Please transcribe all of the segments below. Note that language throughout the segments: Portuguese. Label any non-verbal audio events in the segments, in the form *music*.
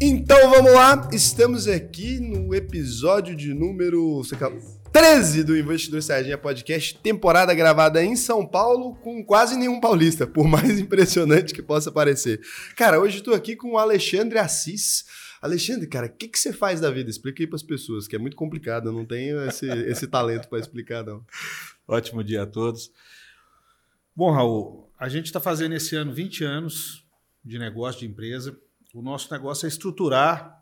Então vamos lá, estamos aqui no episódio de número 13 do Investidor Sardinha Podcast, temporada gravada em São Paulo com quase nenhum paulista, por mais *laughs* impressionante que possa parecer. Cara, hoje estou aqui com o Alexandre Assis. Alexandre, cara, o que, que você faz da vida? Explica aí para as pessoas, que é muito complicado, eu não tenho esse, *laughs* esse talento para explicar, não. Ótimo dia a todos. Bom, Raul, a gente está fazendo esse ano 20 anos de negócio, de empresa. O nosso negócio é estruturar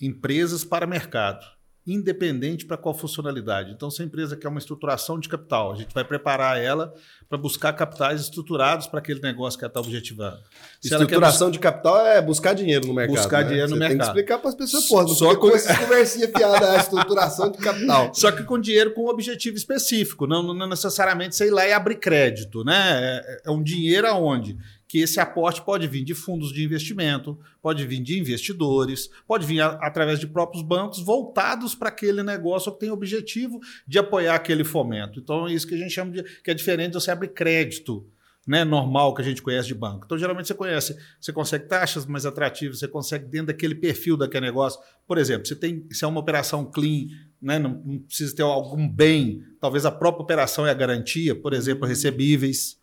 empresas para mercado, independente para qual funcionalidade. Então, se a empresa quer uma estruturação de capital, a gente vai preparar ela para buscar capitais estruturados para aquele negócio que ela está objetivando. Se estruturação de capital é buscar dinheiro no mercado. Buscar né? dinheiro no Você mercado. Tem que explicar para as pessoas, pô, não Só com com- essa conversinha fiada, a estruturação de capital. *laughs* Só que com dinheiro com um objetivo específico, não, não necessariamente sei lá e abrir crédito, né? É, é um dinheiro aonde? Que esse aporte pode vir de fundos de investimento, pode vir de investidores, pode vir a- através de próprios bancos voltados para aquele negócio que tem o objetivo de apoiar aquele fomento. Então é isso que a gente chama de que é diferente de você abrir crédito. Né, normal que a gente conhece de banco. Então, geralmente você conhece, você consegue taxas mais atrativas, você consegue dentro daquele perfil daquele negócio. Por exemplo, você tem, se é uma operação clean, né, não, não precisa ter algum bem, talvez a própria operação é a garantia, por exemplo, recebíveis,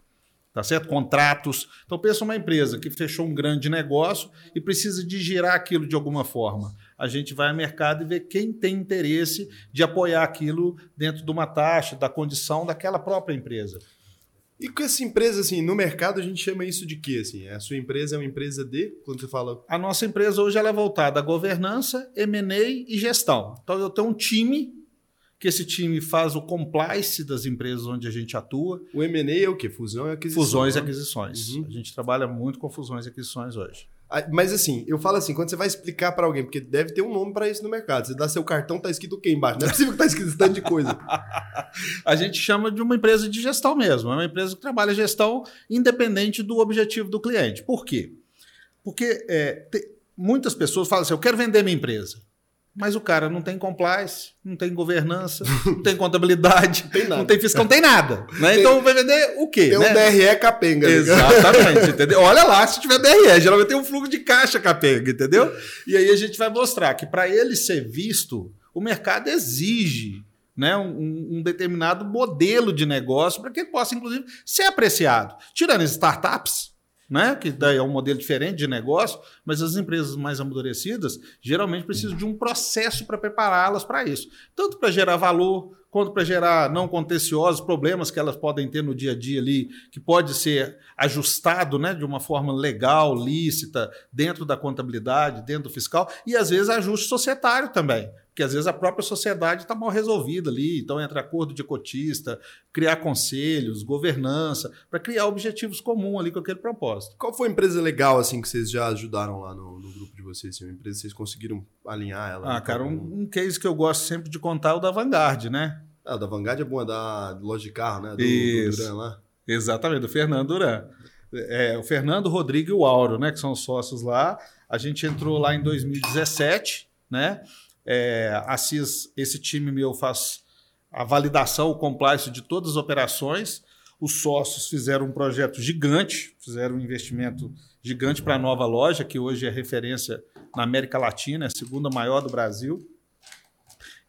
tá certo? Contratos. Então pensa uma empresa que fechou um grande negócio e precisa de girar aquilo de alguma forma. A gente vai ao mercado e vê quem tem interesse de apoiar aquilo dentro de uma taxa, da condição daquela própria empresa. E com essa empresa, assim, no mercado a gente chama isso de quê, assim? A sua empresa é uma empresa de, quando você fala... A nossa empresa hoje ela é voltada à governança, M&A e gestão. Então eu tenho um time que esse time faz o compliance das empresas onde a gente atua, O M&A é o quê? Fusão e aquisição. fusões e né? aquisições. Uhum. A gente trabalha muito com fusões e aquisições hoje. Ah, Mas assim, eu falo assim, quando você vai explicar pra alguém, porque deve ter um nome pra isso no mercado. Você dá seu cartão, tá escrito o quê embaixo? Não é possível que tá escrito esse tanto de coisa. *laughs* A gente chama de uma empresa de gestão mesmo. É uma empresa que trabalha gestão independente do objetivo do cliente. Por quê? Porque é, te- muitas pessoas falam assim: eu quero vender minha empresa. Mas o cara não tem compliance, não tem governança, não tem contabilidade, Tem nada. não tem fiscal, não tem nada. Né? Tem- então vai vender o quê? Tem um né? DRE capenga. né? Exatamente, entendeu? Olha lá, se tiver DRE, geralmente tem um fluxo de caixa capenga, entendeu? E aí a gente vai mostrar que para ele ser visto, o mercado exige né, um, um determinado modelo de negócio para que ele possa, inclusive, ser apreciado. Tirando as startups, né, que daí é um modelo diferente de negócio, mas as empresas mais amadurecidas geralmente precisam de um processo para prepará-las para isso. Tanto para gerar valor, quanto para gerar não contenciosos, problemas que elas podem ter no dia a dia ali, que pode ser ajustado né, de uma forma legal, lícita, dentro da contabilidade, dentro do fiscal, e às vezes ajuste societário também. Porque às vezes a própria sociedade está mal resolvida ali, então entra acordo de cotista, criar conselhos, governança, para criar objetivos comuns ali com aquele propósito. Qual foi a empresa legal, assim, que vocês já ajudaram lá no, no grupo de vocês? Assim, uma empresa que vocês conseguiram alinhar ela? Ah, cara, um, um case que eu gosto sempre de contar é o da Vanguard, né? Ah, da Vanguard é bom, é da loja de carro, né? Do, do Isso. Duran lá. Exatamente, do Fernando Duran. É, o Fernando, o Rodrigo e o Auro, né, que são os sócios lá. A gente entrou lá em 2017, né? É, esse time meu faz a validação, o compliance de todas as operações. Os sócios fizeram um projeto gigante, fizeram um investimento gigante para a nova loja, que hoje é referência na América Latina, é a segunda maior do Brasil.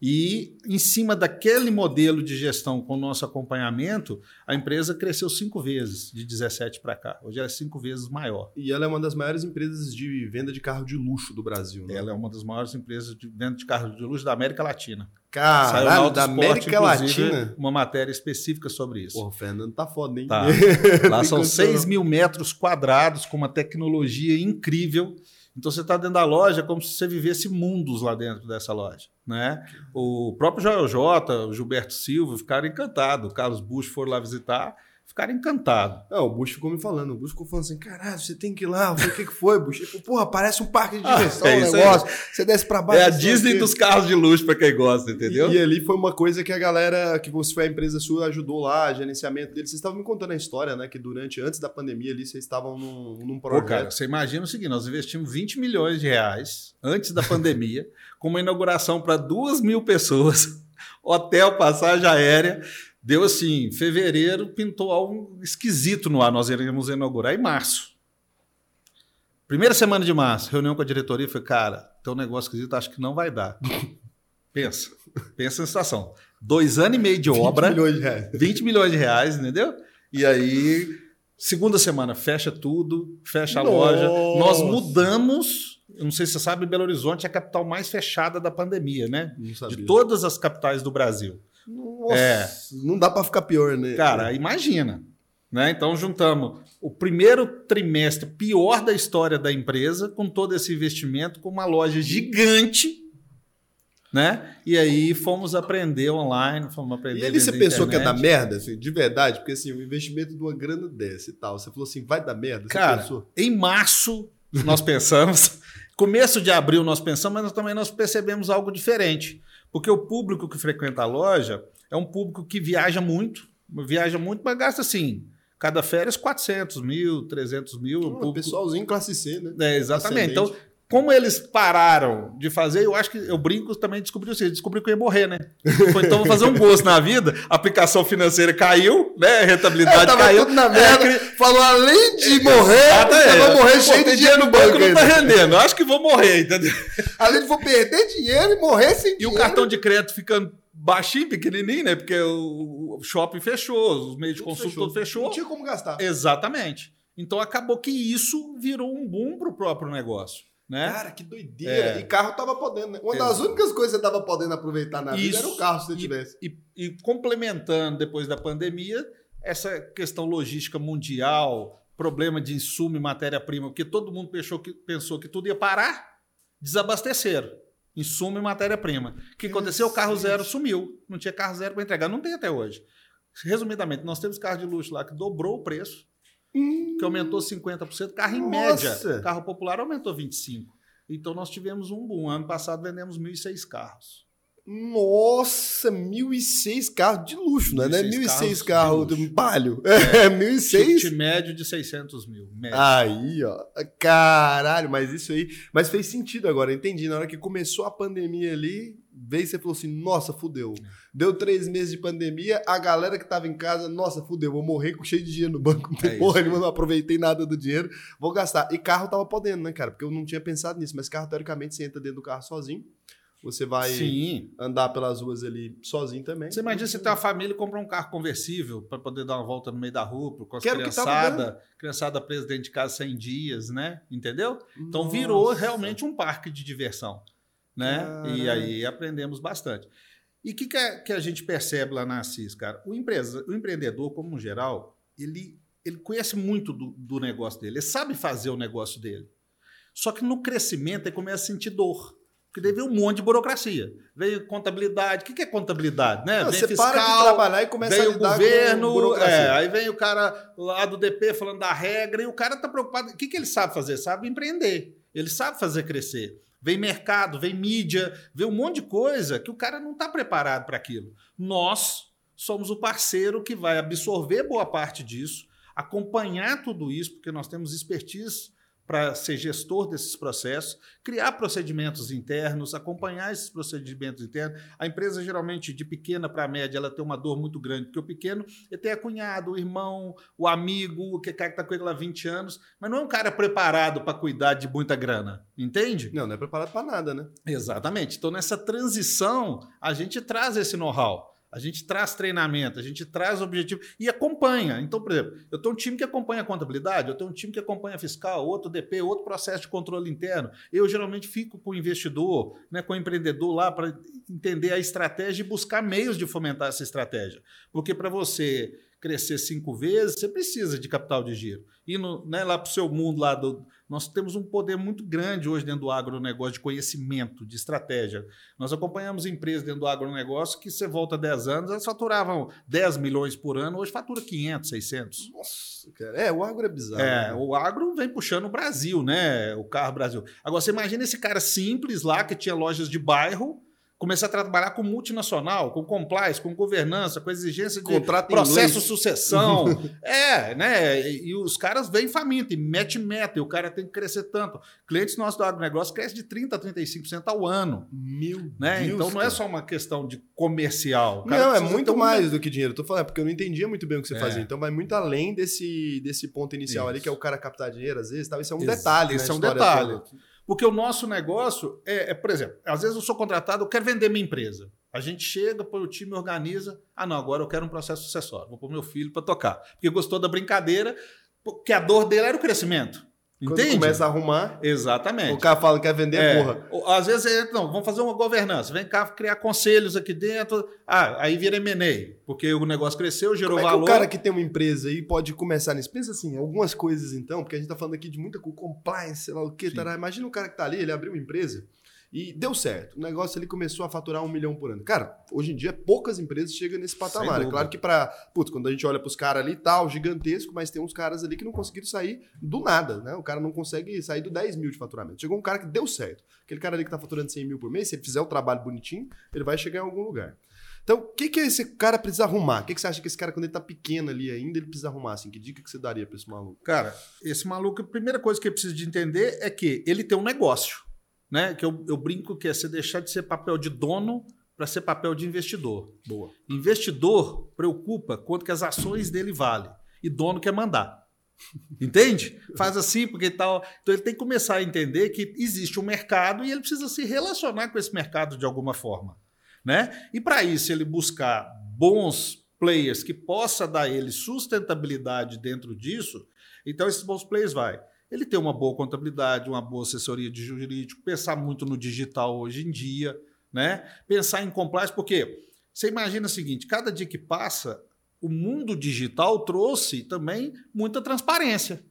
E em cima daquele modelo de gestão com o nosso acompanhamento, a empresa cresceu cinco vezes, de 17 para cá. Hoje ela é cinco vezes maior. E ela é uma das maiores empresas de venda de carro de luxo do Brasil, né? Ela é uma das maiores empresas de venda de carros de luxo da América Latina. Caralho, da América Latina. Uma matéria específica sobre isso. Porra, o Fernando tá foda, hein? Tá. *laughs* Lá são Tem condição, 6 não. mil metros quadrados com uma tecnologia incrível. Então você está dentro da loja como se você vivesse mundos lá dentro dessa loja. Né? O próprio Joel J, o Gilberto Silva ficaram encantados. O Carlos Bush foram lá visitar, ficaram encantados. Não, o Bush ficou me falando. O Bush ficou falando assim: caralho, você tem que ir lá. O que, que foi, Bush? Ele falou, porra, parece um parque de Ah, *laughs* diversão, é um isso aí. negócio. Você desce pra baixo. É a Disney dos carros de luxo para quem gosta, entendeu? E, e ali foi uma coisa que a galera, que você foi a empresa sua, ajudou lá, gerenciamento dele. Vocês estavam me contando a história, né? Que durante, antes da pandemia ali, vocês estavam num, num Pô, projeto. cara, você imagina o seguinte: nós investimos 20 milhões de reais antes da pandemia, *laughs* com uma inauguração para duas mil pessoas, *laughs* hotel, passagem aérea. Deu assim, fevereiro pintou algo esquisito no ar. Nós iríamos inaugurar em março. Primeira semana de março, reunião com a diretoria, falei, cara, tem um negócio esquisito, acho que não vai dar. *laughs* pensa, pensa na situação. Dois anos e meio de *laughs* obra. 20 milhões de reais. 20 milhões de reais, entendeu? E aí, segunda semana, fecha tudo, fecha a Nossa. loja. Nós mudamos. Eu não sei se você sabe, Belo Horizonte é a capital mais fechada da pandemia, né? De todas as capitais do Brasil. Nossa, É. não dá pra ficar pior, né? Cara, imagina. Né? Então juntamos o primeiro trimestre pior da história da empresa, com todo esse investimento, com uma loja gigante. Né? E aí fomos aprender online, fomos aprender. E ali você pensou que ia dar internet. merda, assim, de verdade? Porque assim, o investimento de uma grana dessa e tal, você falou assim, vai dar merda? Você Cara, pensou? em março nós pensamos, *laughs* começo de abril nós pensamos, mas nós também nós percebemos algo diferente. Porque o público que frequenta a loja é um público que viaja muito, viaja muito, mas gasta assim, cada férias 400 mil, 300 mil. um público- pessoalzinho classe C, né? É, exatamente. Então, como eles pararam de fazer, eu acho que eu brinco também descobri assim, descobri que eu ia morrer, né? Foi, então vou fazer um gosto na vida, a aplicação financeira caiu, né? A rentabilidade É, tava caiu. tudo na merda. É, Falou, além de morrer, é. eu vou morrer cheio de dinheiro no banco não tá rendendo. Eu acho que vou morrer, entendeu? Além de vou perder dinheiro e morrer sem E o dinheiro. cartão de crédito ficando baixinho, pequenininho, né? Porque o shopping fechou, os meios de consumo todo fechou. Não tinha como gastar. Exatamente. Então acabou que isso virou um boom para o próprio negócio, né? Cara, que doideira. É. E carro tava podendo, né? Uma das Exato. únicas coisas que você tava podendo aproveitar na vida Isso. era o carro, se você E- tivesse. E, e complementando depois da pandemia, essa questão logística mundial, problema de insumo e matéria-prima, porque todo mundo pensou que, pensou que tudo ia parar, desabasteceram. Insumo e matéria-prima. O que aconteceu? O carro zero sumiu. Não tinha carro zero para entregar. Não tem até hoje. Resumidamente, nós temos carro de luxo lá que dobrou o preço, que aumentou 50%. Carro em Nossa! média. Carro popular aumentou 25%. Então nós tivemos um boom. Ano passado vendemos 1.006 carros. Nossa, 1.006 carros de luxo, né? 1.006 1.006 carros carros de de palio. É, *laughs* 1.006. Ticket médio de 600 mil. médio. Aí, ó. Caralho, mas isso aí. Mas fez sentido agora, entendi. Na hora que começou a pandemia ali, veio e você falou assim: nossa, fudeu. Deu três meses de pandemia, a galera que tava em casa, nossa, fudeu, vou morrer com cheio de dinheiro no banco. Não tem É porra isso. não aproveitei nada do dinheiro, vou gastar. E carro tava podendo, né, cara? Porque eu não tinha pensado nisso, mas carro, teoricamente, você entra dentro do carro sozinho. Você vai Sim. andar pelas ruas ali sozinho também. Você imagina você tem uma família e compra um carro conversível para poder dar uma volta no meio da rua com as Que era o que tava criançada, criançada presa dentro de casa 100 dias, né? Entendeu? Então virou Nossa. realmente um parque de diversão, né? E aí aprendemos bastante. E o que, que, é- que a gente percebe lá na Assis, cara? O, empresa, o empreendedor, como um geral, ele, ele conhece muito do, do negócio dele, ele sabe fazer o negócio dele. Só que no crescimento ele começa a sentir dor. Porque daí vem um monte de burocracia. Veio contabilidade. O que, que é contabilidade? Né? Não, vem você para de fiscal, trabalhar e começa Vem a o lidar governo, com burocracia. é, aí vem o cara lá do DP falando da regra, e o cara tá preocupado. O que, que ele sabe fazer? Sabe empreender. Ele sabe fazer crescer. Vem mercado, vem mídia, vem um monte de coisa que o cara não está preparado para aquilo. Nós somos o parceiro que vai absorver boa parte disso, acompanhar tudo isso, porque nós temos expertise para ser gestor desses processos, criar procedimentos internos, acompanhar esses procedimentos internos. A empresa, geralmente, de pequena para média, ela tem uma dor muito grande, porque o pequeno ele tem a cunhado, o irmão, o amigo, o que cara que está com ele há 20 anos, mas não é um cara preparado para cuidar de muita grana, entende? Não, não é preparado pra nada, né? Exatamente. Então, nessa transição, a gente traz esse know-how. A gente traz treinamento, a gente traz objetivo e acompanha. Então, por exemplo, eu tenho um time que acompanha a contabilidade, eu tenho um time que acompanha fiscal, outro DP, outro processo de controle interno. Eu geralmente fico com o investidor, né, com o empreendedor lá para entender a estratégia e buscar meios de fomentar essa estratégia. Porque para você crescer cinco vezes, você precisa de capital de giro. E no, né, lá para o seu mundo, lá do, nós temos um poder muito grande hoje dentro do agronegócio de conhecimento, de estratégia. Nós acompanhamos empresas dentro do agronegócio que você volta 10 anos, elas faturavam 10 milhões por ano, hoje fatura 500, 600. Nossa, cara. É, o agro é bizarro. É, né? o agro vem puxando o Brasil, né? O carro Brasil. Agora, você imagina esse cara simples lá, que tinha lojas de bairro, Comecei a trabalhar com multinacional, com compliance, com governança, com exigência de Contrato processo sucessão. *laughs* é, né? E, os caras vêm faminto e mete meta, e o cara tem que crescer tanto. Clientes nossos do agronegócio crescem de 30% a 35% ao ano. Meu Né? Deus, então não é só uma questão de comercial. Não, é muito um- mais do que dinheiro. Tô falando, é porque eu não entendia muito bem o que você É. fazia. Então vai muito além desse, desse ponto inicial ali, Isso. que é o cara captar dinheiro, às vezes. Tal. Isso é um detalhe. na é um detalhe. toda. Porque o nosso negócio é, é, por exemplo, às vezes eu sou contratado, eu quero vender minha empresa. A gente chega, põe o time organiza. Ah, não, agora eu quero um processo sucessório. Vou pôr meu filho para tocar. Porque gostou da brincadeira, porque a dor dele era o crescimento. Quando Entende? começa a arrumar, Exatamente. o cara fala que quer vender, É, porra. Às vezes, é, não, vamos fazer uma governança. Vem cá criar conselhos aqui dentro. Ah, aí vira M&A, porque o negócio cresceu, gerou Como é valor. o cara que tem uma empresa aí pode começar nisso? Pensa assim, algumas coisas então, porque a gente tá falando aqui de muita co- compliance, sei lá o tará. Imagina o cara que tá ali, ele abriu uma empresa e deu certo. O negócio ali começou a faturar um milhão por ano. Cara, hoje em dia poucas empresas chegam nesse patamar. É claro que pra. Putz, quando a gente olha pros caras ali tal, gigantesco, mas tem uns caras ali que não conseguiram sair do nada, né? O cara não consegue sair do 10 mil de faturamento. Chegou um cara que deu certo. Aquele cara ali que tá faturando 100 mil por mês, se ele fizer o trabalho bonitinho, ele vai chegar em algum lugar. Então, o que, que esse cara precisa arrumar? O que, que você acha que esse cara, quando ele tá pequeno ali ainda, ele precisa arrumar? Assim? Que dica que você daria pra esse maluco? Cara, esse maluco, a primeira coisa que ele precisa de entender é que ele tem um negócio. Né? Que eu, eu brinco que é você deixar de ser papel de dono para ser papel de investidor. Boa. Investidor preocupa quanto que as ações dele valem. E dono quer mandar. Entende? Faz assim, porque tal. Então ele tem que começar a entender que existe um mercado e ele precisa se relacionar com esse mercado de alguma forma. Né? E para isso, ele buscar bons players que possa dar ele sustentabilidade dentro disso, então esses bons players vai. Ele ter uma boa contabilidade, uma boa assessoria de jurídico, pensar muito no digital hoje em dia, né? Pensar em compliance, porque você imagina o seguinte: cada dia que passa, o mundo digital trouxe também muita transparência.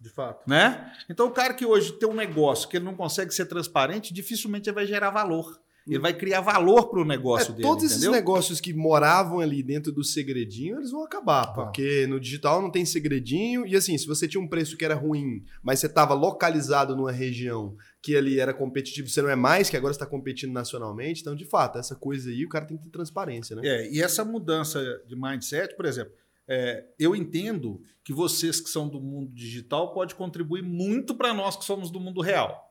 De fato. Né? Então, o cara que hoje tem um negócio que ele não consegue ser transparente, dificilmente ele vai gerar valor. Ele vai criar valor para o negócio É, dele. todos esses entendeu? negócios que moravam ali dentro do segredinho, eles vão acabar, Vão. porque no digital não tem segredinho. E assim, se você tinha um preço que era ruim, mas você estava localizado numa região que ali era competitivo, você não é mais, que agora está competindo nacionalmente. Então, de fato, essa coisa aí, o cara tem que ter transparência, né? É, e essa mudança de mindset, por exemplo, é, eu entendo que vocês que são do mundo digital pode contribuir muito para nós que somos do mundo real.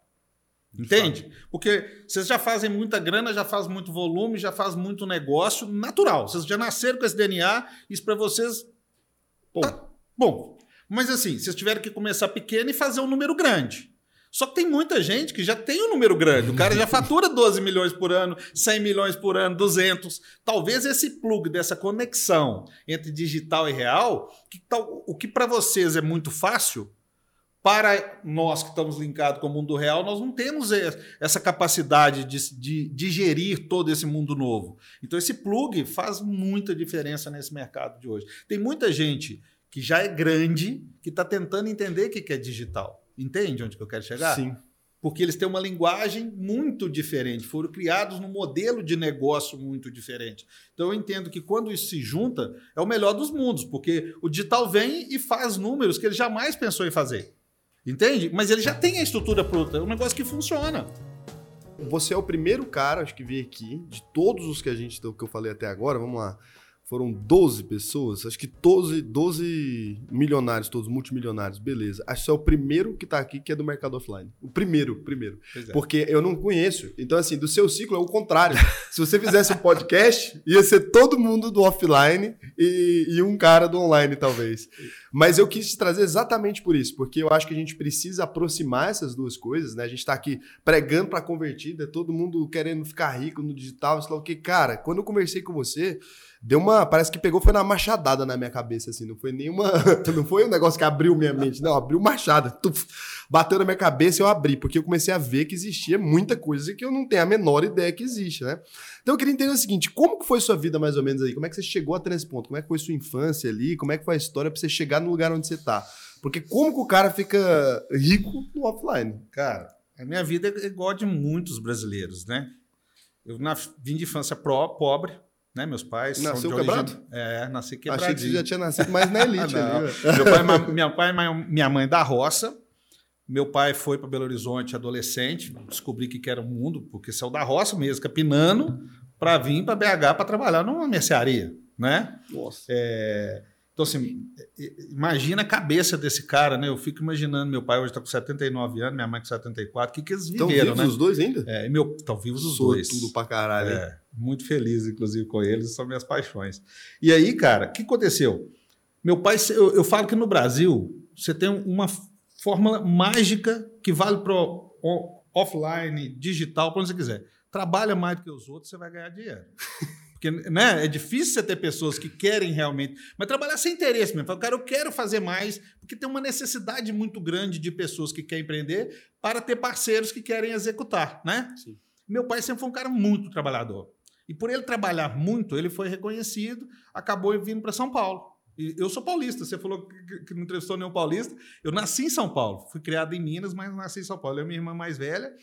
Entende? Porque vocês já fazem muita grana, já fazem muito volume, já fazem muito negócio natural. Vocês já nasceram com esse DNA, isso para vocês. Bom. tá bom. Mas assim, vocês tiveram que começar pequeno e fazer um número grande. Só que tem muita gente que já tem um número grande. O cara já fatura *laughs* 12 milhões por ano, 100 milhões por ano, 200. Talvez esse plug dessa conexão entre digital e real, que tal, o que para vocês é muito fácil, para nós que estamos linkados com o mundo real, nós não temos essa capacidade de, de digerir todo esse mundo novo. Então, esse plug faz muita diferença nesse mercado de hoje. Tem muita gente que já é grande que está tentando entender o que que é digital. Entende onde que eu quero chegar? Sim. Porque eles têm uma linguagem muito diferente, foram criados num modelo de negócio muito diferente. Então eu entendo que quando isso se junta, é o melhor dos mundos, porque o digital vem e faz números que ele jamais pensou em fazer. Entende? Mas ele já tem a estrutura pronta, é um negócio que funciona. Você é o primeiro cara, acho que veio aqui, de todos os que a gente que eu falei até agora, vamos lá. Foram 12 pessoas, acho que 12, 12 milionários, todos multimilionários, beleza. Acho que é o primeiro que tá aqui que é do mercado offline. O primeiro, primeiro. É. Porque eu não conheço. Então, assim, do seu ciclo é o contrário. *laughs* Se você fizesse um podcast, ia ser todo mundo do offline e, e um cara do online, talvez. Mas eu quis te trazer exatamente por isso, porque eu acho que a gente precisa aproximar essas duas coisas, né? A gente tá aqui pregando para convertida, todo mundo querendo ficar rico no digital, sei lá o que. Cara, quando eu conversei com você, deu uma. Parece que pegou, foi na machadada na minha cabeça, assim. Não foi nenhuma. *laughs* Não foi um negócio que abriu minha mente, não. Abriu machada. Tuf, bateu na minha cabeça e eu abri, porque eu comecei a ver que existia muita coisa que eu não tenho a menor ideia que existe, né? Então eu queria entender o seguinte: como que foi sua vida mais ou menos aí? Como é que você chegou nesse ponto? Como é que foi sua infância ali? Como é que foi a história pra você chegar no lugar onde você tá? Porque como que o cara fica rico no offline? Cara, a minha vida é igual a de muitos brasileiros, né? Eu na- vim de infância pro- pobre, né? Meus pais são Nasceu de origem- quebrado? É, nasci Achei quebradinho. que você já tinha nascido mais na *laughs* elite ali. Meu pai, minha pai minha mãe da roça, Meu pai foi para Belo Horizonte adolescente, descobri que era o mundo, porque saiu da roça mesmo, capinando, para vir para BH para trabalhar numa mercearia, né? Nossa. É, então, assim, imagina a cabeça desse cara, né? Eu fico imaginando, meu pai hoje está com 79 anos, minha mãe com 74, o que, que eles viveram, Estão vivos né? os dois ainda? É, e meu, estão vivos os Sou dois. tudo pra caralho. É, muito feliz, inclusive, com eles, são minhas paixões. E aí, cara, o que aconteceu? Meu pai, eu, eu falo que no Brasil você tem uma fórmula mágica que vale para offline, digital, para onde você quiser. Trabalha mais do que os outros, você vai ganhar dinheiro. *laughs* Porque né, é difícil você ter pessoas que querem realmente, mas trabalhar sem interesse mesmo. Fala, cara, eu quero fazer mais, porque tem uma necessidade muito grande de pessoas que querem empreender para ter parceiros que querem executar, né? Sim. Meu pai sempre foi um cara muito trabalhador. E por ele trabalhar muito, ele foi reconhecido, acabou vindo para São Paulo. E eu sou paulista, você falou que, não entrevistou nenhum paulista. Eu nasci em São Paulo, fui criado em Minas, mas nasci em São Paulo. Eu e minha irmã mais velha.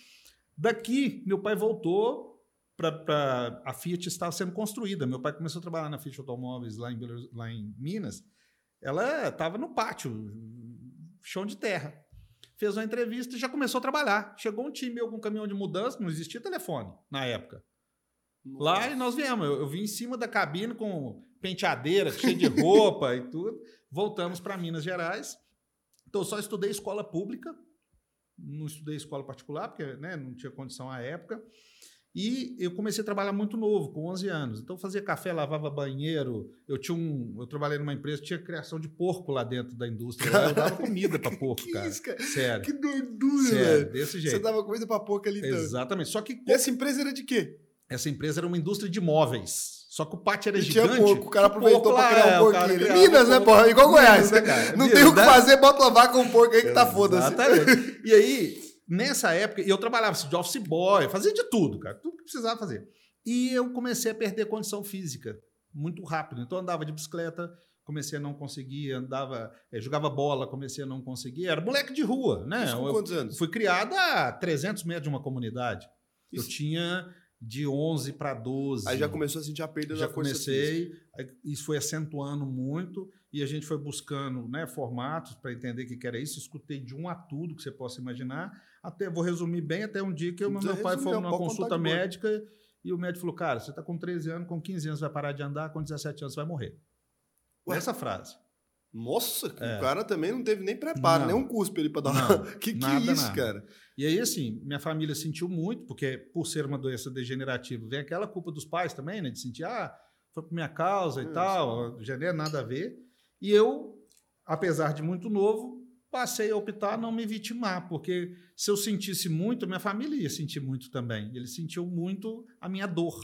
Daqui, meu pai voltou para. A Fiat estava sendo construída. Meu pai começou a trabalhar na Fiat Automóveis lá em, Belo- lá em Minas. Ela estava no pátio, chão de terra. Fez uma entrevista e já começou a trabalhar. Chegou um time meu com um caminhão de mudança, não existia telefone na época. Lá e nós viemos. Eu, eu vim em cima da cabine com penteadeira, cheio de roupa e tudo. Voltamos para Minas Gerais. Então, eu só estudei escola pública, não estudei escola particular, porque né, não tinha condição à época. E eu comecei a trabalhar muito novo, com 11 anos. Então, eu fazia café, lavava banheiro. Eu tinha um, eu trabalhei numa empresa que tinha criação de porco lá dentro da indústria. Lá Eu dava *laughs* comida para porco, Que cara. isso, cara? Sério. Que doidura, Sério, velho. desse Você jeito. dava comida pra pouco ali. Então. Exatamente. Só que E essa empresa era de quê? essa empresa era uma indústria de móveis. Só que o pátio era E tinha gigante. porco, o cara aproveitou Porco pra criar é, um cara porquinho. criava Minas, né, porco. porra? Igual Goiás. Minas, né, cara? Não tem o que Verdade. fazer, bota uma vaca com um porco aí que tá foda-se. Exatamente. E aí, nessa época, eu trabalhava assim, de office boy, fazia de tudo, cara. Tudo que precisava fazer. E eu comecei a perder condição física muito rápido. Então, eu andava de bicicleta, comecei a não conseguir, andava, eh, jogava bola, comecei a não conseguir. Era moleque de rua, né? Isso com Eu quantos anos? fui criado a 300 metros de uma comunidade. Eu Isso. tinha de 11 para 12. Aí já começou a sentir a perda já da força física. comecei, aí isso foi acentuando muito e a gente foi buscando né, formatos para entender o que era isso. Escutei de um a tudo que você possa imaginar. Até vou resumir bem até um dia que eu, meu pai foi numa contar consulta médica e o médico falou: "Cara, você está com 13 anos, com 15 anos vai parar de andar, com 17 anos vai morrer". Ué? Essa frase. Nossa, É. o cara também não teve nem preparo, Não. nem um cuspe ali pra dar Não, uma... *laughs* que que nada, é isso, nada. cara? E aí, assim, minha família sentiu muito, porque por ser uma doença degenerativa, vem aquela culpa dos pais também, né? De sentir, ah, foi por minha causa e É, tal, já não é nada a ver. E eu, apesar de muito novo, passei a optar a não me vitimar, porque se eu sentisse muito, minha família ia sentir muito também. Ele sentiu muito a minha dor,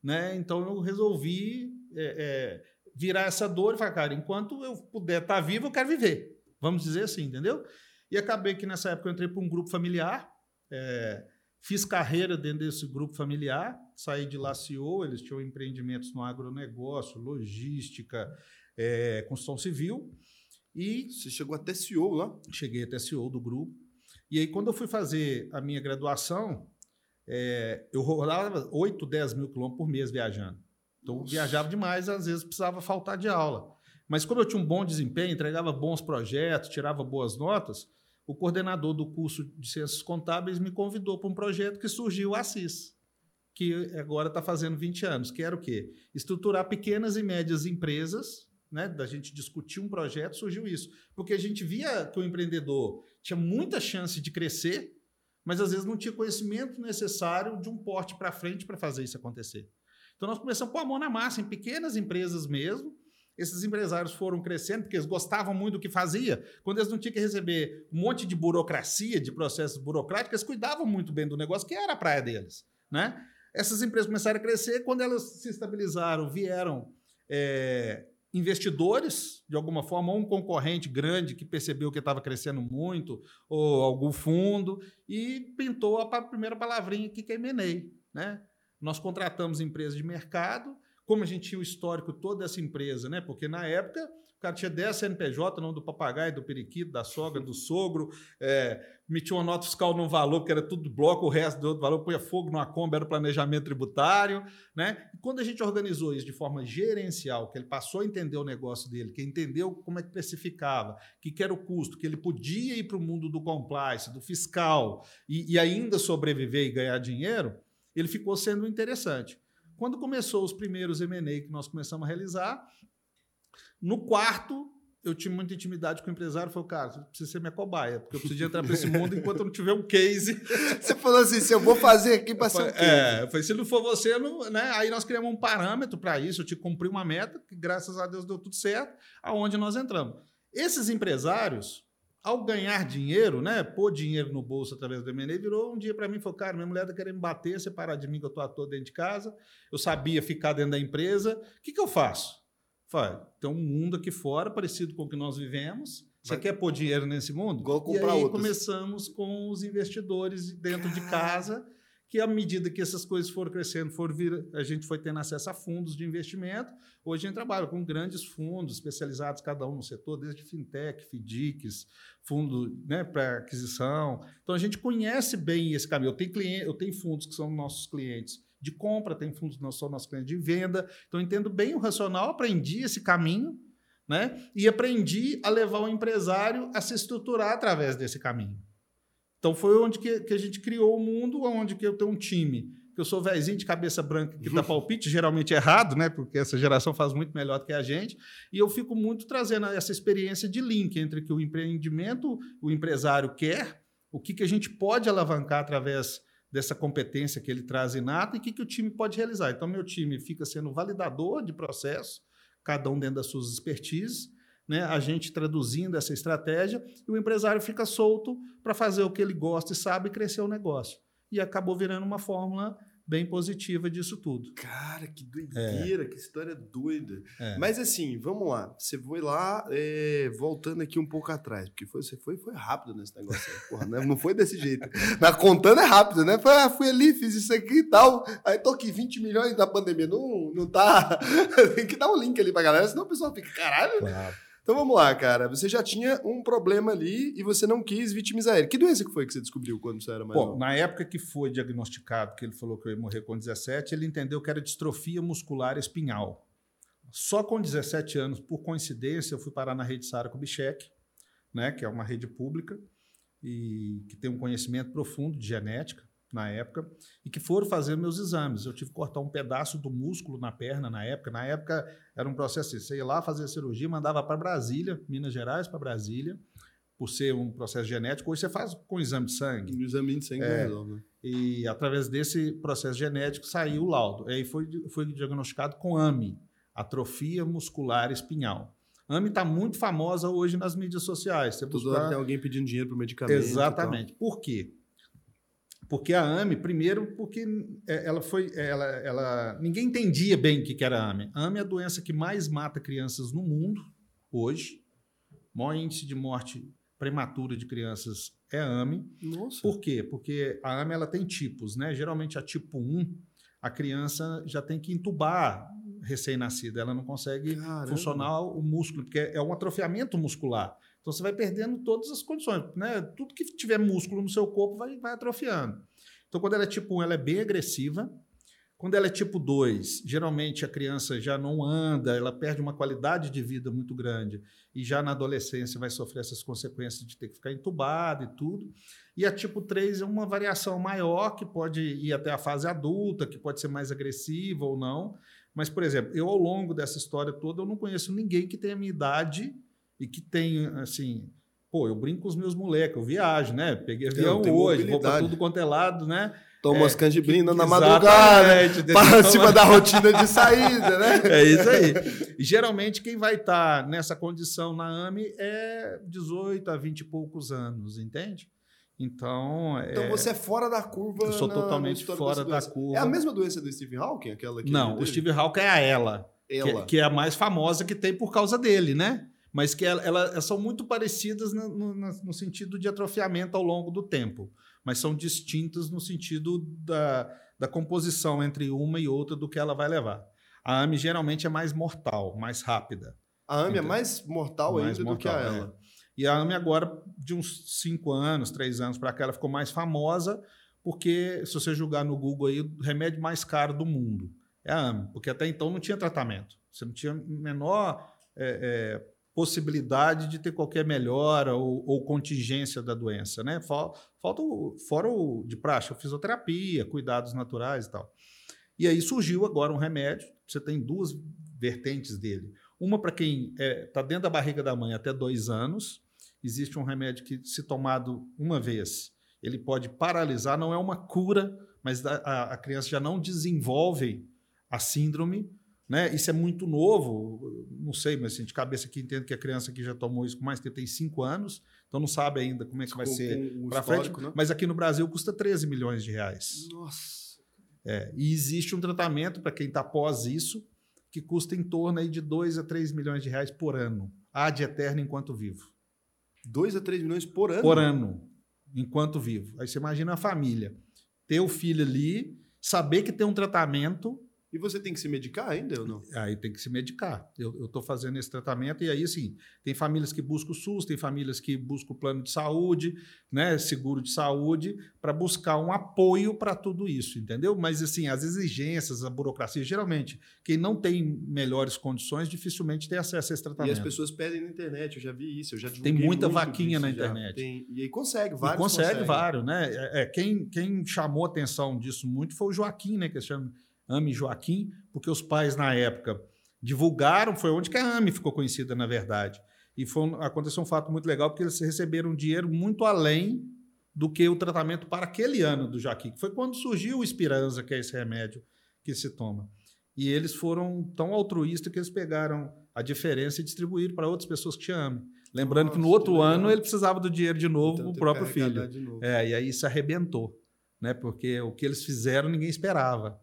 né? Então eu resolvi é, é, virar essa dor e falar, cara, enquanto eu puder estar vivo, eu quero viver. Vamos dizer assim, entendeu? E acabei que nessa época eu entrei para um grupo familiar, é, fiz carreira dentro desse grupo familiar, saí de lá CEO, eles tinham empreendimentos no agronegócio, logística, é, construção civil, e Você chegou até CEO lá? cheguei até CEO do grupo. E aí, quando eu fui fazer a minha graduação, é, eu rodava 8, 10 mil quilômetros por mês viajando. Então, Nossa. viajava demais, às vezes precisava faltar de aula. Mas como eu tinha um bom desempenho, entregava bons projetos, tirava boas notas, o coordenador do curso de Ciências Contábeis me convidou para um projeto que surgiu, o Assis, que agora está fazendo 20 anos, que era o quê? Estruturar pequenas e médias empresas, né, da gente discutir um projeto, surgiu isso. Porque a gente via que o empreendedor tinha muita chance de crescer, mas às vezes não tinha conhecimento necessário de um porte para frente para fazer isso acontecer. Então nós começamos a pôr a mão na massa em pequenas empresas mesmo. Esses empresários foram crescendo porque eles gostavam muito do que fazia. Quando eles não tinham que receber um monte de burocracia, de processos burocráticos, eles cuidavam muito bem do negócio, que era a praia deles. Né? Essas empresas começaram a crescer, quando elas se estabilizaram, vieram é, investidores, de alguma forma, ou um concorrente grande que percebeu que estava crescendo muito, ou algum fundo, e pintou a primeira palavrinha aqui, que é M&A. Né? Nós contratamos empresas de mercado, como a gente tinha o histórico toda essa empresa, né? porque na época O cara tinha 10 CNPJ, nome do papagaio, do periquito, da sogra, do sogro, *laughs* é, metia uma nota fiscal num valor, que era tudo bloco, o resto do outro valor, punha fogo numa Kombi, era planejamento tributário. Né? E quando a gente organizou isso de forma gerencial, que ele passou a entender o negócio dele, que entendeu como é que precificava, que, que era o custo, que ele podia ir para o mundo do compliance, do fiscal, e, e ainda sobreviver e ganhar dinheiro, ele ficou sendo interessante. Quando começou os primeiros M&A que nós começamos a realizar, no quarto, eu tinha muita intimidade com o empresário. Falei, cara, você precisa ser minha cobaia, porque eu preciso entrar para esse mundo enquanto eu não tiver um case. *laughs* Você falou assim: se eu vou fazer aqui para ser um case. É, eu falei, se não for você, não, né? aí nós criamos um parâmetro para isso. Eu tinha que cumprir uma meta, que graças a Deus deu tudo certo, aonde nós entramos. Esses empresários, ao ganhar dinheiro, né, pôr dinheiro no bolso através do M&A, virou um dia para mim e falou, cara, minha mulher está querendo me bater, separar de mim que eu estou ator dentro de casa, eu sabia ficar dentro da empresa, o que, que eu faço? Falei, tem um mundo aqui fora parecido com o que nós vivemos. Você Vai... quer pôr dinheiro nesse mundo? Igual comprar e aí outros. começamos com os investidores dentro Caramba. de casa, que à medida que essas coisas foram crescendo, foram vir, a gente foi tendo acesso a fundos de investimento. Hoje a gente trabalha com grandes fundos especializados, cada um no setor, desde fintech, FDICs, fundo né, para aquisição. Então a gente conhece bem esse caminho. Eu tenho, cliente, eu tenho fundos que são nossos clientes de compra, tem fundos que não são nossos clientes de venda. Então, entendo bem o racional, aprendi esse caminho, né? E aprendi a levar o empresário a se estruturar através desse caminho. Então, foi onde que, que a gente criou o mundo, onde que eu tenho um time que eu sou velhinho de cabeça branca que dá *laughs* palpite, geralmente errado, né? Porque essa geração faz muito melhor do que a gente. E eu fico muito trazendo essa experiência de link entre o que o empreendimento, o empresário quer, o que, que a gente pode alavancar através dessa competência que ele traz inata e o que, que o time pode realizar. Então, meu time fica sendo validador de processo, cada um dentro das suas expertises, né? a gente traduzindo essa estratégia, e o empresário fica solto para fazer o que ele gosta e sabe e crescer o negócio. E acabou virando uma fórmula bem positiva disso tudo. Cara, que doideira, é. que história doida. É. Mas assim, vamos lá. Você foi lá, é, voltando aqui um pouco atrás, porque foi, você foi, foi rápido nesse negócio. Porra, né? não foi desse jeito. *laughs* Na contando é rápido, né? Foi, ah, fui ali, fiz isso aqui e tal. Aí tô aqui 20 milhões da pandemia. Não, não tá. *laughs* Tem que dar um link ali pra galera, senão o pessoal fica, caralho. Claro. Então vamos lá, cara. Você já tinha um problema ali e você não quis vitimizar ele. Que doença que foi que você descobriu quando você era mais Bom, novo? na época que foi diagnosticado, que ele falou que eu ia morrer com 17, ele entendeu que era distrofia muscular espinhal. Só com 17 anos, por coincidência, eu fui parar na rede Sara Kubitschek, né, que é uma rede pública e que tem um conhecimento profundo de genética na época, e que foram fazer meus exames. Eu tive que cortar um pedaço do músculo na perna na época. Na época era um processo assim, você ia lá fazer a cirurgia, mandava para Brasília, Minas Gerais para Brasília, por ser um processo genético. Hoje você faz com exame de sangue. O exame de sangue é, é né? E através desse processo genético saiu o laudo. Aí foi, foi diagnosticado com AMI, atrofia muscular espinhal. AMI está muito famosa hoje nas mídias sociais. Você Toda buscar... tem alguém pedindo dinheiro para o medicamento. Exatamente. Por quê? Porque a AME, primeiro, porque é, ela foi. Ela, ela, ninguém entendia bem o que era a AME. A AME é a doença que mais mata crianças no mundo, hoje. O maior índice de morte prematura de crianças é a AME. Nossa. Por quê? Porque a AME ela tem tipos, né? Geralmente a tipo 1, a criança já tem que entubar recém-nascida. Ela não consegue Caramba. funcionar o músculo, porque é um atrofiamento muscular. Então você vai perdendo todas as condições, né? Tudo que tiver músculo no seu corpo vai, vai atrofiando. Então, quando ela é tipo 1, ela é bem agressiva. Quando ela é tipo 2, geralmente a criança já não anda, ela perde uma qualidade de vida muito grande e já na adolescência vai sofrer essas consequências de ter que ficar entubado e tudo. E a tipo 3 é uma variação maior que pode ir até a fase adulta, que pode ser mais agressiva ou não. Mas, por exemplo, eu ao longo dessa história toda, eu não conheço ninguém que tenha a minha idade e que tem, assim, pô, eu brinco com os meus moleques, eu viajo, né? Peguei avião hoje, vou para tudo quanto é lado, né? Toma é, canjibrina na madrugada, para cima da rotina de saída, né? *laughs* É isso aí. E geralmente quem vai estar tá nessa condição na AME é 18 a 20 e poucos anos, entende? Então, então é... você é fora da curva. Eu sou na, totalmente fora da curva. É a mesma doença do Steve Hawking, aquela que Não, o Steve Hawking é a ela, ela. Que, que, é a mais famosa que tem por causa dele, né? Mas que ela, ela, elas são muito parecidas no, no, no, sentido de atrofiamento ao longo do tempo, mas são distintas no sentido da, da composição entre uma e outra do que ela vai levar. A AME geralmente é mais mortal, mais rápida. A AME é mais mortal Mais ainda do que a mortal, ela. E a AME agora, de uns cinco anos, três anos para cá, ela ficou mais famosa, porque se você julgar no Google aí, o remédio mais caro do mundo é a AME, porque até então não tinha tratamento. Você não tinha menor é, é, possibilidade de ter qualquer melhora ou, ou contingência da doença, né? Fal- Falta o, fora o de praxe, a fisioterapia, cuidados naturais e tal. E aí surgiu agora um remédio, você tem duas vertentes dele. Uma para quem está dentro da barriga da mãe até dois anos, existe um remédio que, se tomado uma vez, ele pode paralisar, não é uma cura, mas a- a criança já não desenvolve a síndrome. Né? Isso é muito novo, não sei, mas assim, de cabeça aqui entendo que a criança que já tomou isso com mais tempo tem cinco anos, então não sabe ainda como é que vai Com- ser para frente. né? Mas aqui no Brasil custa 13 milhões de reais. Nossa. É, e existe um tratamento para quem está após isso que custa em torno aí de 2 a 3 milhões de reais por ano. Ad eterno enquanto vivo. 2 a 3 milhões por ano? Por ano, enquanto vivo. Aí você imagina a família. Ter o filho ali, saber que tem um tratamento, E você tem que se medicar ainda ou não? aí tem que se medicar. Eu estou fazendo esse tratamento e aí, sim, tem famílias que buscam o SUS, tem famílias que buscam o plano de saúde, né, seguro de saúde, para buscar um apoio para tudo isso, entendeu? Mas, assim, as exigências, a burocracia, geralmente, quem não tem melhores condições, dificilmente tem acesso a esse E tratamento. as pessoas pedem na internet, eu já vi isso, eu já Tem muita vaquinha disso na internet. Tem- e aí consegue, E vários consegue conseguem. vários, né? É, é, quem, quem chamou atenção disso muito foi o Joaquim, né? Que chama Ame Joaquim, porque os pais, na época, divulgaram, foi onde que a Ame ficou conhecida, na verdade. E foi, aconteceu um fato muito legal, porque eles receberam dinheiro muito além do que o tratamento para aquele ano do Joaquim, que foi quando surgiu o Espiranza, que é esse remédio que se toma. E eles foram tão altruístas que eles pegaram a diferença e distribuíram para outras pessoas que te amem. Lembrando que no Nossa, outro que ano ele precisava do dinheiro de novo Então, para o próprio filho. É, e aí isso arrebentou, né? Porque o que eles fizeram ninguém esperava.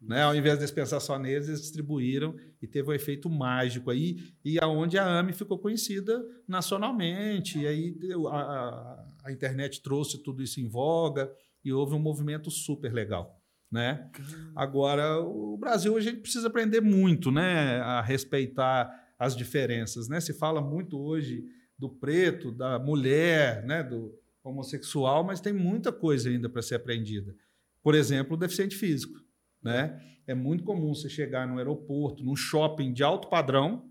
Né? Ao invés de eles pensar só neles, eles distribuíram e teve um efeito mágico aí, e aonde a AME ficou conhecida nacionalmente, e aí a, a- a internet trouxe tudo isso em voga e houve um movimento super legal. Né? Agora, o Brasil a gente precisa aprender muito né? a respeitar as diferenças. Né? Se fala muito hoje do preto, da mulher, né? do homossexual, mas tem muita coisa ainda para ser aprendida. Por exemplo, o deficiente físico. Né? É muito comum você chegar no aeroporto, num shopping de alto padrão,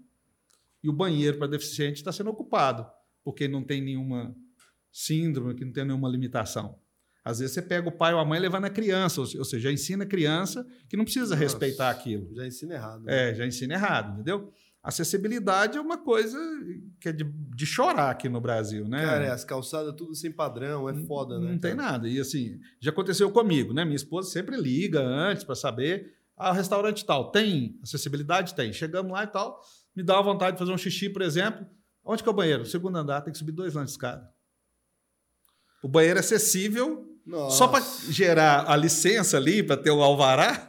e o banheiro para deficiente está sendo ocupado, porque não tem nenhuma síndrome, que não tem nenhuma limitação. Às vezes você pega o pai ou a mãe levando a criança, ou seja, já ensina a criança que não precisa Nossa, respeitar aquilo. Já ensina errado. né? É, já ensina errado, entendeu? Acessibilidade é uma coisa que é de, de chorar aqui no Brasil, né? Cara, é, as calçadas tudo sem padrão, é foda, né? Não tem cara? nada. E assim, já aconteceu comigo, né? Minha esposa sempre liga antes para saber. Ah, restaurante tal, tem acessibilidade? Tem. Chegamos lá e tal, me dá vontade de fazer um xixi, por exemplo. Onde que é o banheiro? Segundo andar, tem que subir dois lances de escada. O banheiro é acessível Nossa. só para gerar a licença ali, para ter o alvará.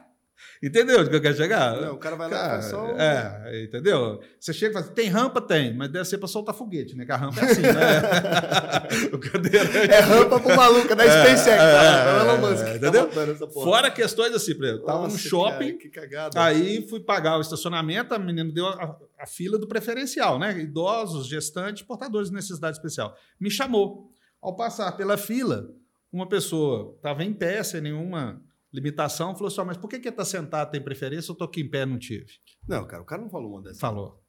Entendeu onde que eu quero chegar? Não, o cara vai lá e Cara, só... um- é, entendeu? Você chega e fala, tem rampa? Tem, mas deve ser para soltar foguete, né? Que a rampa é assim, né? *laughs* o cadeirante. É rampa pro maluco, é da É, SpaceX. é, tá? É, Elon é, Musk. que tá entendeu? porra. Fora questões assim, por exemplo, tava no shopping, cara, que cagada. aí fui pagar o estacionamento, a menina deu a, a fila do preferencial, né? Idosos, gestantes, portadores de necessidade especial. Me chamou. Ao passar pela fila, uma pessoa estava em pé, sem nenhuma limitação, falou só, mas por que que tá sentado tem preferência? Eu tô aqui em pé, não tive. Não, cara, o cara não falou uma dessas. Falou.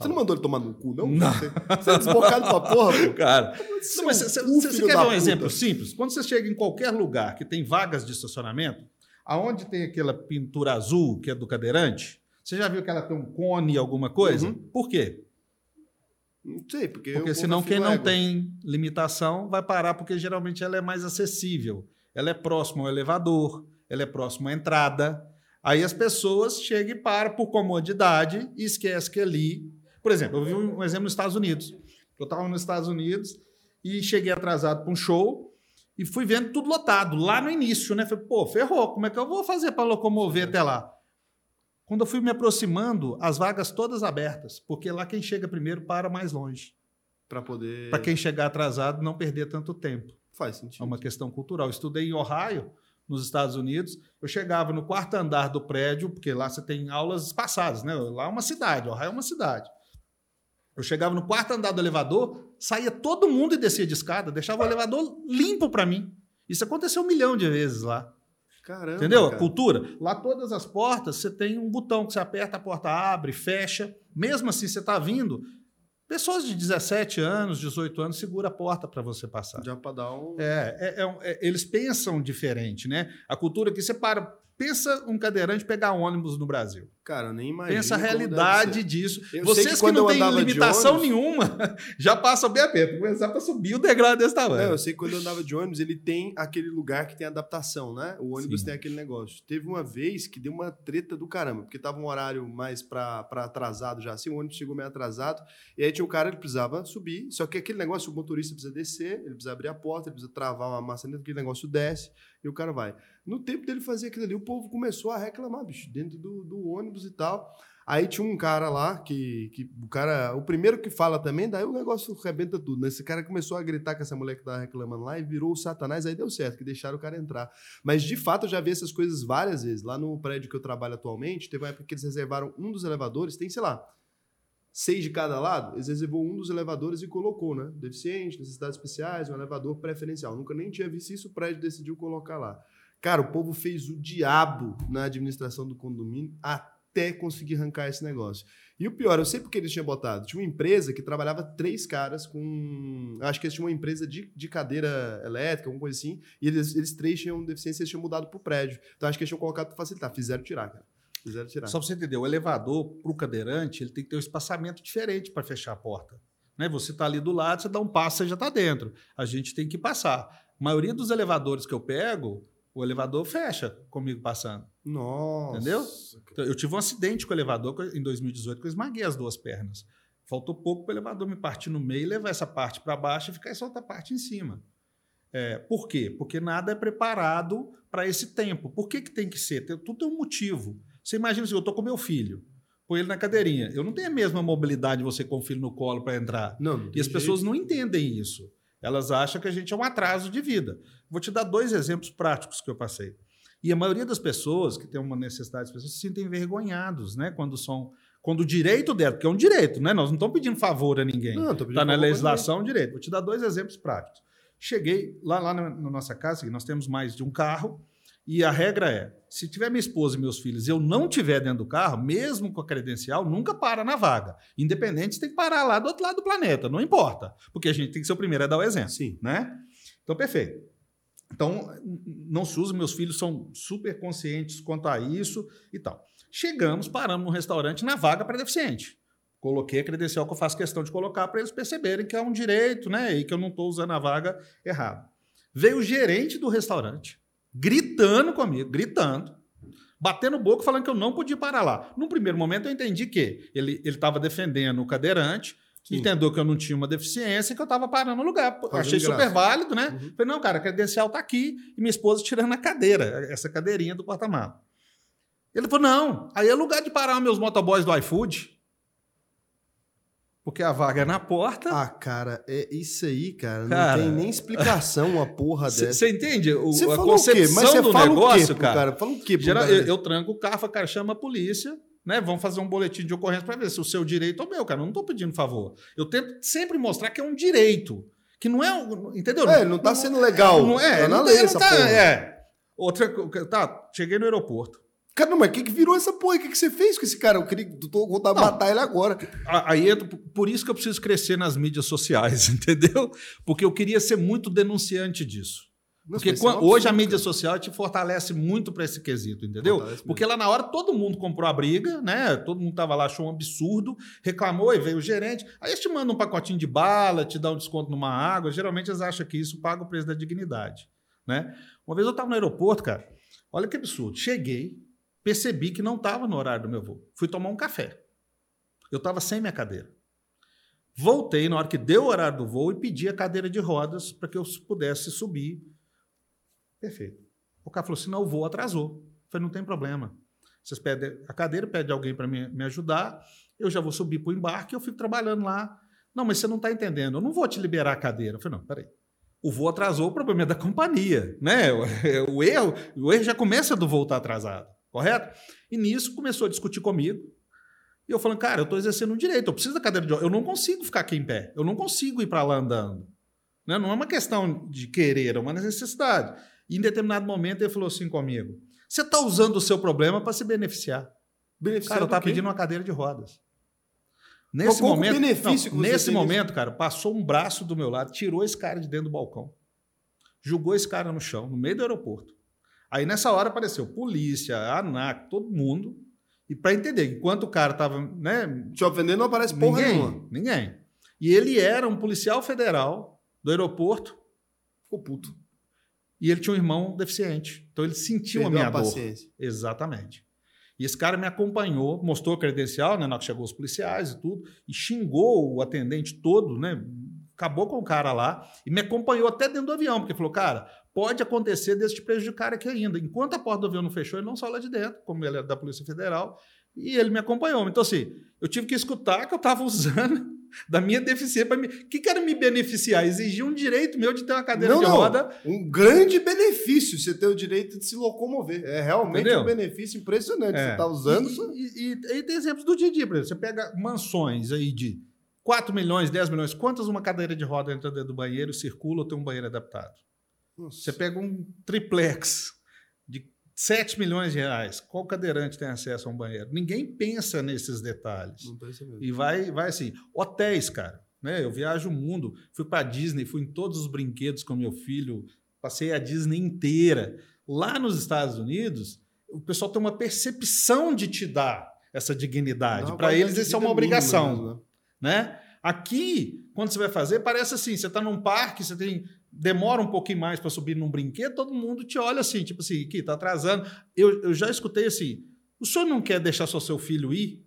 Você não mandou ele tomar no cu, não? Não. Você, você é desbocado pra porra, pô. Cara, Não, mas você, cu, você- você quer ver um puta. exemplo simples? Quando você chega em qualquer lugar que tem vagas de estacionamento, aonde tem aquela pintura azul que é do cadeirante, você já viu que ela tem um cone, alguma coisa? Uhum. Por quê? Não sei, porque... Porque senão quem não égua. tem limitação vai parar, porque geralmente ela é mais acessível. Ela é próxima ao elevador, ela é próxima à entrada. Aí as pessoas chegam e param por comodidade e esquecem que ali. Por exemplo, eu vi um exemplo nos Estados Unidos. Eu estava nos Estados Unidos e cheguei atrasado para um show e fui vendo tudo lotado, lá no início, né? Falei, pô, ferrou, como é que eu vou fazer para locomover até lá? Quando eu fui me aproximando, as vagas todas abertas, porque lá quem chega primeiro para mais longe. Pra poder... Para quem chegar atrasado, não perder tanto tempo. Faz É sentido. uma questão cultural. Eu estudei em Ohio, nos Estados Unidos. Eu chegava no quarto andar do prédio, porque lá você tem aulas espaçadas, né? Lá é uma cidade, Ohio é uma cidade. Eu chegava no quarto andar do elevador, saía todo mundo e descia de escada, deixava o elevador limpo para mim. Isso aconteceu um milhão de vezes lá. Caramba. Entendeu? cara. Cultura. Lá todas as portas, você tem um botão que você aperta, a porta abre, fecha. Mesmo assim, você está vindo, pessoas de 17 anos, 18 anos, segura a porta para você passar. Já pra dar um. É, é- é é- eles pensam diferente, né? A cultura que você para. Pensa um cadeirante pegar ônibus no Brasil. Cara, eu nem imagino. Pensa a realidade disso. Eu Vocês que que, não têm limitação ônibus- nenhuma, *laughs* já passam bem aperto. Começar para subir o degrau desse tamanho. Não, eu sei que quando eu andava de ônibus, ele tem aquele lugar que tem adaptação, né? O ônibus Sim. tem aquele negócio. Teve uma vez que deu uma treta do caramba, porque tava um horário mais pra atrasado já, assim, o ônibus chegou meio atrasado, e aí tinha um cara, ele precisava subir, só que aquele negócio, o motorista precisa descer, ele precisa abrir a porta, ele precisa travar uma maçaneta, aquele negócio desce, e o cara vai. No tempo dele fazer aquilo ali, o povo começou a reclamar, bicho, dentro do, do ônibus e tal. Aí tinha um cara lá que, que o cara, o primeiro que fala também, daí o negócio rebenta tudo, né? Esse cara começou a gritar com essa mulher que tava reclamando lá e virou o satanás, aí deu certo, que deixaram o cara entrar. Mas de fato eu já vi essas coisas várias vezes. Lá no prédio que eu trabalho atualmente, teve uma época que eles reservaram um dos elevadores, tem, sei lá, seis de cada lado, eles reservou um dos elevadores e colocou, né? Deficiente, necessidades especiais, um elevador preferencial. Nunca nem tinha visto isso, o prédio decidiu colocar lá. Cara, o povo fez o diabo na administração do condomínio até conseguir arrancar esse negócio. E o pior, eu sei porque eles tinham botado. Tinha uma empresa que trabalhava três caras com. Acho que eles tinham uma empresa de, de cadeira elétrica, alguma coisa assim. E eles, eles três tinham deficiência e eles tinham mudado pro prédio. Então acho que eles tinham colocado para facilitar. Fizeram tirar, cara. Fizeram tirar. Só para você entender, o elevador para o cadeirante ele tem que ter um espaçamento diferente para fechar a porta. Né? Você está ali do lado, você dá um passo, você já está dentro. A gente tem que passar. A maioria dos elevadores que eu pego, o elevador fecha comigo passando. Nossa. Entendeu? Então, eu tive um acidente com o elevador em 2018 que eu esmaguei as duas pernas. Faltou pouco para o elevador me partir no meio e levar essa parte para baixo e ficar essa outra parte em cima. É, por quê? Porque nada é preparado para esse tempo. Por que, que tem que ser? Tem- tudo tem um motivo. Você imagina assim, eu estou com meu filho, põe ele na cadeirinha. Eu não tenho a mesma mobilidade de você com o filho no colo para entrar. Não, não E as pessoas jeito. não entendem isso. Elas acham que a gente é um atraso de vida. Vou te dar dois exemplos práticos que eu passei. E a maioria das pessoas que tem uma necessidade especial se sentem envergonhados, né? Quando são. Quando o direito dela, porque é um direito, né? Nós não estamos pedindo favor a ninguém. Não, Está na legislação um direito. Vou te dar dois exemplos práticos. Cheguei lá, lá na, na nossa casa, que nós temos mais de um carro, e a regra é: se tiver minha esposa e meus filhos eu não tiver dentro do carro, mesmo com a credencial, nunca para na vaga. Independente, tem que parar lá do outro lado do planeta, não importa. Porque a gente tem que ser o primeiro a dar o exemplo Sim. né? Então, perfeito. Então, não se usa, meus filhos são super conscientes quanto a isso e tal. Chegamos, paramos no restaurante na vaga para deficiente. Coloquei a credencial que eu faço questão de colocar para eles perceberem que é um direito, né? E que eu não estou usando a vaga errado. Veio o gerente do restaurante, gritando comigo, gritando, batendo boca, falando que eu não podia parar lá. Num primeiro momento, eu entendi que ele estava defendendo o cadeirante, Sim. entendeu que eu não tinha uma deficiência e que eu estava parando no lugar. Fazendo Achei graça. super válido, né? Uhum. Falei, não, cara, a credencial tá aqui e minha esposa tirando a cadeira, essa cadeirinha do porta-mala. Ele falou, não, aí é lugar de parar meus motoboys do iFood. Porque a vaga é na porta. Ah, cara, é isso aí, cara. Cara. Não tem nem explicação uma porra dessa. Você entende o, Você a falou o quê? concepção do negócio, quê pro cara? Fala o quê Geral- cara? eu, eu tranco o carro, cara, chama a polícia, né? Vamos fazer um boletim de ocorrência para ver se o seu direito é o meu, cara. Eu não estou pedindo favor. Eu tento sempre mostrar que é um direito. Que não é. Entendeu? É, não tá sendo legal. Não é, Tá na não lei não essa tá- porra. é. Outra tá, cheguei no aeroporto. Cara, não, mas o que, que virou essa porra? O que, que você fez com esse cara? Eu queria tô de Não. matar ele agora. Aí entra- por isso que eu preciso crescer nas mídias sociais, *laughs* entendeu? Porque eu queria ser muito denunciante disso. Nossa, Porque mas isso é um quan- hoje a mídia social te fortalece muito para esse quesito, entendeu? Porque lá na hora todo mundo comprou a briga, né? Todo mundo tava lá, achou um absurdo, reclamou e veio o gerente. Aí eles te mandam um pacotinho de bala, te dá um desconto numa água. Geralmente eles acham que isso paga o preço da dignidade, né? Uma vez eu estava no aeroporto, cara. Olha que absurdo. Cheguei, percebi que não estava no horário do meu voo. Fui tomar um café. Eu estava sem minha cadeira. Voltei na hora que deu o horário do voo e pedi a cadeira de rodas para que eu pudesse subir. Perfeito. O cara falou assim: não, o voo atrasou. Eu falei, não tem problema. Vocês pedem a cadeira, pede alguém para me, me ajudar, eu já vou subir para o embarque eu fico trabalhando lá. Não, mas você não está entendendo, eu não vou te liberar a cadeira. Eu falei, não, peraí. O voo atrasou, o problema é da companhia, né? O, *laughs* o erro, o erro já começa do voo estar atrasado, correto? E nisso começou a discutir comigo. E eu falando, cara, eu estou exercendo um direito, eu preciso da cadeira de rodas, eu não consigo ficar aqui em pé, eu não consigo ir para lá andando. Né? Não é uma questão de querer, é uma necessidade. E em determinado momento ele falou assim comigo: você está usando o seu problema para se beneficiar. Beneficiar Cara, eu estava pedindo uma cadeira de rodas. Nesse qual momento, benefício não, nesse momento, cara, passou um braço do meu lado, tirou esse cara de dentro do balcão, jogou esse cara no chão, no meio do aeroporto. Aí nessa hora apareceu polícia, ANAC, todo mundo. E para entender, enquanto o cara estava, né, Te ofendendo não aparece porra ninguém, nenhuma. ninguém. E ele era um policial federal do aeroporto Ficou puto. e ele tinha um irmão deficiente. Então ele sentiu a Perdeu minha a dor. Exatamente. E esse cara me acompanhou, mostrou a credencial, né, na hora que chegou os policiais e tudo, e xingou o atendente todo, né? Acabou com o cara lá e me acompanhou até dentro do avião, porque falou, cara, pode acontecer desse te prejudicar aqui ainda. Enquanto a porta do avião não fechou, ele não saiu lá de dentro, como ele é da Polícia Federal, e ele me acompanhou. Então, assim, eu tive que escutar que eu estava usando *laughs* da minha deficiência para me. O que, era me beneficiar? Exigir um direito meu de ter uma cadeira Não, de não. roda. Um grande benefício você ter o direito de se locomover. É realmente Entendeu? um benefício impressionante. É. Você está usando. E, e, e- e tem exemplos do dia a dia, por exemplo. Você pega mansões aí de 4 milhões, 10 milhões. Quantas uma cadeira de roda entra dentro do banheiro, circula ou tem um banheiro adaptado? Nossa. Você pega um triplex de 7 milhões de reais. Qual cadeirante tem acesso a um banheiro? Ninguém pensa nesses detalhes. Não pensa mesmo. E vai, vai assim. Hotéis, cara. Né? Eu viajo o mundo, fui para Disney, fui em todos os brinquedos com meu filho, passei a Disney inteira. Lá nos Estados Unidos, o pessoal tem uma percepção de te dar essa dignidade. Para eles, isso é uma obrigação mesmo, né? né? Aqui, quando você vai fazer, parece assim: você está num parque, você tem. Demora um pouquinho mais para subir num brinquedo, todo mundo te olha assim, tipo assim, aqui, tá atrasando. Eu, eu já escutei assim: o senhor não quer deixar só seu filho ir?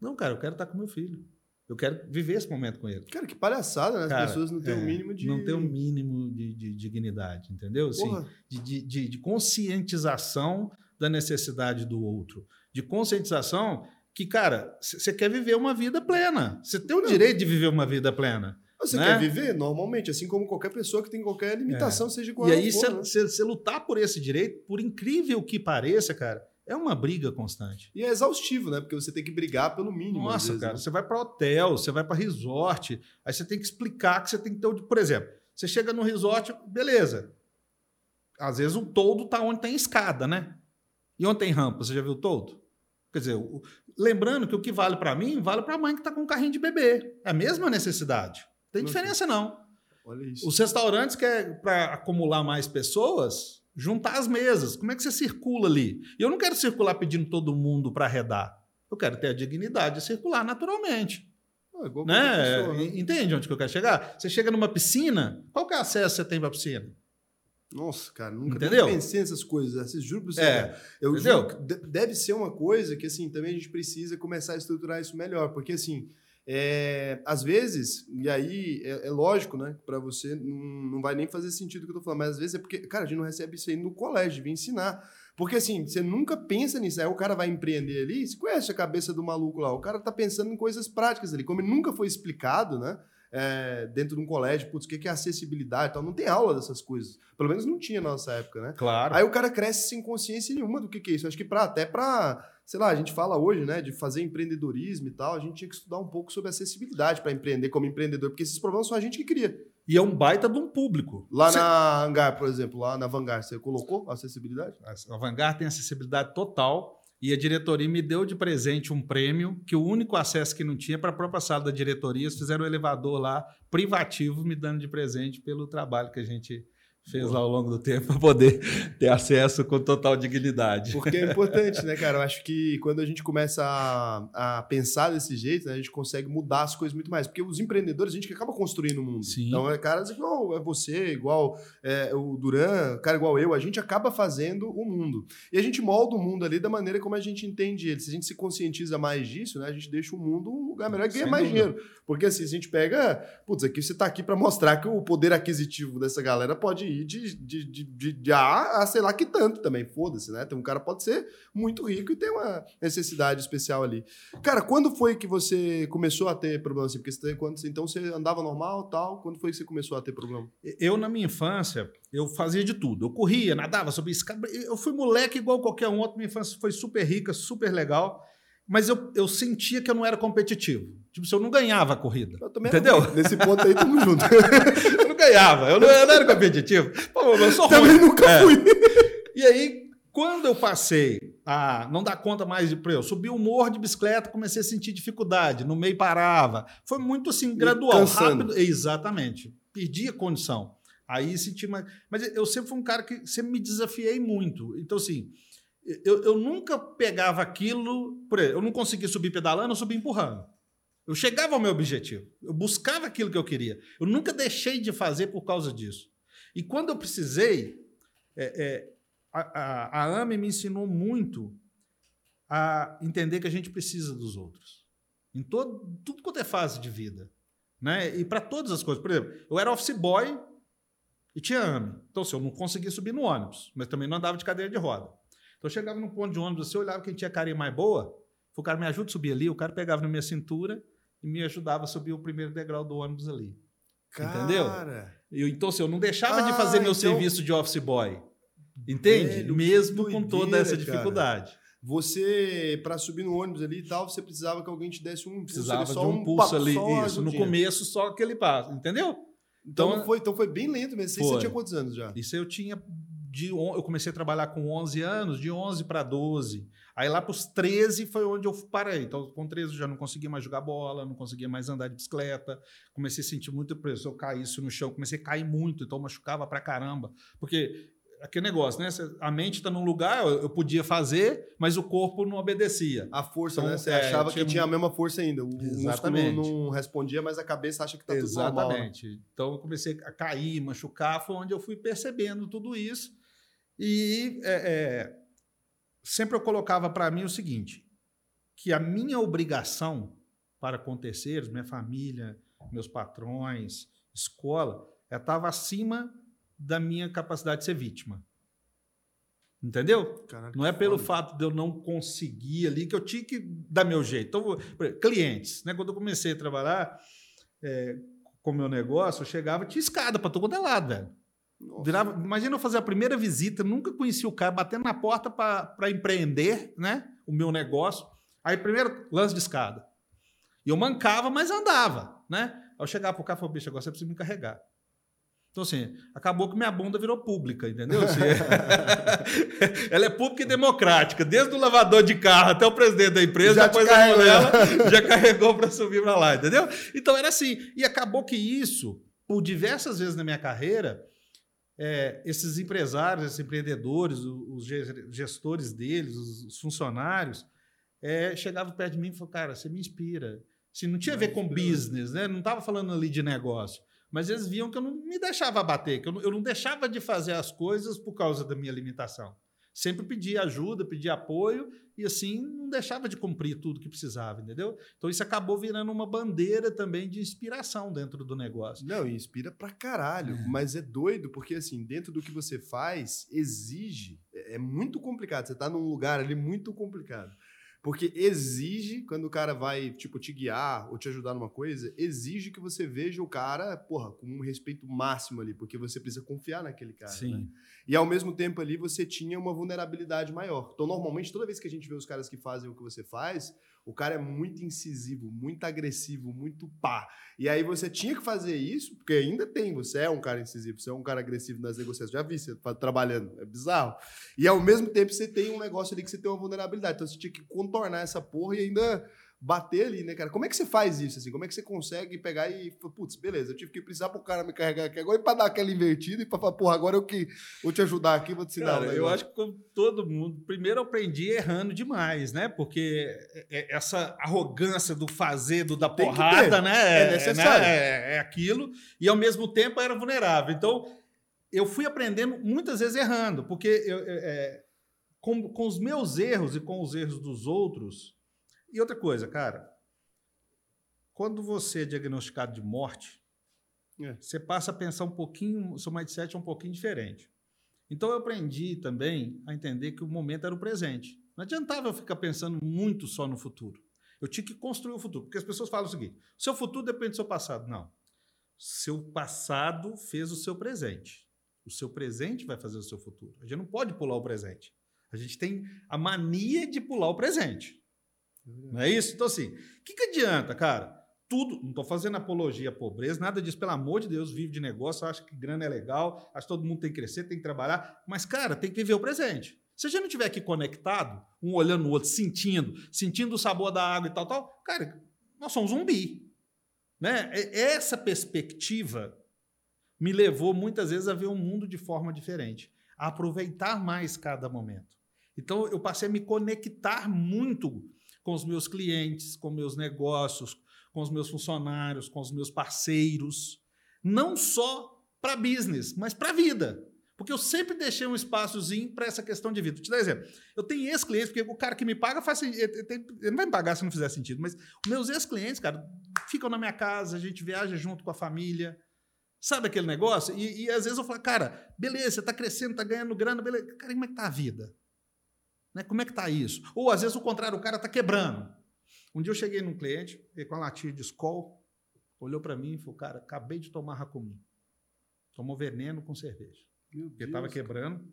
Não, cara, eu quero estar com meu filho. Eu quero viver esse momento com ele. Cara, que palhaçada, né? As Cara, pessoas não têm o é, mínimo de. Não tem o mínimo de, de dignidade, entendeu? Assim, de, de- de conscientização da necessidade do outro. De conscientização que, cara, você quer viver uma vida plena. Você tem o Não. direito de viver uma vida plena. Você né? quer viver normalmente, assim como qualquer pessoa que tem qualquer limitação, seja qual E aí, for, né? você lutar por esse direito, por incrível que pareça, cara, é uma briga constante. E é exaustivo, né? Porque você tem que brigar pelo mínimo. Nossa, vezes, cara, né? você vai para hotel, você vai para resort, aí você tem que explicar que você tem que ter. o- Por exemplo, você chega no resort, beleza. Às vezes o toldo tá onde tem escada, né? E onde tem rampa, você já viu o toldo? Quer dizer, o- lembrando que o que vale para mim, vale para a mãe que tá com um carrinho de bebê. É a mesma necessidade. Não tem diferença, não. Olha isso. Os restaurantes querem, para acumular mais pessoas, juntar as mesas. Como é que você circula ali? E eu não quero circular pedindo todo mundo para arredar. Eu quero ter a dignidade de circular naturalmente. Ah, igual qualquer Né? pessoa, né? Entende onde que eu quero chegar? Você chega numa piscina, qual que é o acesso que você tem para a piscina? Nossa, cara, nunca Entendeu? nem pensei nessas coisas. Vocês juram pra você, É. Eu entendeu? juro deve ser uma coisa que, assim, também a gente precisa começar a estruturar isso melhor. Porque, assim, é, às vezes, e aí é, é lógico, né? Pra você não, não vai nem fazer sentido o que eu tô falando, mas às vezes é porque, cara, a gente não recebe isso aí no colégio, devia ensinar. Porque, assim, você nunca pensa nisso. Aí o cara vai empreender ali, você conhece a cabeça do maluco lá. O cara tá pensando em coisas práticas ali. Como ele nunca foi explicado, né? é, dentro de um colégio, putz, o que que é acessibilidade e tal. Não tem aula dessas coisas. Pelo menos não tinha na nossa época, né? Claro. Aí o cara cresce sem consciência nenhuma do que, que é isso. Acho que pra, até para, sei lá, a gente fala hoje, né, de fazer empreendedorismo e tal, a gente tinha que estudar um pouco sobre acessibilidade para empreender como empreendedor, porque esses problemas só a gente que cria. E é um baita de um público. Lá Você- na Hangar, por exemplo, lá na Vanguard, você colocou acessibilidade? A Vanguard tem acessibilidade total e a diretoria me deu de presente um prêmio que o único acesso que não tinha para a própria sala da diretoria, eles fizeram um elevador lá privativo me dando de presente pelo trabalho que a gente fez lá ao longo do tempo para poder ter acesso com total dignidade. Porque é importante, né, cara? Eu acho que quando a gente começa a, a pensar desse jeito, né, a gente consegue mudar as coisas muito mais. Porque os empreendedores, a gente que acaba construindo o mundo. Sim. Então, é caras igual é você, igual é, o Duran, cara igual eu, a gente acaba fazendo o mundo. E a gente molda o mundo ali da maneira como a gente entende ele. Se a gente se conscientiza mais disso, né, a gente deixa o mundo um lugar melhor e ganha mais dúvida. dinheiro. Porque assim, se a gente pega, putz, aqui você tá aqui para mostrar que o poder aquisitivo dessa galera pode ir de, de, de, de, de A a sei lá que tanto também, foda-se, né? Tem um cara pode ser muito rico e tem uma necessidade especial ali. Cara, quando foi que você começou a ter problema assim? Porque você, quando, então você andava normal tal, quando foi que você começou a ter problema? Eu, na minha infância, eu fazia de tudo. Eu corria, nadava, subia escada. Eu fui moleque igual qualquer um outro. Minha infância foi super rica, super legal. Mas eu, eu sentia que eu não era competitivo. Tipo, se eu não ganhava a corrida. entendeu? Era, *laughs* nesse ponto aí, tamo junto. *laughs* eu não ganhava, eu não, eu não era competitivo. Pô, eu sou Também ruim. nunca é. fui. E aí, quando eu passei a não dar conta mais de eu subir o morro de bicicleta, comecei a sentir dificuldade, no meio parava. Foi muito assim, gradual, rápido. Exatamente. Perdi a condição. Aí senti mais. Mas eu sempre fui um cara que sempre me desafiei muito. Então, assim, eu, eu nunca pegava aquilo. Por exemplo, eu não conseguia subir pedalando, eu subia empurrando. Eu chegava ao meu objetivo. Eu buscava aquilo que eu queria. Eu nunca deixei de fazer por causa disso. E quando eu precisei, é, é, a, a, a AME me ensinou muito a entender que a gente precisa dos outros. Em todo, tudo quanto é fase de vida. Né? E para todas as coisas. Por exemplo, eu era office boy e tinha AME. Então, assim, eu não conseguia subir no ônibus, mas também não andava de cadeira de roda. Então, eu chegava num ponto de ônibus, eu olhava quem tinha carinha mais boa, o cara me ajuda a subir ali, o cara pegava na minha cintura e me ajudava a subir o primeiro degrau do ônibus ali. Cara. Entendeu? Eu, então, assim, eu não deixava ah, de fazer meu então... serviço de office boy. Entende? Velho, Mesmo com toda essa dificuldade. Cara. Você, para subir no ônibus ali e tal, você precisava que alguém te desse um impulso. Precisava ali, de um, um pulso ali. Isso, no começo, só aquele passo. Entendeu? Então, então, foi, então foi bem lento mesmo. Foi. Você tinha quantos anos já? Isso eu tinha. De, eu comecei a trabalhar com 11 anos, de 11 para 12. Aí lá para os 13 foi onde eu parei. Então, com 13 eu já não conseguia mais jogar bola, não conseguia mais andar de bicicleta. Comecei a sentir muito preso. Se eu caísse no chão, comecei a cair muito, então machucava pra caramba. Porque aquele negócio, né? A mente está num lugar, eu podia fazer, mas o corpo não obedecia. A força, então, né? Você é, achava tinha... que tinha a mesma força ainda. O Exatamente. músculo não respondia, mas a cabeça acha que está tudo normal. Né? Exatamente. Então eu comecei a cair, machucar, foi onde eu fui percebendo tudo isso. E é, é, sempre eu colocava para mim o seguinte, que a minha obrigação para acontecer, minha família, meus patrões, escola, estava acima da minha capacidade de ser vítima. Entendeu? Caraca, não é pelo foda. fato de eu não conseguir ali que eu tinha que dar meu jeito. Então, clientes, né? Quando eu comecei a trabalhar é, com meu negócio, eu chegava tinha escada para todo lado, velho. Virava, imagina eu fazer a primeira visita, nunca conheci o cara, batendo na porta para empreender né, o meu negócio. Aí, primeiro, lance de escada. E eu mancava, mas andava. Né? Aí eu chegava para o cara e falava, bicho, agora você precisa me carregar. Então, assim, acabou que minha bunda virou pública, entendeu? Assim, *laughs* ela é pública e democrática. Desde o lavador de carro até o presidente da empresa, já depois a mulher já carregou para subir para lá, entendeu? Então, era assim. E acabou que isso, por diversas vezes na minha carreira, é, esses empresários, esses empreendedores, os gestores deles, os funcionários, é, chegavam perto de mim e falavam, cara, você me inspira. Assim, não tinha a ver com business, né? não estava falando ali de negócio mas eles viam que eu não me deixava bater, que eu não, eu não deixava de fazer as coisas por causa da minha limitação. Sempre pedia ajuda, pedia apoio e assim não deixava de cumprir tudo que precisava, entendeu? Então isso acabou virando uma bandeira também de inspiração dentro do negócio. Não, inspira pra caralho, é. mas é doido porque assim, dentro do que você faz, exige, é, é muito complicado, você tá num lugar ali muito complicado. Porque exige, quando o cara vai, tipo, te guiar ou te ajudar numa coisa, exige que você veja o cara, porra, com um respeito máximo ali, porque você precisa confiar naquele cara. Sim. Né? E ao mesmo tempo ali você tinha uma vulnerabilidade maior. Então, normalmente, toda vez que a gente vê os caras que fazem o que você faz, o cara é muito incisivo, muito agressivo, muito pá. E aí você tinha que fazer isso, porque ainda tem, você é um cara incisivo, você é um cara agressivo nas negociações. Já vi você trabalhando, é bizarro. E ao mesmo tempo você tem um negócio ali que você tem uma vulnerabilidade. Então você tinha que contornar essa porra e ainda bater ali, né, cara? Como é que você faz isso, assim? Como é que você consegue pegar e... Putz, beleza, eu tive que precisar pro cara me carregar aqui agora e pra dar aquela invertida e pra falar, porra, agora eu que vou te ajudar aqui, vou te ensinar. Cara, eu acho que como todo mundo, primeiro eu aprendi errando demais, né? Porque é, é, essa arrogância do fazer, do da porrada, né? É necessário. Né? É, é aquilo. E ao mesmo tempo era vulnerável. Então, eu fui aprendendo muitas vezes errando, porque eu, é, com, com os meus erros e com os erros dos outros e outra coisa, cara, quando você é diagnosticado de morte, É. Você passa a pensar um pouquinho, o seu mindset é um pouquinho diferente. Então eu aprendi também a entender que o momento era o presente. Não adiantava eu ficar pensando muito só no futuro. Eu tinha que construir o futuro. Porque as pessoas falam o seguinte: seu futuro depende do seu passado. Não. Seu passado fez o seu presente. O seu presente vai fazer o seu futuro. A gente não pode pular o presente. A gente tem a mania de pular o presente. Não é isso? Então, assim, o que, que adianta, cara? Tudo, não estou fazendo apologia à pobreza, nada disso, pelo amor de Deus, vive de negócio, acho que grana é legal, acho que todo mundo tem que crescer, tem que trabalhar, mas, cara, tem que viver o presente. Se a gente não estiver aqui conectado, um olhando no outro, sentindo, sentindo o sabor da água e tal, tal, cara, nós somos um zumbi. Né? Essa perspectiva me levou muitas vezes a ver o mundo de forma diferente, a aproveitar mais cada momento. Então eu passei a me conectar muito com os meus clientes, com meus negócios, com os meus funcionários, com os meus parceiros, não só para business, mas para a vida. Porque eu sempre deixei um espaçozinho para essa questão de vida. Vou te dar um exemplo. Eu tenho ex-clientes, porque o cara que me paga faz. Ele não vai me pagar se não fizer sentido, mas meus ex-clientes, cara, ficam na minha casa, a gente viaja junto com a família. Sabe aquele negócio? E, e às vezes eu falo, cara, beleza, você está crescendo, está ganhando grana, beleza. Cara, como é que tá a vida? Né? Como é que tá isso? Ou às vezes o contrário, o cara está quebrando. Um dia eu cheguei num cliente, com a latinha de Skol, olhou para mim e falou, cara, acabei de tomar Racumim. Tomou veneno com cerveja. Porque estava quebrando.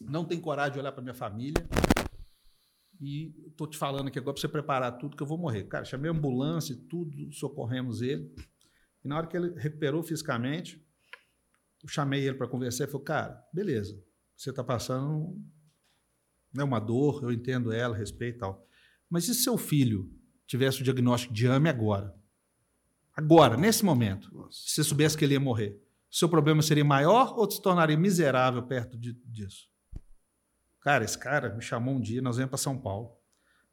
Não tem coragem de olhar para minha família. E estou te falando aqui agora para você preparar tudo que eu vou morrer. Cara, chamei a ambulância e tudo, socorremos ele. E na hora que ele recuperou fisicamente, eu chamei ele para conversar e falei, cara, beleza, você está passando né, uma dor, eu entendo ela, respeito e tal. Mas e se seu filho tivesse o diagnóstico de AME agora? Agora, nesse momento, Nossa. se você soubesse que ele ia morrer, seu problema seria maior ou se tornaria miserável perto de, disso? Cara, esse cara me chamou um dia, nós viemos para São Paulo.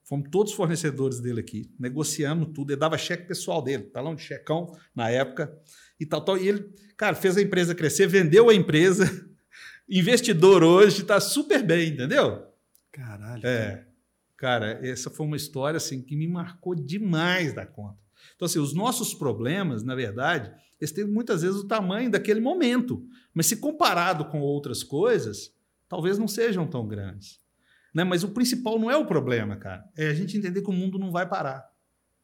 Fomos todos os fornecedores dele aqui, negociamos tudo. Ele dava cheque pessoal dele, talão de checão na época e tal, tal. E ele, cara, fez a empresa crescer, vendeu a empresa, *laughs* investidor hoje, está super bem, entendeu? Caralho. É. Cara, essa foi uma história assim que me marcou demais da conta. Então, assim, os nossos problemas, na verdade, eles têm muitas vezes o tamanho daquele momento. Mas se comparado com outras coisas, talvez não sejam tão grandes. Né? Mas o principal não é o problema, cara. É a gente entender que o mundo não vai parar.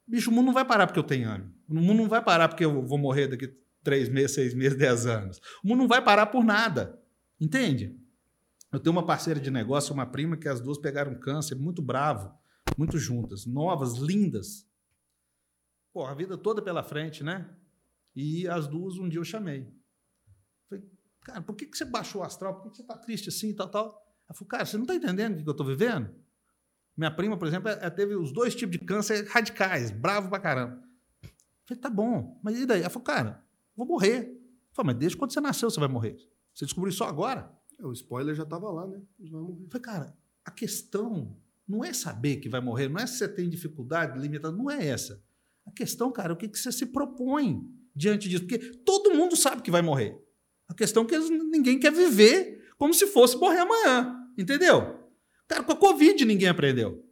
Bicho, o mundo não vai parar porque eu tenho ano. O mundo não vai parar porque eu vou morrer daqui três meses, seis meses, dez anos. O mundo não vai parar por nada. Entende? Eu tenho uma parceira de negócio, uma prima, que as duas pegaram câncer, muito bravo, muito juntas, novas, lindas. Pô, a vida toda pela frente, né? E as duas, um dia eu chamei. Falei, cara, por que, que você baixou o astral? Por que, que você está triste assim e tal, tal? Ela falou, cara, você não está entendendo o que, que eu estou vivendo? Minha prima, por exemplo, ela teve os dois tipos de câncer radicais, bravo pra caramba. Eu falei, tá bom, mas e daí? Ela falou, cara, vou morrer. Eu falei, mas desde quando você nasceu você vai morrer. Você descobriu isso agora? É, o spoiler já estava lá, né? Vai morrer. Falei, cara, a questão não é saber que vai morrer, não é se você tem dificuldade, limitada, não é essa. A questão, cara, é o que, que você se propõe diante disso. Porque todo mundo sabe que vai morrer. A questão é que ninguém quer viver como se fosse morrer amanhã. Entendeu? Cara, com a Covid ninguém aprendeu.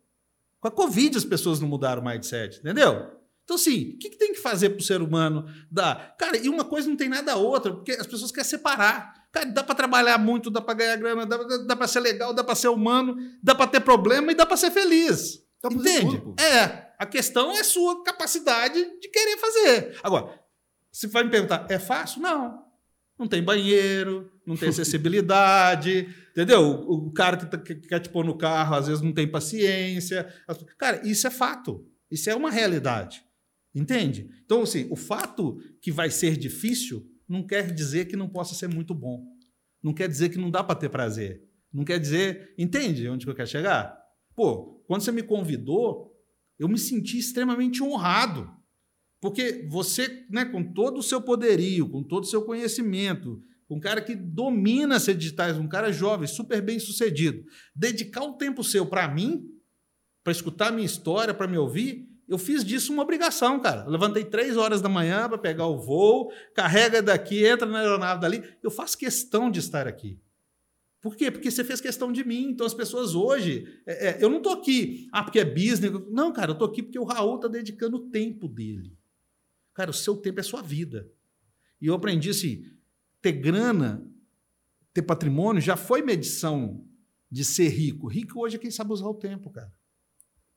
Com a Covid as pessoas não mudaram o mindset, entendeu? Então, assim, o que, que tem que fazer para o ser humano dar? Cara, e uma coisa não tem nada a outra, porque as pessoas querem separar. Cara, dá para trabalhar muito, dá para ganhar grana, dá, dá, dá para ser legal, dá para ser humano, dá para ter problema e dá para ser feliz. Entende? Tudo, é. A questão é sua capacidade de querer fazer. Agora, se vai me perguntar, é fácil? Não. Não tem banheiro, não tem acessibilidade, *laughs* entendeu? O, o cara que, tá, que, quer te pôr no carro às vezes não tem paciência. Cara, isso é fato. Isso é uma realidade. Entende? Então, assim, o fato que vai ser difícil não quer dizer que não possa ser muito bom. Não quer dizer que não dá para ter prazer. Não quer dizer. Entende onde eu quero chegar? Pô, quando você me convidou, eu me senti extremamente honrado. Porque você, né, com todo o seu poderio, com todo o seu conhecimento, um cara que domina ser digitais, um cara jovem, super bem sucedido, dedicar o tempo seu para mim, para escutar a minha história, para me ouvir, eu fiz disso uma obrigação, cara. Eu levantei três horas da manhã para pegar o voo, carrega daqui, entra na aeronave dali. Eu faço questão de estar aqui. Por quê? Porque você fez questão de mim. Então as pessoas hoje. É, é, eu não estou aqui, ah, porque é business. Não, cara, eu estou aqui porque o Raul está dedicando o tempo dele. Cara, o seu tempo é sua vida. E eu aprendi assim, ter grana, ter patrimônio já foi medição de ser rico. Rico hoje é quem sabe usar o tempo, cara.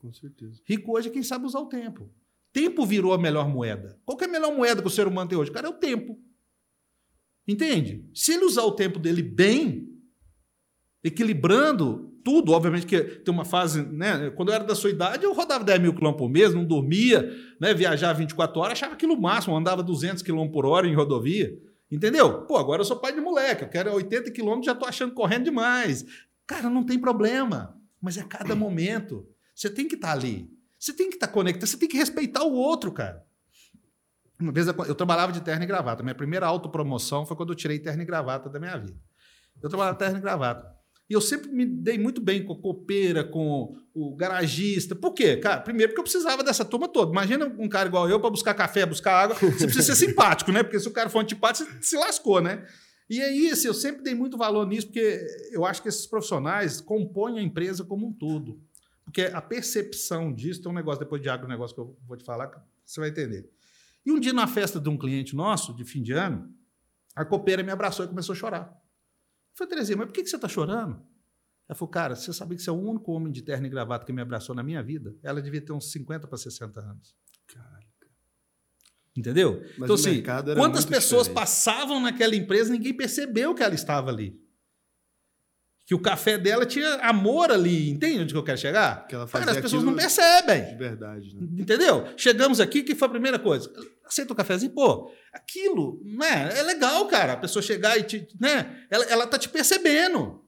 Com certeza. Rico hoje é quem sabe usar o tempo. Tempo virou a melhor moeda. Qual é a melhor moeda que o ser humano tem hoje? Cara, é o tempo. Entende? Se ele usar o tempo dele bem, equilibrando tudo, obviamente que tem uma fase, né? Quando eu era da sua idade, eu rodava 10 mil quilômetros por mês, não dormia, né? Viajava 24 horas, achava aquilo máximo, andava 200 quilômetros por hora em rodovia. Entendeu? Pô, agora eu sou pai de moleque, eu quero 80 quilômetros, já tô achando correndo demais. Cara, não tem problema, mas é cada momento. Você tem que estar tá ali. Você tem que estar tá conectado, você tem que respeitar o outro, cara. Uma vez eu, trabalhava de terno e gravata. Minha primeira autopromoção foi quando eu tirei terno e gravata da minha vida. Eu trabalhava terno e gravata. E eu sempre me dei muito bem com a copeira, com o garagista. Por quê? Cara, primeiro porque eu precisava dessa turma toda. Imagina um cara igual eu para buscar café, buscar água. Você precisa ser simpático, né? Porque se o cara for antipático, você se lascou, né? E aí, assim, eu sempre dei muito valor nisso, porque eu acho que esses profissionais compõem a empresa como um todo. Porque a percepção disso, tem um negócio depois de agronegócio que eu vou te falar, você vai entender. E um dia, na festa de um cliente nosso, de fim de ano, a copeira me abraçou e começou a chorar. Eu falei, Terezinha, mas por que você está chorando? Ela falou, cara, você sabia que você é o único homem de terno e gravata que me abraçou na minha vida? Ela devia ter uns 50 para 60 anos. Caraca. Entendeu? Mas então, assim, quantas pessoas diferente. passavam naquela empresa e ninguém percebeu que ela estava ali? Que o café dela tinha amor ali, entende onde que eu quero chegar? Que Cara, as pessoas não percebem. De verdade. Né? Entendeu? Chegamos aqui, que foi a primeira coisa? Aceita o cafezinho? Pô, aquilo, né? É legal, cara. A pessoa chegar e te. Né? Ela, ela tá te percebendo.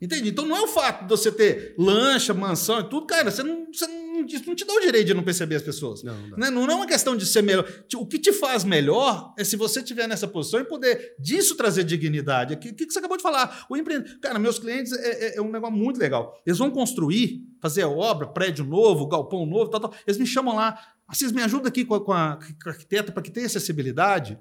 Entende? Então não é o fato de você ter lancha, mansão e tudo, cara. Você não, você não não te dá o direito de não perceber as pessoas. Não, não, né? não é uma questão de ser melhor. O que te faz melhor é se você estiver nessa posição e poder disso trazer dignidade. O que, que você acabou de falar? O empreendedor. Cara, meus clientes é, é, é, um negócio muito legal. Eles vão construir, fazer obra, prédio novo, galpão novo, tal, tal. Eles me chamam lá. Vocês me ajudam aqui com a, com a, com a arquiteta para que tenha acessibilidade?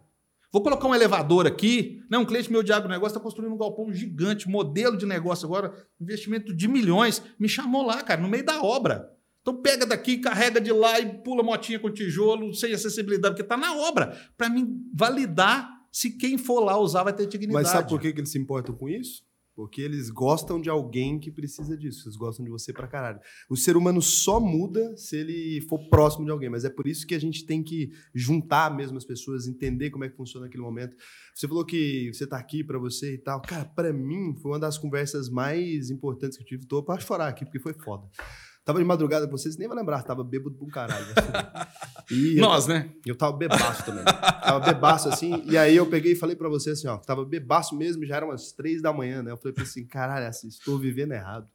Vou colocar um elevador aqui. Né? Um cliente meu de agronegócio está construindo um galpão gigante, modelo de negócio agora, investimento de milhões. Me chamou lá, cara, no meio da obra. Então pega daqui, carrega de lá e pula motinha com tijolo, sem acessibilidade, porque está na obra, para mim validar se quem for lá usar vai ter dignidade. Mas sabe por que, que eles se importam com isso? Porque eles gostam de alguém que precisa disso. Eles gostam de você pra caralho. O ser humano só muda se ele for próximo de alguém. Mas é por isso que a gente tem que juntar mesmo as pessoas, entender como é que funciona aquele momento. Você falou que você tá aqui para você e tal. Cara, para mim foi uma das conversas mais importantes que eu tive. Tô pra chorar aqui, porque foi foda. Tava de madrugada com vocês, nem vai lembrar, tava bêbado pra um caralho. Assim. *laughs* Nós, eu, né? Eu tava bebaço também. tava bebaço assim, e aí eu peguei e falei pra você assim, ó, tava bebaço mesmo, já eram umas três da manhã, né? Eu falei assim, caralho, assim, estou vivendo errado.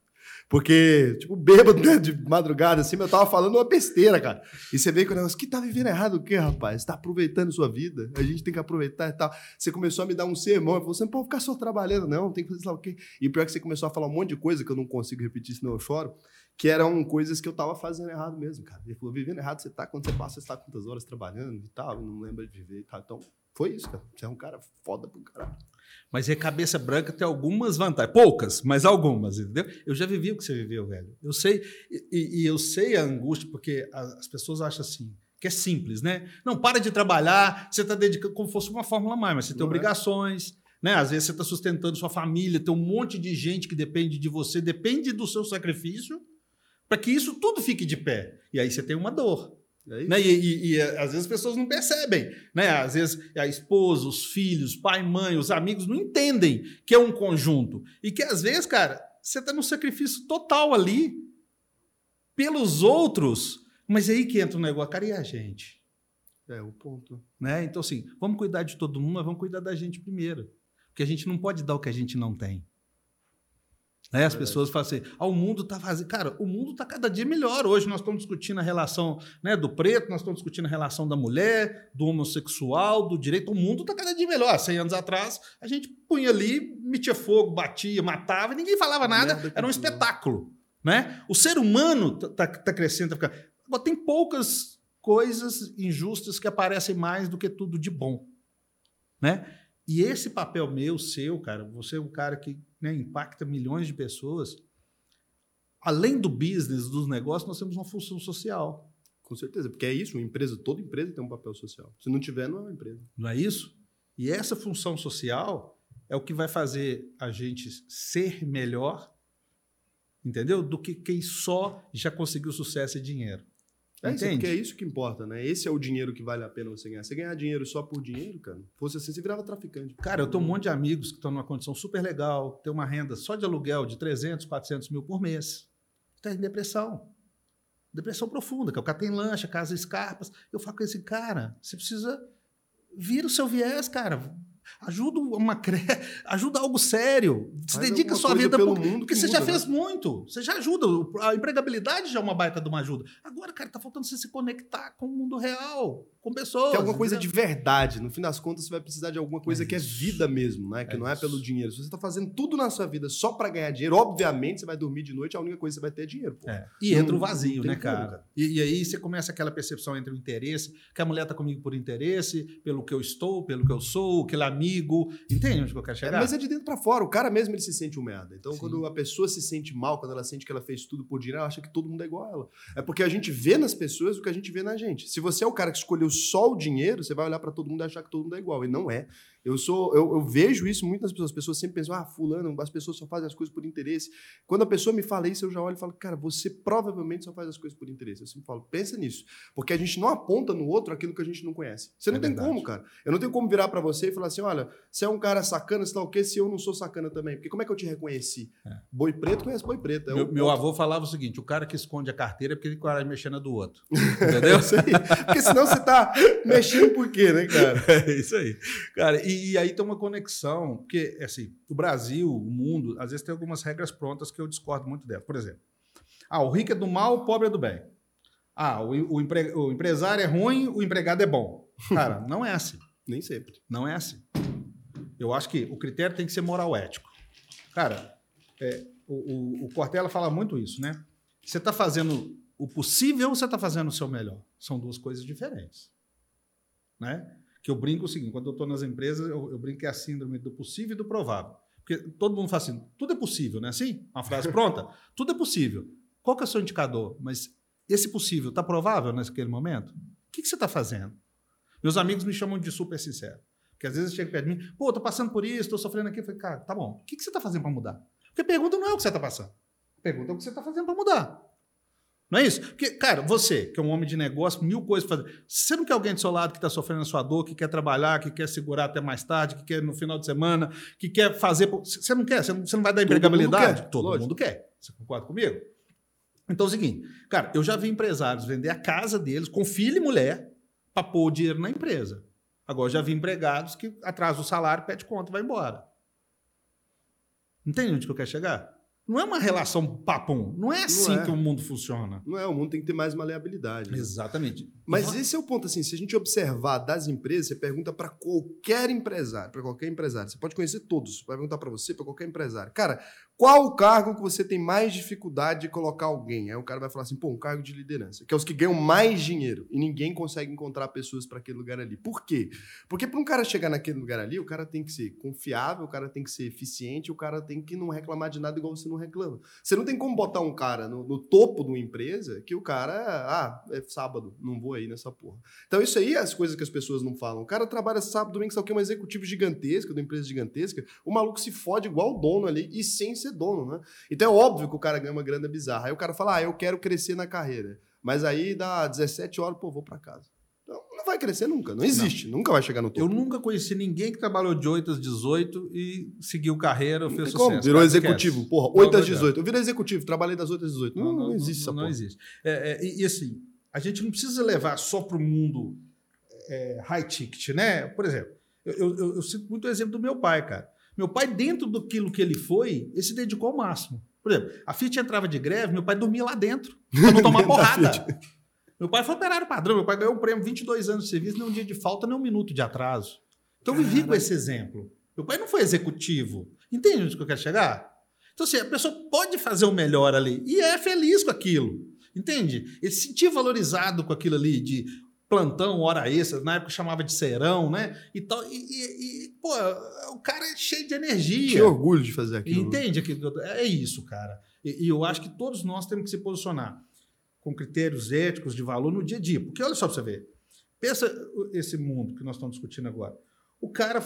Porque, tipo, bêbado né, de madrugada, assim, eu tava falando uma besteira, cara. E você vê que o negócio, que tá vivendo errado o quê, rapaz? Você tá aproveitando sua vida, a gente tem que aproveitar e tal. Você começou a me dar um sermão, eu falei, você não pode ficar só trabalhando, não, tem que fazer lá o quê. E pior que você começou a falar um monte de coisa que eu não consigo repetir, senão eu choro que eram coisas que eu tava fazendo errado mesmo, cara. Ele falou, vivendo errado você tá, quando você passa, você tá quantas horas trabalhando e tal, não lembra de viver e tal. Então, foi isso, cara. Você é um cara foda pro caralho. Mas é cabeça branca tem algumas vantagens, poucas, mas algumas, entendeu? Eu já vivi o que você viveu, velho. Eu sei, e, e eu sei a angústia, porque as pessoas acham assim, que é simples, né? Não, para de trabalhar, você está dedicando como se fosse uma fórmula mais, mas você tem não é. obrigações, é. né? Às vezes você está sustentando sua família, tem um monte de gente que depende de você, depende do seu sacrifício, para que isso tudo fique de pé. E aí você tem uma dor. É né? E, e, e, às vezes as pessoas não percebem. Né? Às vezes a esposa, os filhos, pai, mãe, os amigos não entendem que é um conjunto. E que às vezes, cara, você está no sacrifício total ali pelos outros. Mas é aí que entra o negócio, cara, e a gente? É o ponto. Né? Então, assim, vamos cuidar de todo mundo, mas vamos cuidar da gente primeiro. Porque a gente não pode dar o que a gente não tem. Né? As pessoas falam assim: ah, o mundo está vazio. Cara, o mundo está cada dia melhor. Hoje nós estamos discutindo a relação né, do preto, nós estamos discutindo a relação da mulher, do homossexual, do direito. O mundo está cada dia melhor. 100 anos atrás, a gente punha ali, metia fogo, batia, matava, ninguém falava nada. Era um espetáculo. Né? O ser humano está tá crescendo. Tá Agora, tem poucas coisas injustas que aparecem mais do que tudo de bom. Né? E esse papel meu, seu, cara, você é um cara que né, impacta milhões de pessoas. Além do business, dos negócios, nós temos uma função social. Com certeza, porque é isso, uma empresa, toda empresa tem um papel social. Se não tiver, não é uma empresa. Não é isso? E essa função social é o que vai fazer a gente ser melhor, entendeu? Do que quem só já conseguiu sucesso e dinheiro. É isso, Entende? porque é isso que importa, né? Esse é o dinheiro que vale a pena você ganhar. Você ganhar dinheiro só por dinheiro, cara, fosse assim, você virava traficante. Cara, eu tenho um monte de amigos que estão numa condição super legal, tem uma renda só de aluguel de 300, 400 mil por mês. Está em depressão. Depressão profunda, que o cara tem lancha, casa escarpas. Eu falo com esse cara, você precisa vir o seu viés, cara. Ajuda uma cre... *laughs* ajuda algo sério. Se Faz dedica a sua vida pelo porque, mundo porque que você já muda, né? fez muito. Você já ajuda. A empregabilidade já é uma baita de uma ajuda. Agora, cara, tá faltando você se conectar com o mundo real, com pessoas. Que é alguma coisa de entendeu? verdade. No fim das contas, você vai precisar de alguma coisa É que é vida mesmo, né? Que É não é isso. pelo dinheiro. Se você está fazendo tudo na sua vida só para ganhar dinheiro, obviamente você vai dormir de noite, a única coisa que você vai ter é dinheiro. É. E entra o Não- vazio, não tem né, cara? cara. E, e aí você começa aquela percepção entre o interesse, que a mulher tá comigo por interesse, pelo que eu estou, pelo que eu sou, aquele amigo. Entende onde eu quero É, chegar? mas é de dentro para fora. O cara mesmo ele se sente um merda. Então, Sim. quando a pessoa se sente mal, quando ela sente que ela fez tudo por dinheiro, ela acha que todo mundo é igual a ela. É porque a gente vê nas pessoas o que a gente vê na gente. Se você é o cara que escolheu só o dinheiro, você vai olhar para todo mundo e achar que todo mundo é igual. E não é. Eu sou, eu, eu vejo isso muito nas pessoas. As pessoas sempre pensam, ah, fulano, as pessoas só fazem as coisas por interesse. Quando a pessoa me fala isso, eu já olho e falo, cara, você provavelmente só faz as coisas por interesse. Eu sempre falo, pensa nisso. Porque a gente não aponta no outro aquilo que a gente não conhece. Você não É tem verdade. como, cara. Eu não tenho como virar para você e falar assim, olha, você é um cara sacana, sei lá o quê, se eu não sou sacana também. Porque como é que eu te reconheci? É. Boi preto conhece boi preto. É Meu, meu avô falava o seguinte: o cara que esconde a carteira é porque ele coragem de mexer na do outro. Entendeu? *laughs* É isso aí. Porque senão você tá mexendo por quê, né, cara? *laughs* É isso aí. Cara, e, e aí tem uma conexão, porque, assim, o Brasil, o mundo, às vezes tem algumas regras prontas que eu discordo muito delas. Por exemplo, ah, o rico é do mal, o pobre é do bem. Ah, o, o, empre- o empresário é ruim, o empregado é bom. Cara, *laughs* não é assim. Nem sempre. Não é assim. Eu acho que o critério tem que ser moral ético. Cara, é, o, o, o Cortella fala muito isso, né? Você está fazendo o possível ou você está fazendo o seu melhor? São duas coisas diferentes. Né? Que eu brinco o seguinte: quando eu estou nas empresas, eu, eu brinco que é a síndrome do possível e do provável. Porque todo mundo fala assim: tudo é possível, não é assim? Uma frase pronta? *laughs* tudo é possível. Qual que é o seu indicador? Mas esse possível está provável naquele momento? O que, que você está fazendo? Meus amigos me chamam de super sincero. Porque às vezes chega perto de mim, pô, tô passando por isso, tô sofrendo aqui. Eu falei, cara, tá bom. O que, que você tá fazendo para mudar? Porque pergunta não é o que você tá passando. Pergunta é o que você tá fazendo para mudar. Não é isso? Porque, cara, você, que é um homem de negócio, mil coisas pra fazer. Você não quer alguém do seu lado que está sofrendo a sua dor, que quer trabalhar, que quer segurar até mais tarde, que quer no final de semana, que quer fazer. Você não quer? Você não, você não vai dar Todo mundo empregabilidade? quer, Todo mundo quer. Você concorda comigo? Então é o seguinte, cara, eu já vi empresários vender a casa deles com filho e mulher para pôr o dinheiro na empresa. Agora eu já vi empregados que atrasam o salário, pede conta e vai embora. Entende onde que eu quero chegar? Não é uma relação papum. Não é assim é. que o mundo funciona. Não é, o mundo tem que ter mais maleabilidade. né? Exatamente. Mas Então, esse é o ponto, assim, se a gente observar das empresas, você pergunta para qualquer empresário, para qualquer empresário, você pode conhecer todos, vai perguntar para você, para qualquer empresário. Cara, qual o cargo que você tem mais dificuldade de colocar alguém? Aí o cara vai falar assim, pô, um cargo de liderança, que é os que ganham mais dinheiro e ninguém consegue encontrar pessoas para aquele lugar ali. Por quê? Porque para um cara chegar naquele lugar ali, o cara tem que ser confiável, o cara tem que ser eficiente, o cara tem que não reclamar de nada igual você não reclama. Você não tem como botar um cara no, no topo de uma empresa que o cara, ah, é sábado, não vou aí nessa porra. Então, isso aí é as coisas que as pessoas não falam. O cara trabalha sábado, domingo, o que? Uma executiva gigantesca, de uma empresa gigantesca. O maluco se fode igual o dono ali e sem ser dono, né? Então é óbvio que o cara ganha uma grana bizarra. Aí o cara fala, ah, eu quero crescer na carreira. Mas aí dá 17 horas, pô, vou pra casa. Então, não vai crescer nunca. Não existe. Nunca vai chegar no topo. Eu nunca conheci ninguém que trabalhou de 8 às 18 e seguiu carreira, Não fez sucesso. como. Virou executivo. Porra, Não, 8 às não 18. Eu virei executivo, trabalhei das 8 às 18. Não, não, existe essa não porra. existe. É, é, e, e assim, a gente não precisa levar só para o mundo é, high ticket, né? Por exemplo, eu, eu, eu, eu sinto muito o exemplo do meu pai, cara. Meu pai, dentro daquilo que ele foi, ele se dedicou ao máximo. Por exemplo, a Fiat entrava de greve, meu pai dormia lá dentro, para não tomar *laughs* porrada. Meu pai foi operário padrão, meu pai ganhou um prêmio 22 anos de serviço, nem um dia de falta, nem um minuto de atraso. Então eu vivi com esse exemplo. Meu pai não foi executivo. Entende onde que eu quero chegar? Então, assim, a pessoa pode fazer o melhor ali e é feliz com aquilo. Entende? Ele se sentia valorizado com aquilo ali de plantão, hora extra, na época chamava de serão, né? E, tal, e, e- e, pô, o cara é cheio de energia. Tinha orgulho de fazer aquilo. Entende aquilo que É isso, cara. E, e eu acho que todos nós temos que se posicionar. com critérios éticos de valor no dia a dia. Porque olha só para você ver. Pensa esse mundo que nós estamos discutindo agora. O cara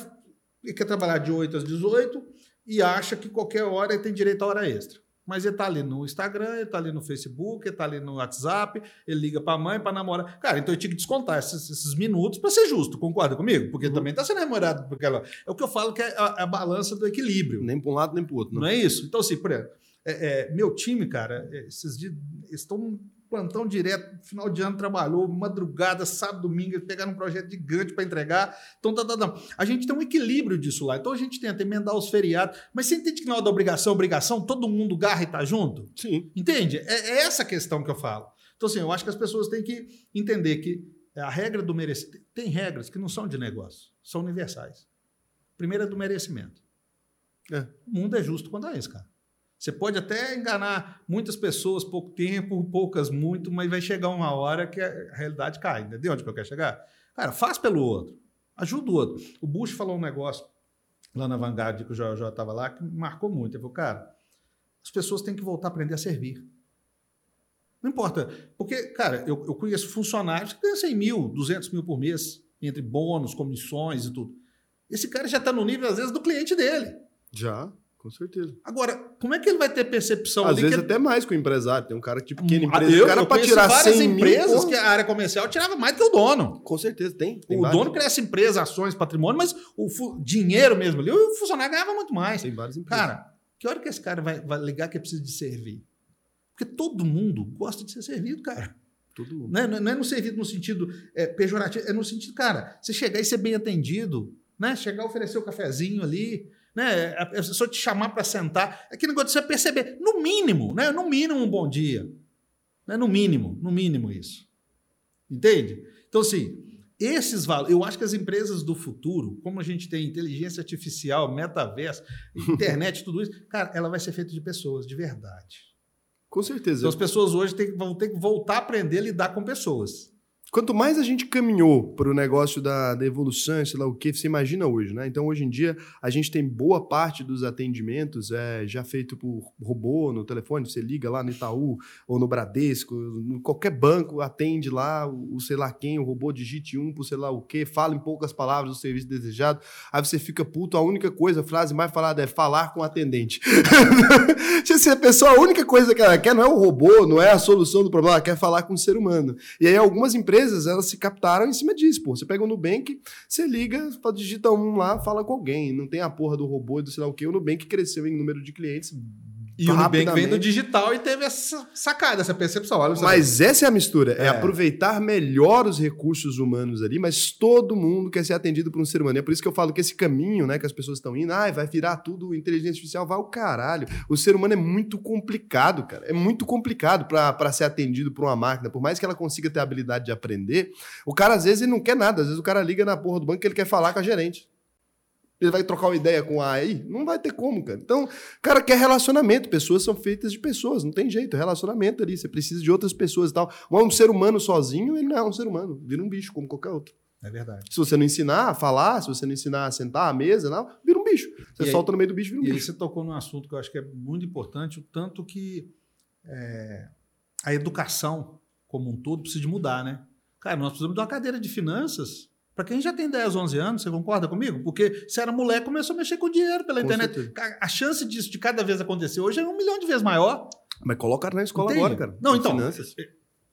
quer trabalhar de 8 às 18 e acha que qualquer hora ele tem direito a hora extra. Mas ele está ali no Instagram, ele está ali no Facebook, ele está ali no WhatsApp, ele liga para a mãe, para namorar. Cara, então eu tinha que descontar esses, esses minutos para ser justo, concorda comigo? Porque uhum. também está sendo remunerado por aquela. É o que eu falo que é a, a balança do equilíbrio. Nem para um lado, nem para o outro. Não. não é isso? Então, assim, por exemplo, é, é, meu time, cara, é, esses dias estão plantão direto, final de ano trabalhou, madrugada, sábado, domingo, pegaram um projeto gigante para entregar. Então, tá, tá, tá. a gente tem um equilíbrio disso lá. Então, a gente tenta emendar os feriados. Mas você entende que na hora da obrigação, obrigação, todo mundo garra e tá junto? Sim. Entende? É, é essa questão que eu falo. Então, assim, eu acho que as pessoas têm que entender que a regra do merecimento. Tem regras que não são de negócio, são universais. Primeira é do merecimento. É. O mundo é justo quanto a isso, cara. Você pode até enganar muitas pessoas, pouco tempo, poucas muito, mas vai chegar uma hora que a realidade cai. Entendeu onde que eu quero chegar? Cara, faz pelo outro. Ajuda o outro. O Bush falou um negócio lá na Vanguard, que o Jorge estava lá, que marcou muito. Ele falou, cara, as pessoas têm que voltar a aprender a servir. Não importa. Porque, cara, eu, eu conheço funcionários que ganham 100 mil, 200 mil por mês, entre bônus, comissões e tudo. Esse cara já está no nível, às vezes, do cliente dele. Já. Com certeza. Agora, como é que ele vai ter percepção? Às vezes que... até mais com o empresário. Tem um cara tipo pequena hum, empresa. Eu, o cara para tirar várias empresas mil, que a área comercial tirava mais do que o dono. Com certeza, tem. tem o várias. dono cresce empresa, ações, patrimônio, mas o dinheiro mesmo ali, o funcionário ganhava muito mais. Tem várias empresas. Cara, que hora que esse cara vai, vai ligar que é preciso de servir? Porque todo mundo gosta de ser servido, cara. Todo mundo. Não é, não é no servido no sentido é, pejorativo, é no sentido, cara, você chegar e ser bem atendido, né? Chegar a oferecer o um cafezinho ali, né? A pessoa te chamar para sentar. É que negócio de você perceber, no mínimo, né? No mínimo um bom dia. Né? No mínimo, no mínimo isso. Entende? Então, assim, esses valores, eu acho que as empresas do futuro, como a gente tem inteligência artificial, metaverso, internet, *laughs* tudo isso, cara, ela vai ser feita de pessoas, de verdade. Com certeza. Então as pessoas hoje tem, vão ter que voltar a aprender a lidar com pessoas. Quanto mais a gente caminhou para o negócio da, da, evolução, sei lá o que, você imagina hoje, né? Então, hoje em dia, a gente tem boa parte dos atendimentos é, já feito por robô no telefone. Você liga lá no Itaú ou no Bradesco, no, qualquer banco atende lá o, o, sei lá quem, o robô digite um por sei lá o que, fala em poucas palavras o serviço desejado. Aí você fica puto, a única coisa, a frase mais falada é falar com o atendente. *laughs* Se a pessoa, a única coisa que ela quer não é o robô, não é a solução do problema, ela quer falar com o ser humano. E aí, algumas empresas empresas, elas se captaram em cima disso, pô. Você pega o Nubank, você liga, digita um lá, fala com alguém. Não tem a porra do robô e do sei lá o quê. O Nubank cresceu em número de clientes e o Nubank vem do digital e teve essa sacada, essa percepção. Olha, mas essa é a mistura. É. é. aproveitar melhor os recursos humanos ali, mas todo mundo quer ser atendido por um ser humano. É por isso que eu falo que esse caminho né, que as pessoas estão indo, ah, vai virar tudo inteligência artificial, vai o caralho. O ser humano é muito complicado, cara. É muito complicado para ser atendido por uma máquina. Por mais que ela consiga ter a habilidade de aprender, o cara às vezes ele não quer nada. Às vezes o cara liga na porra do banco que ele quer falar com a gerente. Ele vai trocar uma ideia com a AI? Não vai ter como, cara. Então, cara, quer relacionamento. Pessoas são feitas de pessoas, não tem jeito. É relacionamento ali. Você precisa de outras pessoas e tal. Um ser humano sozinho, ele não é um ser humano. Vira um bicho, como qualquer outro. É verdade. Se você não ensinar a falar, se você não ensinar a sentar à mesa, não, vira um bicho. Você e solta aí, no meio do bicho, vira um e bicho. E aí você tocou num assunto que eu acho que é muito importante, o tanto que é, a educação como um todo precisa de mudar, né? Cara, nós precisamos de uma cadeira de finanças para quem já tem 10, 11 anos, você concorda comigo? Porque se era moleque, começou a mexer com dinheiro pela com internet. Certeza. A chance disso de cada vez acontecer hoje é um milhão de vezes maior. Mas coloca na escola Entende? agora, cara. Não, então. Finanças.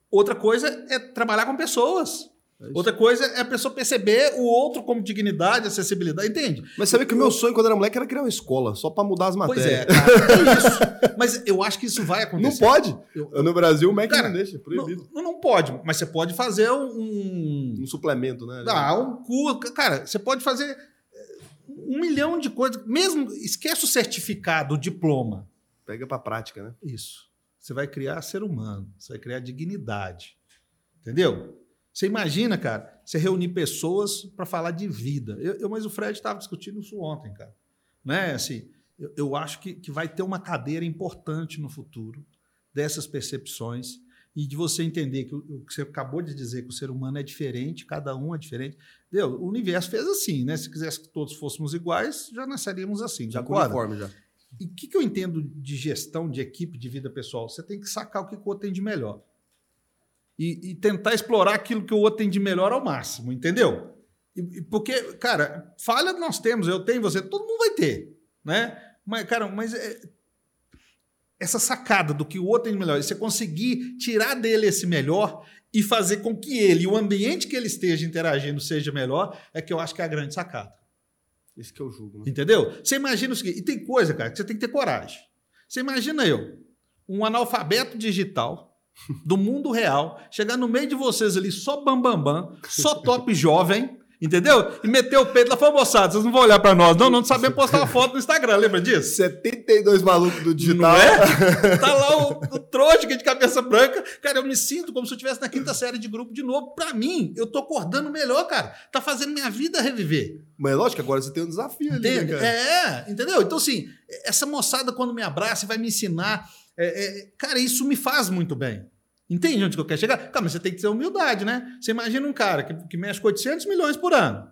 Outra coisa é trabalhar com pessoas. É Outra coisa é a pessoa perceber o outro como dignidade, acessibilidade, entende? Mas sabe que o meu sonho quando era moleque era criar uma escola, só para mudar as matérias. Pois é, cara, *laughs* é isso. Mas eu acho que isso vai acontecer. Não pode. Eu, no Brasil o MEC cara, não deixa, proibido. Não, não pode, mas você pode fazer um... Um suplemento, né? Ah, um curso. Cara, você pode fazer eh, um milhão de coisas. Mesmo, esquece o certificado, o diploma. Pega para prática, né? Isso. Você vai criar ser humano, você vai criar dignidade. Entendeu? Você imagina, cara, você reunir pessoas para falar de vida. Eu, eu mas o Fred estava discutindo isso ontem, cara. Né? Assim, eu, eu acho que, que vai ter uma cadeira importante no futuro dessas percepções e de você entender que o, que você acabou de dizer, que o ser humano é diferente, cada um é diferente. Deu, o universo fez assim, né? Se quisesse que todos fôssemos iguais, já nasceríamos assim. Já com uniforme, já. E o que, que eu entendo de gestão de equipe de vida pessoal? Você tem que sacar o que o outro tem de melhor. E, e tentar explorar aquilo que o outro tem de melhor ao máximo, entendeu? E, porque, cara, falha nós temos, eu tenho, você, todo mundo vai ter, né? Mas, cara, mas é, essa sacada do que o outro tem de melhor, e você conseguir tirar dele esse melhor e fazer com que ele, o ambiente que ele esteja interagindo seja melhor, é que eu acho que é a grande sacada. Isso que eu julgo. Né? Entendeu? Você imagina o seguinte, e tem coisa, cara, que você tem que ter coragem. Você imagina eu, um analfabeto digital, do mundo real, chegar no meio de vocês ali só bambambam, bam, bam, só top jovem, Entendeu? E meteu o peito lá, falou, moçada, vocês não vão olhar pra nós. Não, não sabemos postar uma foto no Instagram, lembra disso? 72 malucos do digital. Não é? Tá lá o, o trouxa de cabeça branca. Cara, eu me sinto como se eu estivesse na quinta série de grupo de novo. Pra mim, eu tô acordando melhor, cara. Tá fazendo minha vida reviver. Mas é lógico agora você tem um desafio ali, né, cara? É, entendeu? Então, assim, essa moçada quando me abraça vai me ensinar... É, é, cara, isso me faz muito bem. Entende onde que eu quero chegar? Cara, mas você tem que ter humildade, né? Você imagina um cara que, que mexe com 800 milhões por ano.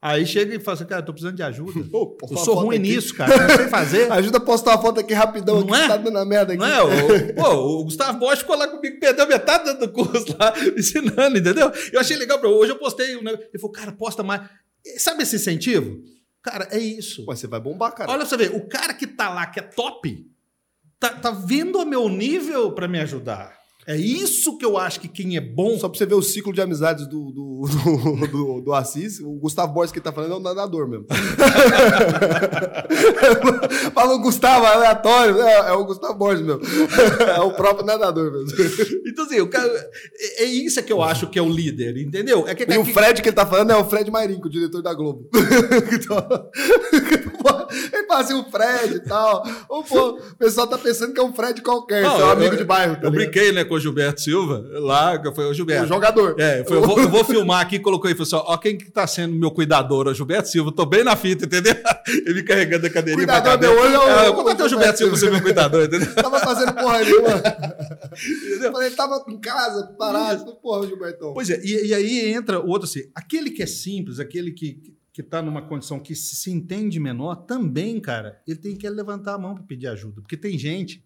Aí chega e fala assim, cara, eu tô precisando de ajuda. *laughs* Pô, eu sou ruim aqui. nisso, cara. Não sei fazer. *laughs* Ajuda a postar uma foto aqui rapidão, não aqui, é? tá dando a merda aqui. Não é? O, pô, o Gustavo Bosch ficou lá comigo, perdeu metade do curso lá, *laughs* ensinando, entendeu? Eu achei legal, hoje eu postei, né? ele falou, cara, posta mais. Sabe esse incentivo? Cara, é isso. Pô, você vai bombar, cara. Olha pra você ver, o cara que tá lá, que é top, tá, tá vendo o meu nível para me ajudar. É isso que eu acho que quem é bom. Só pra você ver o ciclo de amizades do, do, do, do, do Assis, o Gustavo Borges que tá falando é um nadador mesmo. *laughs* Fala o Gustavo, aleatório, é, é, o Gustavo Borges mesmo. É o próprio nadador mesmo. Então, assim, o cara, é, é isso que eu acho que é o líder, entendeu? É que, e o Fred que ele tá falando é o Fred Mairinco, o diretor da Globo. *laughs* Então, *laughs* ele fala assim, o Fred e tal. Ou, pô, o pessoal tá pensando que é um Fred qualquer, Não, seu amigo de bairro. Tá eu brinquei, né, com o Gilberto Silva, lá, foi o Gilberto. O jogador. É, foi, eu, vou, eu, vou, filmar aqui, colocou aí, falou assim, ó, quem que tá sendo meu cuidador? O Gilberto Silva, tô bem na fita, entendeu? *laughs* Ele carregando a cadeirinha cuidador pra meu olho é o... É, eu contratei o Gilberto Silva ser meu cuidador, entendeu? *laughs* tava fazendo porra nenhuma. *laughs* entendeu? Falei, ele tava em casa, parado, porra, Gilbertão. Pois é, e, e aí entra o outro assim, aquele que é simples, aquele que que está numa condição que se entende menor, também, cara, ele tem que levantar a mão para pedir ajuda. Porque tem gente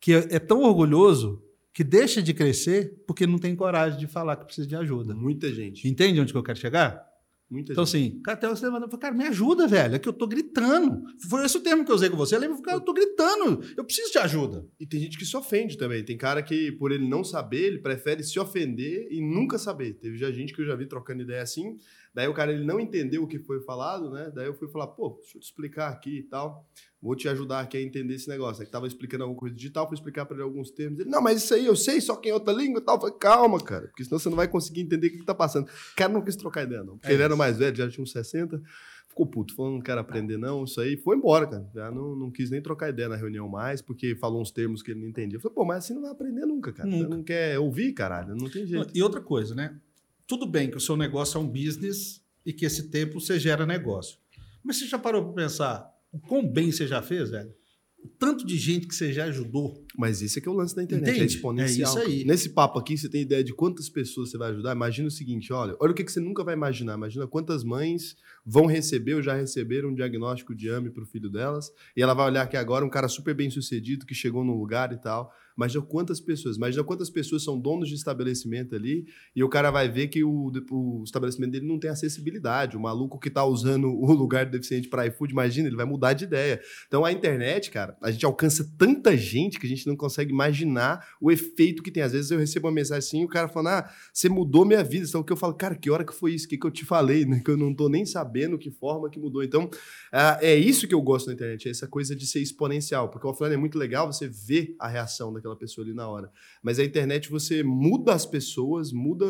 que é, é tão orgulhoso que deixa de crescer porque não tem coragem de falar que precisa de ajuda. Muita gente. Entende onde que eu quero chegar? Muita então, gente. assim, até você levantou cara, me ajuda, velho, é que eu tô gritando. Foi esse o termo que eu usei com você. Lembra? Cara, eu tô gritando, eu preciso de ajuda. E tem gente que se ofende também. Tem cara que, por ele não saber, ele prefere se ofender e nunca saber. Teve já gente que eu já vi trocando ideia assim. Daí o cara ele não entendeu o que foi falado, né? Daí eu fui falar, pô, deixa eu te explicar aqui e tal. Vou te ajudar aqui a entender esse negócio. Aí tava explicando alguma coisa digital, fui explicar para ele alguns termos. Ele, não, mas isso aí eu sei, só que em outra língua e tal. Eu falei, calma, cara, porque senão você não vai conseguir entender o que, que tá passando. O cara não quis trocar ideia, não. Porque é ele era mais velho, já tinha uns 60. Ficou puto, falou, não quero aprender, não. Isso aí foi embora, cara. Já não, não quis nem trocar ideia na reunião mais, porque falou uns termos que ele não entendia. Eu falei, pô, mas assim não vai aprender nunca, cara. Nunca. Você não quer ouvir, caralho. Não tem jeito. E outra coisa, né? Tudo bem que o seu negócio é um business e que esse tempo você gera negócio. Mas você já parou para pensar o quão bem você já fez, velho? O tanto de gente que você já ajudou. Mas isso é que é o lance da internet, é Entende? é exponencial. É isso aí. Nesse papo aqui, você tem ideia de quantas pessoas você vai ajudar? Imagina o seguinte, olha, olha o que você nunca vai imaginar. Imagina quantas mães vão receber ou já receberam um diagnóstico de AME para o filho delas, e ela vai olhar aqui agora um cara super bem sucedido que chegou no lugar e tal. Imagina quantas pessoas, imagina quantas pessoas são donos de estabelecimento ali, e o cara vai ver que o, o estabelecimento dele não tem acessibilidade. O maluco que está usando o lugar deficiente para iFood, imagina, ele vai mudar de ideia. Então a internet, cara, a gente alcança tanta gente que a gente não consegue imaginar o efeito que tem. Às vezes eu recebo uma mensagem assim, o cara falando, ah, você mudou minha vida. Então que eu falo, cara, que hora que foi isso? O que, que eu te falei? Né? Que eu não tô nem sabendo que forma que mudou. Então, uh, é isso que eu gosto da internet, é essa coisa de ser exponencial, porque o offline é muito legal, você vê a reação daquela aquela pessoa ali na hora. Mas a internet você muda as pessoas, muda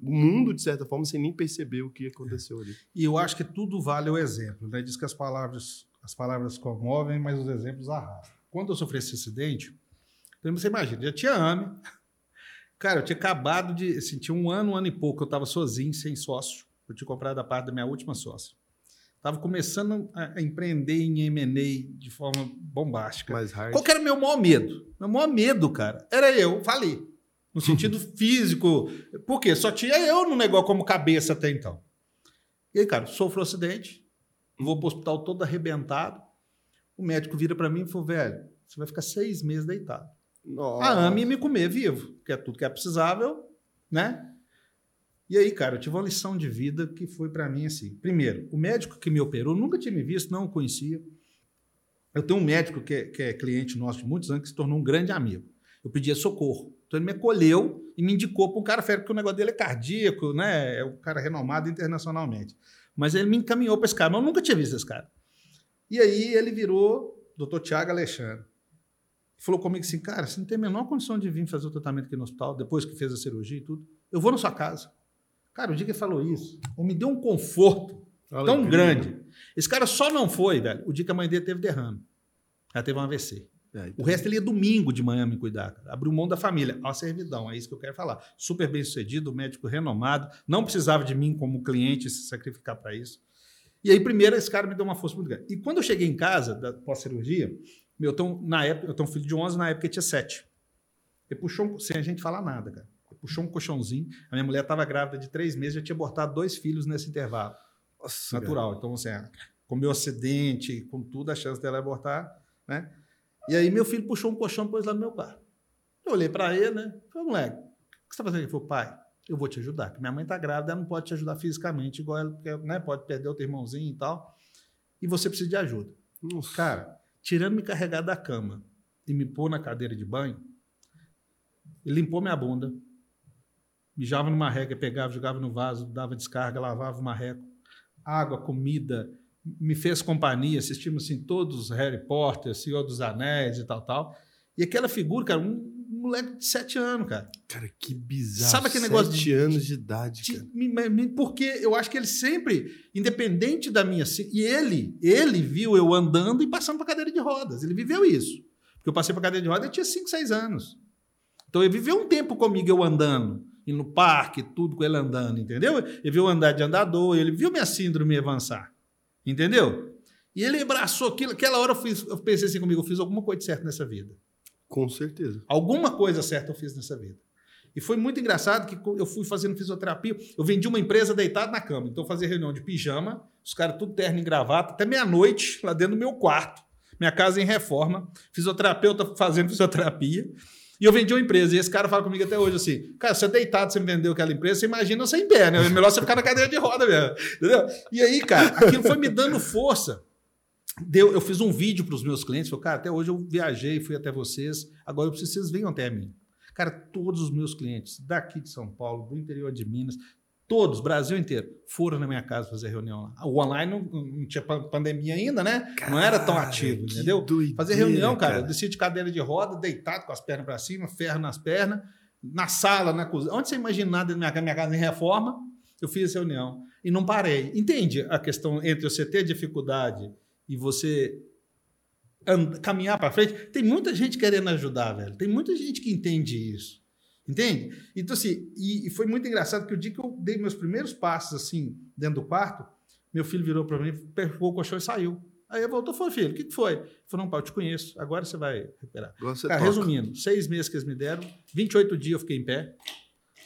o mundo de certa forma sem nem perceber o que aconteceu ali. E eu acho que tudo vale o exemplo, né? Diz que as palavras as palavras comovem, mas os exemplos arrastam. Quando eu sofri esse acidente, você imagina, já tinha AME. Cara, eu tinha acabado de. Assim, um ano, um ano e pouco, eu estava sozinho, sem sócio. Eu tinha comprado a parte da minha última sócia. Estava começando a empreender em M&A de forma bombástica. Mais hard. Qual era o meu maior medo? Meu maior medo, cara, era eu falei. No sentido *laughs* físico. Por quê? Só tinha eu no negócio como cabeça até então. E aí, cara, sofro um acidente, vou para o hospital todo arrebentado. O médico vira para mim e falou, velho, você vai ficar seis meses deitado. Nossa. A AME me comer vivo, que é tudo que é precisável, né? E aí, cara, eu tive uma lição de vida que foi para mim assim. Primeiro, o médico que me operou nunca tinha me visto, não o conhecia. Eu tenho um médico que é, que é cliente nosso de muitos anos que se tornou um grande amigo. Eu pedia socorro. Então ele me acolheu e me indicou para um cara fera, porque o negócio dele é cardíaco, né? É um cara renomado internacionalmente. Mas ele me encaminhou para esse cara, mas eu nunca tinha visto esse cara. E aí ele virou doutor Tiago Alexandre. Falou comigo assim, cara, você não tem a menor condição de vir fazer o tratamento aqui no hospital, depois que fez a cirurgia e tudo. Eu vou na sua casa. Cara, o dia que ele falou isso, me deu um conforto tão grande. Esse cara só não foi, velho, o dia que a mãe dele teve derrame. Ela teve um AVC. É, então... O resto ele ia domingo de manhã me cuidar. Cara. Abriu mão da família. A servidão, é isso que eu quero falar. Super bem sucedido, médico renomado. Não precisava de mim como cliente se sacrificar para isso. E aí, primeiro, esse cara me deu uma força muito grande. E quando eu cheguei em casa, da pós-cirurgia, meu, então, na época, eu tenho um filho de 11, na época ele tinha 7. Ele puxou, sem a gente falar nada, cara. Puxou um colchãozinho. A minha mulher estava grávida de três meses, já tinha abortado dois filhos nesse intervalo. Nossa, natural. Cara. Então, assim, com meu acidente, com tudo, a chance dela abortar né? E aí meu filho puxou um colchão e pôs lá no meu quarto. Eu olhei para ele, né? Falei, moleque, o que você está fazendo? Ele falou, pai, eu vou te ajudar. Que minha mãe está grávida, ela não pode te ajudar fisicamente, igual ela, porque, né? Pode perder outro irmãozinho e tal. E você precisa de ajuda. Nossa. Cara, tirando me carregar da cama e me pôr na cadeira de banho, ele limpou minha bunda, mijava numa régua, pegava, jogava no vaso, dava descarga, lavava uma régua, água, comida, me fez companhia, assistimos assim, todos Harry Potter, Senhor dos Anéis e tal, tal. E aquela figura, cara, um moleque de sete anos, cara. Cara, que bizarro. Sabe aquele negócio de... anos de idade, de, cara. porque eu acho que ele sempre, independente da minha... E ele, ele viu eu andando e passando para cadeira de rodas. Ele viveu isso. Porque eu passei para cadeira de rodas, eu tinha cinco, seis anos. Então ele viveu um tempo comigo eu andando. E no parque, tudo com ele andando, entendeu? Ele viu andar de andador, ele viu minha síndrome avançar. Entendeu? E ele abraçou aquilo. Aquela hora eu, fiz, eu pensei assim comigo: eu fiz alguma coisa certa nessa vida. Com certeza. Alguma coisa certa eu fiz nessa vida. E foi muito engraçado que eu fui fazendo fisioterapia. Eu vendi uma empresa deitado na cama. Então eu fazia reunião de pijama, os caras tudo terno e gravata, até meia-noite, lá dentro do meu quarto. Minha casa em reforma, fisioterapeuta fazendo fisioterapia. E eu vendi uma empresa. E esse cara fala comigo até hoje assim: Cara, você é deitado, você me vendeu aquela empresa, você imagina você em pé, né? É melhor você ficar na cadeira de roda mesmo. Entendeu? E aí, cara, aquilo foi me dando força. Deu, eu fiz um vídeo para os meus clientes, falei, cara, até hoje eu viajei, fui até vocês, agora eu preciso que vocês venham até mim. Cara, todos os meus clientes daqui de São Paulo, do interior de Minas, Todos, Brasil inteiro, foram na minha casa fazer reunião lá. O online não, não tinha pandemia ainda, né? Cara, não era tão ativo, entendeu? Doideira, fazer reunião, cara, cara. eu desci de cadeira de roda, deitado com as pernas para cima, ferro nas pernas, na sala, na cozinha. Onde você imaginar dentro da minha, minha casa em reforma, eu fiz reunião. E não parei. Entende a questão entre você ter dificuldade e você caminhar para frente? Tem muita gente querendo ajudar, velho. Tem muita gente que entende isso. Entende? Então, assim, e, e, foi muito engraçado que o dia que eu dei meus primeiros passos, assim, dentro do quarto, meu filho virou para mim, pegou o colchão e saiu. Aí eu voltou e falou, filho, o que, que foi? Ele falou, não, pai, eu te conheço, agora você vai recuperar. Você Cara, resumindo, seis meses que eles me deram, 28 dias eu fiquei em pé.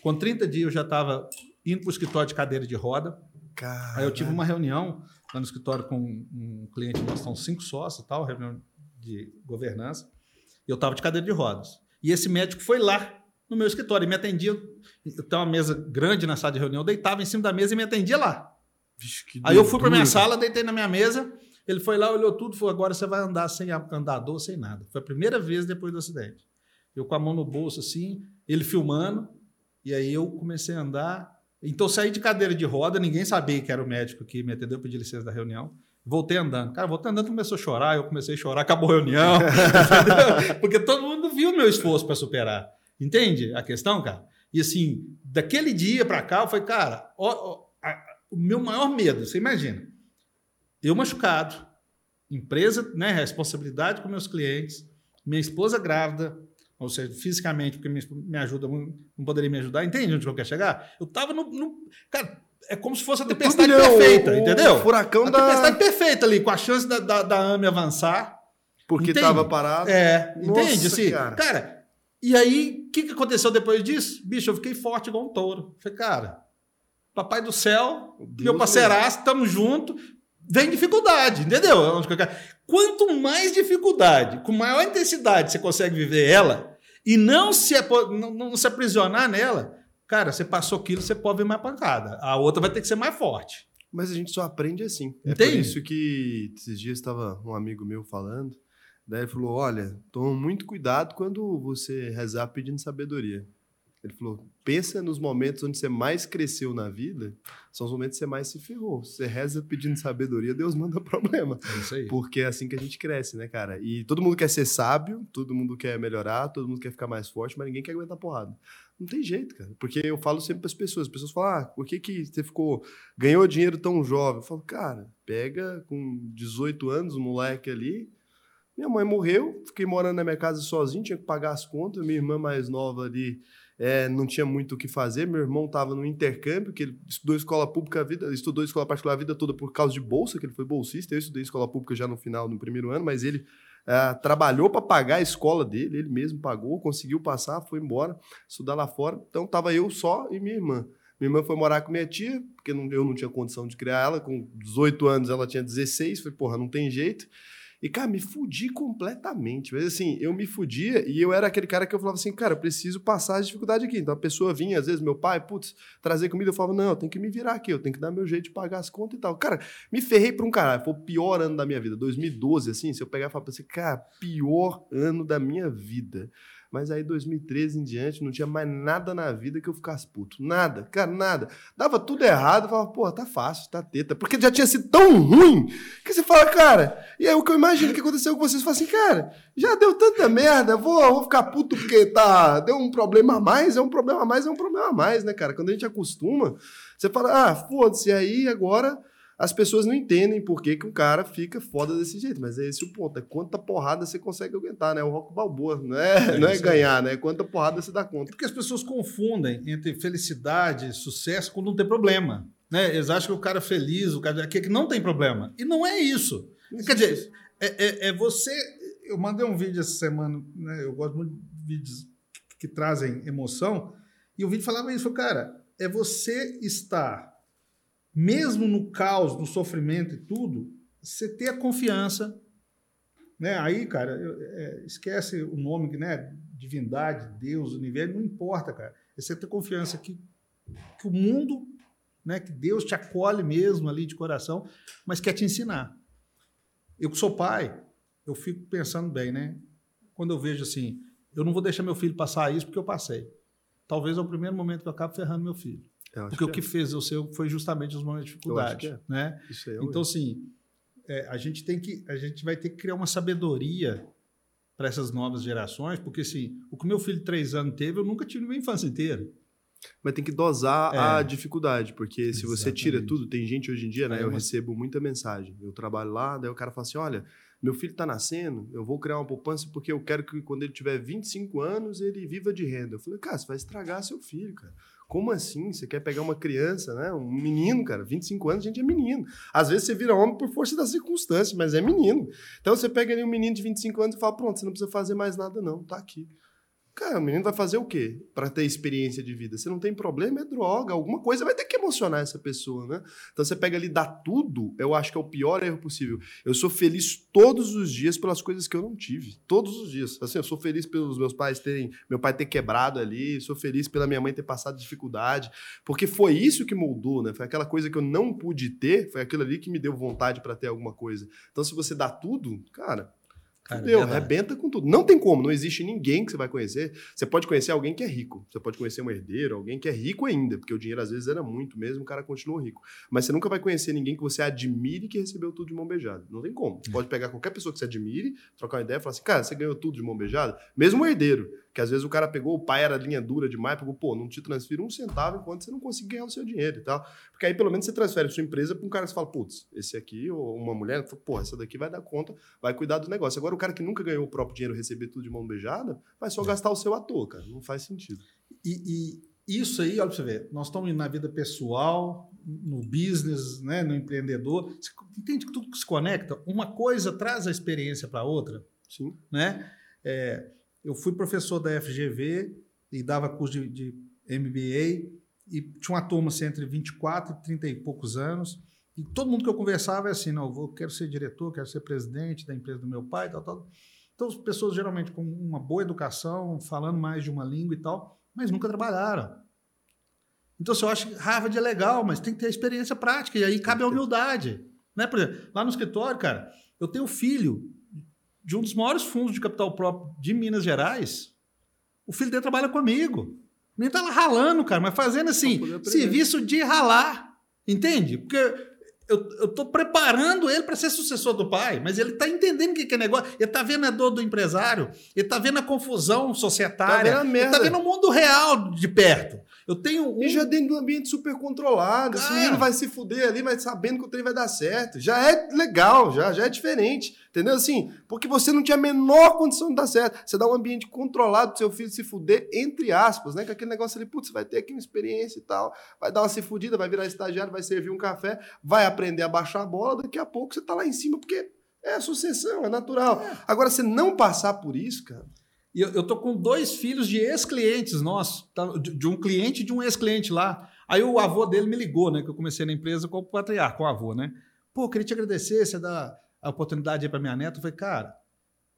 Com 30 dias eu já estava indo para o escritório de cadeira de roda. Aí eu tive uma reunião lá no escritório com um cliente, nós são cinco sócios, tal, reunião de governança. E eu estava de cadeira de rodas. E esse médico foi lá no meu escritório e me atendia. Eu tenho uma mesa grande na sala de reunião, eu deitava em cima da mesa e me atendia lá. Vixe, Aí eu fui para minha sala, deitei na minha mesa, ele foi lá, olhou tudo, falou: agora você vai andar sem andador, sem nada. Foi a primeira vez depois do acidente. Eu com a mão no bolso assim, ele filmando, e aí eu comecei a andar. Então saí de cadeira de roda, ninguém sabia que era o médico que me atendeu, pedi licença da reunião. Voltei andando. Cara, voltei andando, começou a chorar, eu comecei a chorar, acabou a reunião. *laughs* Porque todo mundo viu o meu esforço para superar. Entende a questão, cara? E assim, daquele dia para cá, eu falei, cara, ó, ó, a, o meu maior medo, você imagina, eu machucado, empresa, né, responsabilidade com meus clientes, minha esposa grávida, ou seja, fisicamente, porque me, me ajuda, não poderia me ajudar, entende onde eu quero chegar? Eu tava no, no Cara, é como se fosse a tempestade perfeita, o, entendeu? O furacão a da. tempestade perfeita ali, com a chance da, da, da AME avançar. Porque estava parado. É, Nossa, entende? Assim, cara. cara e aí, que, que aconteceu depois disso? Bicho, eu fiquei forte igual um touro. Falei, cara, papai do céu, Deus meu parceiraço, estamos juntos. Vem dificuldade, entendeu? Quanto mais dificuldade, com maior intensidade você consegue viver ela e não se, não, não se aprisionar nela, Cara, você passou aquilo, você pode ver mais pancada. A outra vai ter que ser mais forte. Mas a gente só aprende assim. É Entende? por isso que esses dias estava um amigo meu falando. Daí ele falou: Olha, toma muito cuidado quando você rezar pedindo sabedoria. Ele falou: pensa nos momentos onde você mais cresceu na vida, são os momentos que você mais se ferrou. Você reza pedindo sabedoria, Deus manda *laughs* problema. É isso aí. Porque é assim que a gente cresce, né, cara? E todo mundo quer ser sábio, todo mundo quer melhorar, todo mundo quer ficar mais forte, mas ninguém quer aguentar porrada. Não tem jeito, cara. Porque eu falo sempre para as pessoas. As pessoas falam, ah, por que, que você ficou. ganhou dinheiro tão jovem? Eu falo, cara, pega com 18 anos, um moleque ali. Minha mãe morreu, fiquei morando na minha casa sozinho, tinha que pagar as contas. Minha irmã mais nova ali é, não tinha muito o que fazer. Meu irmão estava no intercâmbio, que ele estudou escola pública a vida, estudou escola particular a vida toda por causa de bolsa, que ele foi bolsista. Eu estudei escola pública já no final, no primeiro ano, mas ele é, trabalhou para pagar a escola dele, ele mesmo pagou, conseguiu passar, foi embora, estudar lá fora. Então tava eu só e minha irmã. Minha irmã foi morar com minha tia, porque eu não tinha condição de criar ela. Com 18 anos ela tinha 16. Falei, porra, não tem jeito. E, cara, me fudi completamente. Mas, assim, eu me fudia e eu era aquele cara que eu falava assim, cara, preciso passar as dificuldades aqui. Então, a pessoa vinha, às vezes, meu pai, putz, trazer comida, eu falava, não, eu tenho que me virar aqui, eu tenho que dar meu jeito de pagar as contas e tal. Cara, me ferrei pra um caralho. Foi o pior ano da minha vida. 2012, assim, se eu pegar e falar pra você, cara, pior ano da minha vida. Mas aí, 2013 em diante, não tinha mais nada na vida que eu ficasse puto. Nada, cara, nada. Dava tudo errado, falava, pô, tá fácil, tá teta. Porque já tinha sido tão ruim que você fala, cara. E aí o que eu imagino que aconteceu com vocês, fala assim, cara, já deu tanta merda, vou, vou ficar puto porque tá, deu um problema a mais, é um problema a mais, é um problema a mais, né, cara? Quando a gente acostuma, você fala, ah, foda-se, aí agora as pessoas não entendem por que, que um cara fica foda desse jeito. Mas é esse o ponto. É quanta porrada você consegue aguentar, né? O rock balboa. Não é, é não é ganhar, né? É quanta porrada você dá conta. É porque as pessoas confundem entre felicidade e sucesso quando não tem problema. Né? Eles acham que o cara é feliz, o cara que não tem problema. E não é isso. Não Quer dizer, é, é, é, você. Eu mandei um vídeo essa semana, né? Eu gosto muito de vídeos que, que trazem emoção. E o vídeo falava isso, cara, é você estar mesmo no caos, no sofrimento e tudo, você ter a confiança. Né? Aí, cara, é, esquece o nome, né? Divindade, Deus, universo, não importa, cara. É você ter confiança que, que o mundo, né? que Deus te acolhe mesmo ali de coração, mas quer te ensinar. Eu que sou pai, eu fico pensando bem, né? Quando eu vejo assim, eu não vou deixar meu filho passar isso porque eu passei. Talvez é o primeiro momento que eu acabo ferrando meu filho. Porque o que é. fez eu ser foi justamente os momentos de dificuldade. É. Né? É então, assim, é, a gente tem que. A gente vai ter que criar uma sabedoria para essas novas gerações, porque assim, o que meu filho de três anos teve, eu nunca tive minha infância inteira. Mas tem que dosar é. a dificuldade, porque Exatamente. se você tira tudo, tem gente hoje em dia, né? eu recebo muita mensagem. Eu trabalho lá, daí o cara fala assim: olha, meu filho está nascendo, eu vou criar uma poupança porque eu quero que quando ele tiver 25 anos ele viva de renda. Eu falei, cara, você vai estragar seu filho, cara. Como assim? Você quer pegar uma criança, né? Um menino, cara, 25 anos, a gente é menino. Às vezes você vira homem por força das circunstâncias, mas é menino. Então você pega ali um menino de 25 anos e fala: pronto, você não precisa fazer mais nada, não, tá aqui. Cara, o menino vai fazer o quê para ter experiência de vida? Se não tem problema, é droga. Alguma coisa vai ter que emocionar essa pessoa, né? Então você pega ali, dá tudo, eu acho que é o pior erro possível. Eu sou feliz todos os dias pelas coisas que eu não tive. Todos os dias. Assim, eu sou feliz pelos meus pais terem. Meu pai ter quebrado ali, sou feliz pela minha mãe ter passado dificuldade. Porque foi isso que moldou, né? Foi aquela coisa que eu não pude ter, foi aquilo ali que me deu vontade para ter alguma coisa. Então, se você dá tudo, cara, Cara, Deu, arrebenta com tudo. Não tem como, não existe ninguém que você vai conhecer. Você pode conhecer alguém que é rico, você pode conhecer um herdeiro, alguém que é rico ainda, porque o dinheiro às vezes era muito mesmo, o cara continuou rico. Mas você nunca vai conhecer ninguém que você admire que recebeu tudo de mão beijada. Não tem como. Você pode pegar qualquer pessoa que você admire, trocar uma ideia e falar assim, cara, você ganhou tudo de mão beijada? Mesmo o herdeiro. Que às vezes o cara pegou, o pai era linha dura demais, pegou, pô, não te transfiro um centavo enquanto você não conseguir ganhar o seu dinheiro e tal. Porque aí pelo menos você transfere a sua empresa para um cara que fala, putz, esse aqui, ou uma mulher, pô, essa daqui vai dar conta, vai cuidar do negócio. Agora o cara que nunca ganhou o próprio dinheiro, receber tudo de mão beijada, vai só é. gastar o seu à toa, cara. Não faz sentido. E, e isso aí, olha pra você ver, nós estamos na vida pessoal, no business, né, no empreendedor. Você entende que tudo que se conecta? Uma coisa traz a experiência para outra. Sim. Né? É, eu fui professor da FGV e dava curso de, de MBA e tinha uma turma assim, entre 24 e 30 e poucos anos. E todo mundo que eu conversava é assim: não, eu quero ser diretor, quero ser presidente da empresa do meu pai, tal, tal. Então, as pessoas geralmente com uma boa educação, falando mais de uma língua e tal, mas nunca trabalharam. Então, se eu acho que Harvard é legal, mas tem que ter experiência prática, e aí cabe a humildade. Né? Por exemplo, lá no escritório, cara, eu tenho filho de um dos maiores fundos de capital próprio de Minas Gerais. O filho dele trabalha comigo. O menino tá lá ralando, cara, mas fazendo assim, serviço de ralar. Entende? Porque eu estou preparando ele para ser sucessor do pai, mas ele está entendendo o que, que é negócio. Ele está vendo a dor do empresário, ele está vendo a confusão societária, tá ele está vendo o mundo real de perto. Eu tenho um... E já dentro de um ambiente super controlado. Cara... Esse menino vai se fuder ali, mas sabendo que o trem vai dar certo. Já é legal, já, já é diferente. Entendeu? Assim, porque você não tinha a menor condição de dar certo. Você dá um ambiente controlado pro seu filho se fuder, entre aspas, né? Com aquele negócio ali, putz, você vai ter aqui uma experiência e tal, vai dar uma se fudida, vai virar estagiário, vai servir um café, vai aprender a baixar a bola, daqui a pouco você tá lá em cima, porque é a sucessão, é natural. É. Agora, você não passar por isso, cara. E eu, eu tô com dois filhos de ex-clientes nossos, tá? de, de, um cliente e de um ex-cliente lá. Aí o avô dele me ligou, né? Que eu comecei na empresa com o patriarca, com o avô, né? Pô, queria te agradecer, você dá a oportunidade aí para minha neta. Eu falei, cara,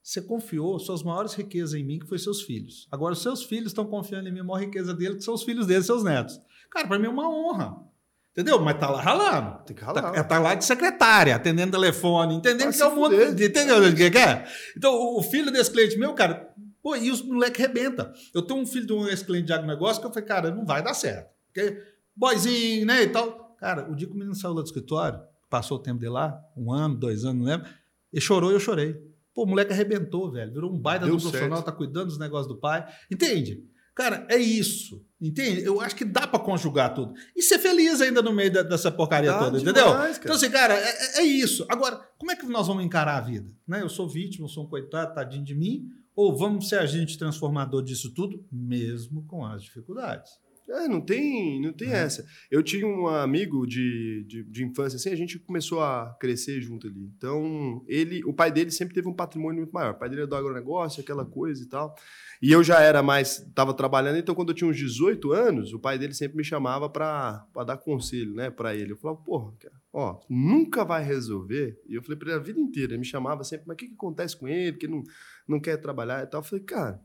você confiou suas maiores riquezas em mim, que foi seus filhos. Agora, os seus filhos estão confiando em mim, a maior riqueza dele, que são os filhos dele, seus netos. Cara, para mim é uma honra. Entendeu? Mas tá lá ralando. Tem que ralar. Tá, tá lá de secretária, atendendo telefone, entendendo que é o mundo. Entendeu o que é? Então, o filho desse cliente meu, cara, pô, e os moleque rebenta. Eu tenho um filho de um ex-cliente de agronegócio que eu falei, cara, não vai dar certo. Porque, boyzinho, né, e tal. Cara, o dia que o menino saiu lá do escritório, passou o tempo dele lá, um ano, dois anos, não lembro. Ele chorou e eu chorei. Pô, o moleque arrebentou, velho. Virou um baita do profissional, tá cuidando dos negócios do pai. Entende? Cara, é isso. Entende? Eu acho que dá para conjugar tudo. E ser feliz ainda no meio dessa porcaria dá toda, demais, entendeu? Cara. Então, assim, cara, é, é, é, isso. Agora, como é que nós vamos encarar a vida? Né? Eu sou vítima, eu sou um coitado, tadinho de mim. Ou vamos ser agente transformador disso tudo, mesmo com as dificuldades? É, não tem, não tem é. essa. Eu tinha um amigo de, de, de, infância, assim, a gente começou a crescer junto ali. Então, ele, o pai dele sempre teve um patrimônio muito maior. O pai dele é do agronegócio, aquela coisa e tal. E eu já era mais, estava trabalhando, então quando eu tinha uns 18 anos, o pai dele sempre me chamava para dar conselho, né, para ele. Eu falava, porra, cara, ó, nunca vai resolver. E eu falei para ele a vida inteira, ele me chamava sempre, mas o que, que acontece com ele, que não, não quer trabalhar e tal. Eu falei, cara,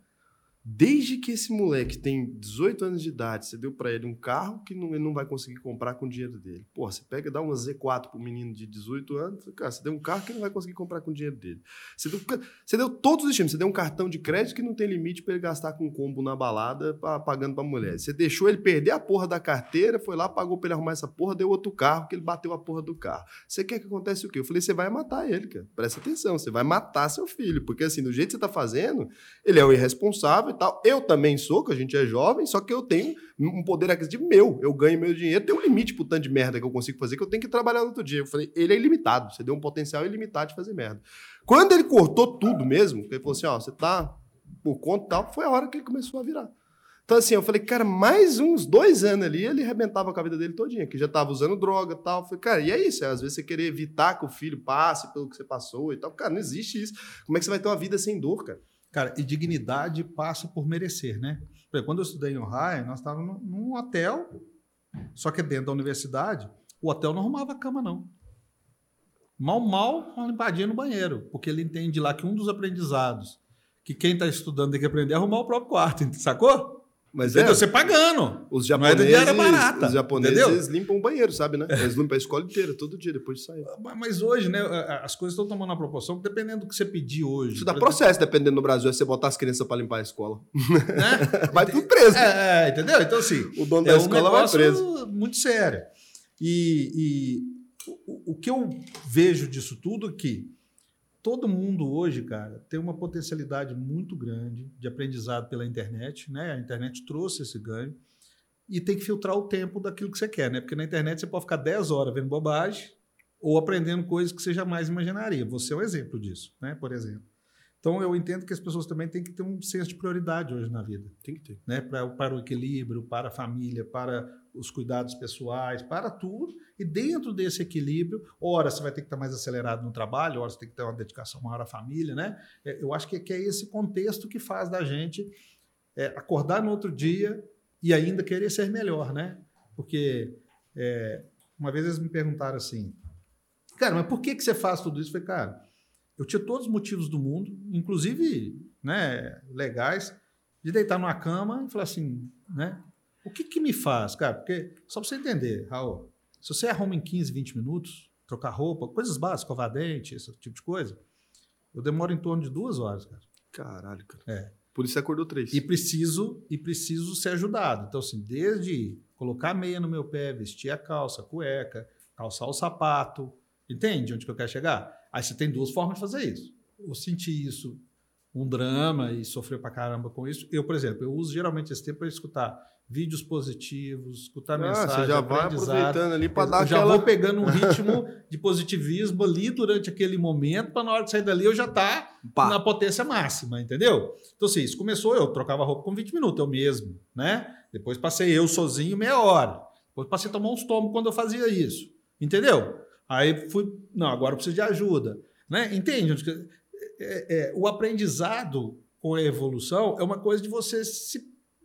Desde que esse moleque tem 18 anos de idade, você deu para ele um carro que não, ele não vai conseguir comprar com o dinheiro dele. Pô, você pega e dá uma Z4 pro menino de 18 anos, cara, você deu um carro que não vai conseguir comprar com o dinheiro dele. Você deu, você deu todos os estímulos, você deu um cartão de crédito que não tem limite para ele gastar com combo na balada, pra, pagando pra mulher. Você deixou ele perder a porra da carteira, foi lá, pagou pra ele arrumar essa porra, deu outro carro, que ele bateu a porra do carro. Você quer que acontece o quê? Eu falei, você vai matar ele, cara. Presta atenção, você vai matar seu filho, porque assim, do jeito que você tá fazendo, ele é o irresponsável tal. Eu também sou, que a gente é jovem, só que eu tenho um poder aquisitivo meu. Eu ganho meu dinheiro, tem um limite pro tanto de merda que eu consigo fazer, que eu tenho que trabalhar no outro dia. Eu falei, ele é ilimitado, você deu um potencial ilimitado de fazer merda. Quando ele cortou tudo mesmo, ele falou assim: ó, você tá por conta e tal, foi a hora que ele começou a virar. Então, assim, eu falei, cara, mais uns dois anos ali, ele arrebentava com a vida dele todinha, que já tava usando droga e tal. Eu falei, cara, e é isso? É, às vezes você querer evitar que o filho passe pelo que você passou e tal. Cara, não existe isso. Como é que você vai ter uma vida sem dor, cara? Cara, e dignidade passa por merecer, né? Quando eu estudei em Ohio, nós estávamos num hotel, só que dentro da universidade, o hotel não arrumava cama, não. Mal, mal, uma limpadinha no banheiro, porque ele entende lá que um dos aprendizados que quem está estudando tem que aprender a arrumar o próprio quarto, *laughs* sacou? Mas é, você pagando. Os japoneses, não é barata, os japoneses entendeu? limpam o banheiro, sabe, né? Eles limpam a escola inteira, todo dia, depois de sair. Mas hoje, né, as coisas estão tomando uma proporção, dependendo do que você pedir hoje. Isso dá processo, dependendo do Brasil, é você botar as crianças para limpar a escola. Né? *laughs* vai tudo preso. É, é, entendeu? Então, assim, o dono é da escola um vai preso. muito sério. E, e o, o que eu vejo disso tudo é que todo mundo hoje, cara, tem uma potencialidade muito grande de aprendizado pela internet, né? A internet trouxe esse ganho e tem que filtrar o tempo daquilo que você quer, né? Porque na internet você pode ficar 10 horas vendo bobagem ou aprendendo coisas que você jamais imaginaria. Você é um exemplo disso, né? Por exemplo. Então, eu entendo que as pessoas também têm que ter um senso de prioridade hoje na vida. Tem que ter. Né? Para, para o equilíbrio, para a família, para os cuidados pessoais, para tudo. E dentro desse equilíbrio, ora você vai ter que estar mais acelerado no trabalho, ora você tem que ter uma dedicação maior à família. Né? É, eu acho que, que é esse contexto que faz da gente é, acordar no outro dia e ainda querer ser melhor. Né? Porque é, uma vez eles me perguntaram assim, cara, mas por que, que você faz tudo isso? Eu falei, cara eu tinha todos os motivos do mundo, inclusive né, legais, de deitar numa cama e falar assim, né? O que, que me faz, cara? Porque, só para você entender, Raul, se você arruma em 15, 20 minutos, trocar roupa, coisas básicas, escovar dente, esse tipo de coisa, eu demoro em torno de duas horas, cara. Caralho, cara. É. Por isso você acordou três. E preciso, e preciso ser ajudado. Então, assim, desde colocar a meia no meu pé, vestir a calça, a cueca, calçar o sapato. Entende onde que eu quero chegar? Aí você tem duas formas de fazer isso. Ou sentir isso um drama e sofrer pra caramba com isso. Eu, por exemplo, eu uso geralmente esse tempo para escutar vídeos positivos, escutar Ah, mensagem, você já vai aproveitando ali para Eu dar já aquela... vou pegando um ritmo de positivismo ali durante aquele momento, para na hora de sair dali eu já tá Pá. na potência máxima, entendeu? Então, assim, isso começou, eu trocava roupa com 20 minutos, eu mesmo, né? Depois passei eu sozinho meia hora. Depois passei a tomar uns tomos quando eu fazia isso, entendeu? Aí fui, não, agora eu preciso de ajuda, né? Entende? É, é, o aprendizado com a evolução é uma coisa de você se...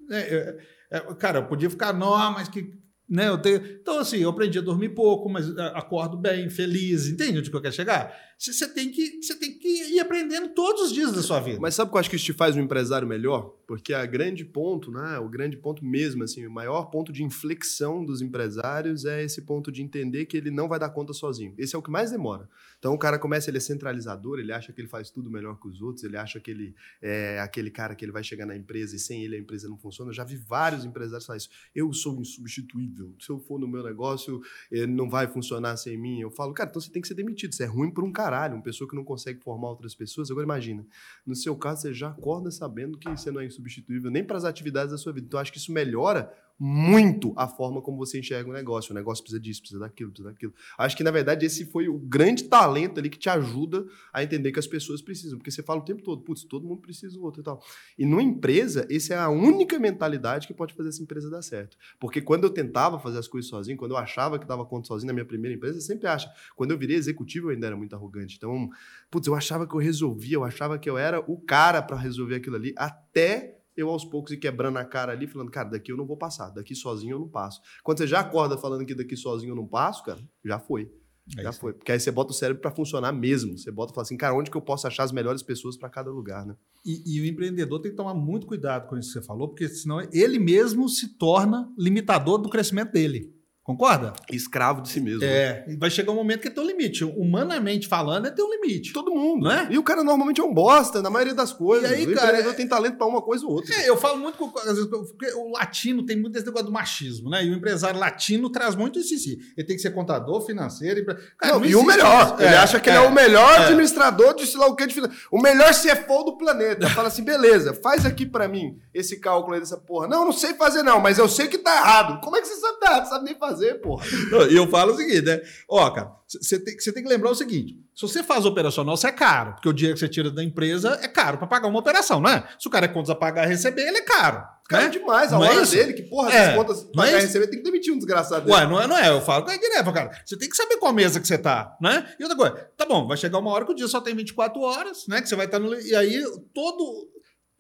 né, é, é, cara, eu podia ficar, não, mas que né, eu tenho... Então, assim, eu aprendi a dormir pouco, mas ah, acordo bem, feliz, entende onde que eu quero chegar? Você tem, que, você tem que ir aprendendo todos os dias da sua vida. Mas sabe o que eu acho que isso te faz um empresário melhor? Porque a grande ponto, né? O grande ponto mesmo, assim, o maior ponto de inflexão dos empresários é esse ponto de entender que ele não vai dar conta sozinho. Esse é o que mais demora. Então o cara começa, ele é centralizador, ele acha que ele faz tudo melhor que os outros, ele acha que ele é aquele cara que ele vai chegar na empresa e sem ele a empresa não funciona. Eu já vi vários empresários falar isso. Eu sou insubstituível. Se eu for no meu negócio, ele não vai funcionar sem mim. Eu falo, cara, então você tem que ser demitido. Isso é ruim para um caralho, uma pessoa que não consegue formar outras pessoas. Agora imagina, no seu caso, você já acorda sabendo que você não é insubstituível nem para as atividades da sua vida. Então acho que isso melhora muito a forma como você enxerga o negócio. O negócio precisa disso, precisa daquilo, precisa daquilo. Acho que, na verdade, esse foi o grande talento ali que te ajuda a entender que as pessoas precisam. Porque você fala o tempo todo, putz, todo mundo precisa do outro e tal. E numa empresa, essa é a única mentalidade que pode fazer essa empresa dar certo. Porque quando eu tentava fazer as coisas sozinho, quando eu achava que dava conta sozinho na minha primeira empresa, você sempre acha. Quando eu virei executivo, eu ainda era muito arrogante. Então, putz, eu achava que eu resolvia, eu achava que eu era o cara para resolver aquilo ali, até eu aos poucos ir quebrando a cara ali, falando, cara, daqui eu não vou passar, daqui sozinho eu não passo. Quando você já acorda falando que daqui sozinho eu não passo, cara, já foi. É já isso. foi. Porque aí você bota o cérebro para funcionar mesmo. Você bota e fala assim, cara, onde que eu posso achar as melhores pessoas para cada lugar, né? E, e o empreendedor tem que tomar muito cuidado com isso que você falou, porque senão ele mesmo se torna limitador do crescimento dele. Concorda? Escravo de si mesmo. né? É. Vai chegar um momento que é teu limite. Humanamente falando, é teu limite. Todo mundo. Não é? E o cara normalmente é um bosta, na maioria das coisas. E aí, o cara, é- tem talento para uma coisa ou outra. É, eu falo muito com. Às vezes, o latino tem muito esse negócio do machismo, né? E o empresário latino traz muito isso em si. Ele tem que ser contador, financeiro. Empre... Cara, Não, não e o melhor, isso. ele É, acha que é. ele é o melhor é. administrador de sei lá o que de O melhor CFO do planeta. Fala assim, beleza, faz aqui pra mim esse cálculo aí dessa porra. Não, não sei fazer não, mas eu sei que tá errado. Como é que você sabe tá errado? Você sabe nem fazer, porra. Não, E eu falo o seguinte, né? Ó, cara, você tem, tem que lembrar o seguinte: se você faz operacional, você é caro, porque o dinheiro que você tira da empresa é caro pra pagar uma operação, não é? Se o cara é contas a pagar e receber, ele é caro. Cara, né? demais. A Não é hora isso? dele, que porra, É, das contas é pagar e isso? receber, tem que demitir um desgraçado dele. Ué, não é, não é. Eu falo com a direto, cara. Você tem que saber qual mesa que você tá, né? E outra coisa, tá bom, vai chegar uma hora que o dia só tem 24 horas, né? Que você vai estar no. E aí todo.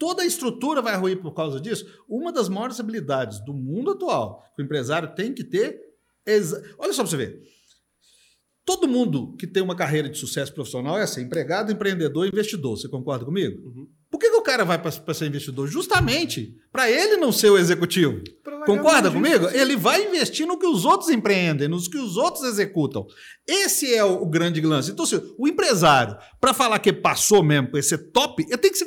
Toda a estrutura vai ruir por causa disso. Uma das maiores habilidades do mundo atual que o empresário tem que ter. Olha só pra você ver. Todo mundo que tem uma carreira de sucesso profissional é assim: empregado, empreendedor, investidor. Você concorda comigo? Uhum. Por que, que o cara vai para ser investidor? Justamente para ele não ser o executivo. Concorda comigo? Ele vai investir no que os outros empreendem, nos que os outros executam. Esse é o, grande lance. Então, assim, o empresário, para falar que passou mesmo por esse top, ele tem que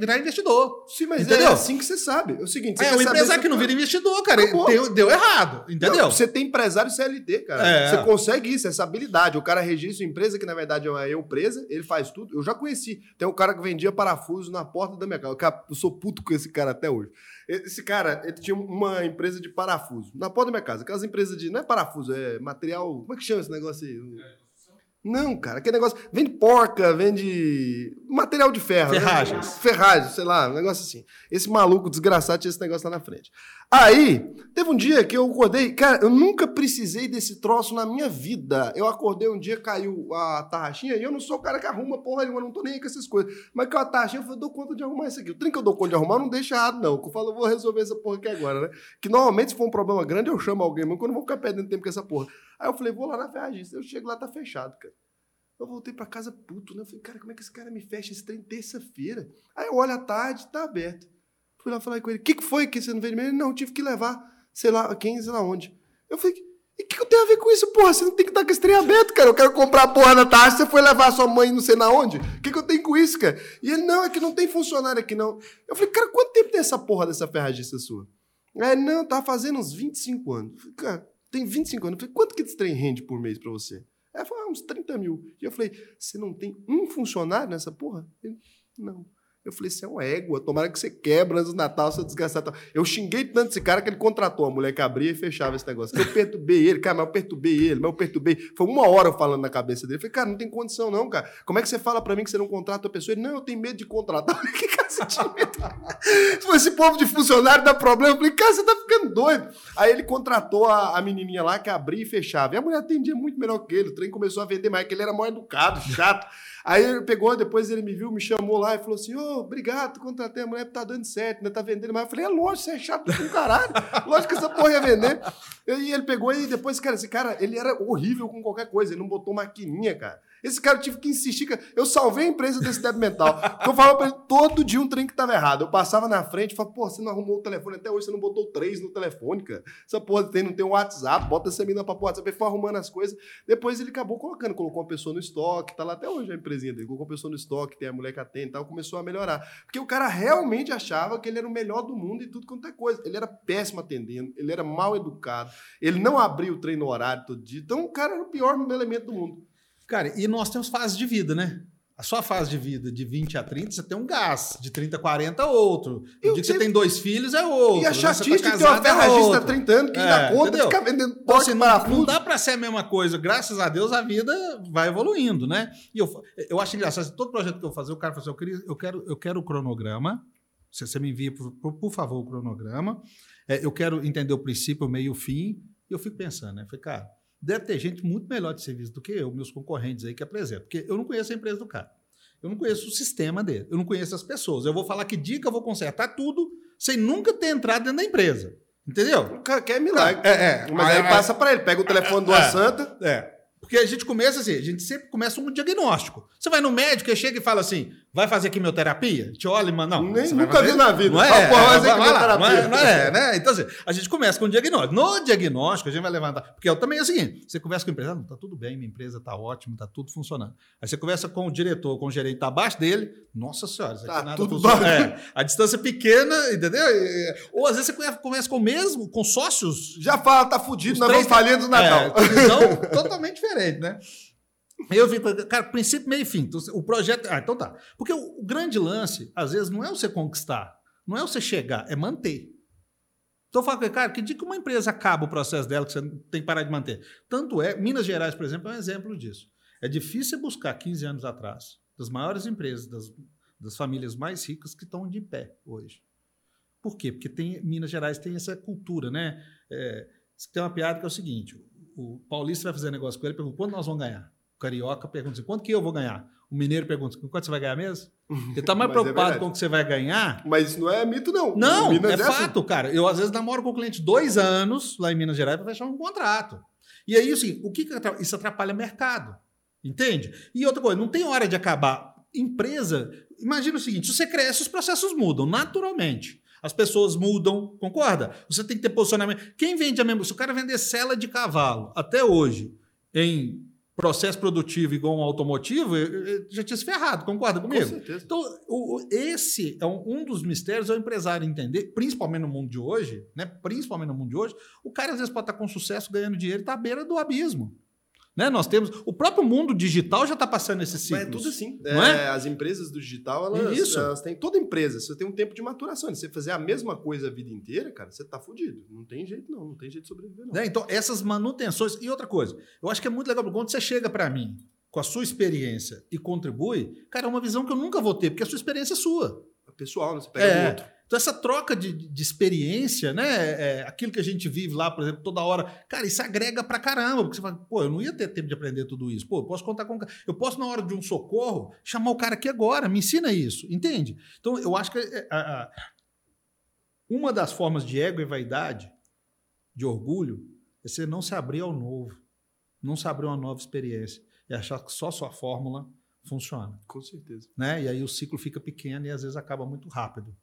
virar investidor. Sim, mas Entendeu? é assim que você sabe. É o seguinte, você É, o empresário que não vira investidor, cara, deu, deu errado. Entendeu? Não, você tem empresário CLT, cara. É. Você consegue isso, essa habilidade. O cara registra uma empresa que, na verdade, é uma empresa, ele faz tudo. Eu já conheci. Tem um cara que vendia parafuso na porta da minha casa. Eu sou puto com esse cara até hoje. Esse cara, ele tinha uma empresa de parafuso na porta da minha casa. Aquelas empresas de. Não é parafuso, é material. Como é que chama esse negócio aí? Não, cara, aquele negócio. Vende porca, vende material de ferro. né? Ferragens. Ferragens, sei lá, um negócio assim. Esse maluco desgraçado tinha esse negócio lá na frente. Aí, teve um dia que eu acordei. Cara, eu nunca precisei desse troço na minha vida. Eu acordei um dia, caiu a tarraxinha, e eu não sou o cara que arruma porra nenhuma, não tô nem aí com essas coisas. Mas caiu a tarraxinha, eu falei, eu dou conta de arrumar isso aqui. O trem que eu dou conta de arrumar, não deixa errado, não. Que eu falo, eu vou resolver essa porra aqui agora, né? Que normalmente, se for um problema grande, eu chamo alguém, mas quando eu vou ficar perdendo tempo com essa porra. Aí eu falei, vou lá na ferragista. Eu chego lá, tá fechado, cara. Eu voltei pra casa puto, né? Eu falei, cara, como é que esse cara me fecha esse trem terça-feira? Aí eu olho à tarde, tá aberto. Fui lá falar com ele. O que, que foi que você não veio? Ele, Não, tive que levar, sei lá, quem, sei lá onde. Eu falei, e o que, que eu tenho a ver com isso, porra? Você não tem que estar com esse trem aberto, cara. Eu quero comprar a porra na taxa, você foi levar a sua mãe não sei na onde. O que, que eu tenho com isso, cara? E ele, não, é que não tem funcionário aqui, não. Eu falei, cara, quanto tempo tem essa porra dessa ferragista sua? É, não, tá fazendo uns 25 anos. Eu falei, cara, tem 25 anos. Eu falei, quanto que esse trem rende por mês pra você? Ela falou, ah, uns 30 mil. E eu falei, você não tem um funcionário nessa porra? Ele, não. Eu falei, você é uma égua, tomara que você quebra antes do Natal, seu desgraçado. Eu xinguei tanto esse cara que ele contratou a mulher que abria e fechava esse negócio. Eu perturbei ele, cara, mas eu perturbei ele, mas eu perturbei. Foi uma hora eu falando na cabeça dele. Eu falei, cara, não tem condição não, cara. Como é que você fala pra mim que você não contrata a pessoa? Ele, não, eu tenho medo de contratar. *laughs* Que cara você tinha medo? Esse povo de funcionário dá problema. Eu falei, cara, você tá ficando doido. Aí ele contratou a, a menininha lá que abria e fechava. E a mulher atendia muito melhor que ele. O trem começou a vender mais, que ele era mal educado, chato. Aí ele pegou, depois ele me viu, me chamou lá e falou assim: Ô, oh, obrigado, contratei a mulher, tá dando certo, né? Tá vendendo mais. Eu falei: é lógico, você é chato com caralho. lógico que essa porra ia vender. E ele pegou e depois, cara, esse cara, ele era horrível com qualquer coisa, ele não botou maquininha, cara. Esse cara eu tive que insistir. Cara. Eu salvei a empresa desse débil mental. Eu falava pra ele todo dia um trem que tava errado. Eu passava na frente e falava, pô, você não arrumou o telefone até hoje, você não botou três no telefone, cara. Essa porra tem, não tem um WhatsApp, bota essa menina pra WhatsApp. Ele foi arrumando as coisas. Depois ele acabou colocando, colocou uma pessoa no estoque, tá lá até hoje a empresinha dele. Colocou uma pessoa no estoque, tem a mulher que atende e tal, começou a melhorar. Porque o cara realmente achava que ele era o melhor do mundo e tudo quanto é coisa. Ele era péssimo atendendo, ele era mal educado, ele não abria o trem no horário todo dia. Então o cara era o pior elemento do mundo. Cara, e nós temos fases de vida, né? A sua fase de vida de 20 a 30, você tem um gás. De 30 a 40, outro. O dia que você tem dois filhos, é outro. E a chatice tá de ter uma ferragista há 30 anos que é, dá conta entendeu? de ficar vendendo então, assim, não, não dá para ser a mesma coisa. Graças a Deus, a vida vai evoluindo, né? E eu, eu acho engraçado, todo projeto que eu fazer, o cara fala assim, eu, queria, eu, quero, eu quero o cronograma, se você me envia, por, por favor, o cronograma. É, eu quero entender o princípio, o meio e o fim. E eu fico pensando, né? Falei, cara, deve ter gente muito melhor de serviço do que eu, meus concorrentes aí que apresentam. Porque eu não conheço a empresa do cara. Eu não conheço o sistema dele. Eu não conheço as pessoas. Eu vou falar que dica eu vou consertar tudo sem nunca ter entrado dentro da empresa. Entendeu? Quer milagre. É, é. Mas aí, aí passa para ele, pega o telefone do é, Santa. É. Porque a gente começa assim, a gente sempre começa um diagnóstico. Você vai no médico e chega e fala assim: vai fazer quimioterapia? Te olha não. Nem, nunca vi na vida. Não é, ah, porra, vai fazer lá, não é, não é, né? Então, assim, a gente começa com o diagnóstico. No diagnóstico, a gente vai levantar. Porque eu também é o seguinte: você conversa com o empresário, não, tá tudo bem, minha empresa tá ótima, tá tudo funcionando. Aí você conversa com o diretor, com o gerente, tá abaixo dele, nossa senhora, isso aqui tá nada tudo funciona. É, a distância é pequena, entendeu? Ou às vezes você conversa com o mesmo, com sócios. Já fala, tá fudido, nós vamos falhando do Natal. É, visão totalmente diferente, né? Eu vi, cara, princípio, meio e fim. Então, o projeto. Ah, então tá. Porque o, o, grande lance, às vezes, não é você conquistar, não é você chegar, é manter. Então, eu falo, cara, que dia que uma empresa acaba o processo dela, que você tem que parar de manter? Tanto é, Minas Gerais, por exemplo, é um exemplo disso. É difícil buscar 15 anos atrás, das maiores empresas, das, das famílias mais ricas que estão de pé hoje. Por quê? Porque tem, Minas Gerais tem essa cultura, né? É, tem uma piada que é o seguinte: o paulista vai fazer negócio com ele e pergunta quando nós vamos ganhar. O carioca pergunta assim, quanto que eu vou ganhar? O mineiro pergunta, quanto você vai ganhar mesmo? *laughs* Ele está mais é preocupado é com o que você vai ganhar. Mas isso não é mito, não. Não, é, é assim. fato, assim. cara. Eu, às vezes, namoro com o cliente dois anos lá em Minas Gerais para fechar um contrato. E aí, assim, o que, que isso atrapalha o mercado? Entende? E outra coisa, não tem hora de acabar. Empresa, imagina o seguinte: se você cresce, os processos mudam naturalmente. As pessoas mudam, concorda? Você tem que ter posicionamento. Quem vende a mesma. Se o cara vender cela de cavalo até hoje em processo produtivo igual um automotivo, já tinha se ferrado, concorda comigo? Com certeza. Então, o, esse é um, um, dos mistérios é o empresário entender, principalmente no mundo de hoje, né? Principalmente no mundo de hoje, o cara às vezes pode estar com sucesso, ganhando dinheiro e está à beira do abismo. Né? Nós temos. O próprio mundo digital já está passando esse ciclo. É tudo assim. Não é, é? As empresas do digital, elas, Isso. elas têm. Toda empresa, você tem um tempo de maturação. Se você fazer a mesma coisa a vida inteira, cara, você está fudido. Não tem jeito, não. Não tem jeito de sobreviver, não. É, então, essas manutenções. E outra coisa, eu acho que é muito legal, quando você chega para mim com a sua experiência e contribui, cara, é uma visão que eu nunca vou ter, porque a sua experiência é sua. É pessoal, né? Você pega é. outro. Então, essa troca de, de experiência, né? É, aquilo que a gente vive lá, por exemplo, toda hora, cara, isso agrega pra caramba. Porque você fala, pô, eu não ia ter tempo de aprender tudo isso. Pô, eu posso contar com. Eu posso, na hora de um socorro, chamar o cara aqui agora, me ensina isso, entende? Então, eu acho que é, a, a, uma das formas de ego e vaidade, de orgulho, é você não se abrir ao novo, não se abrir a uma nova experiência e achar que só sua fórmula funciona. Com certeza. Né? E aí o ciclo fica pequeno e às vezes acaba muito rápido.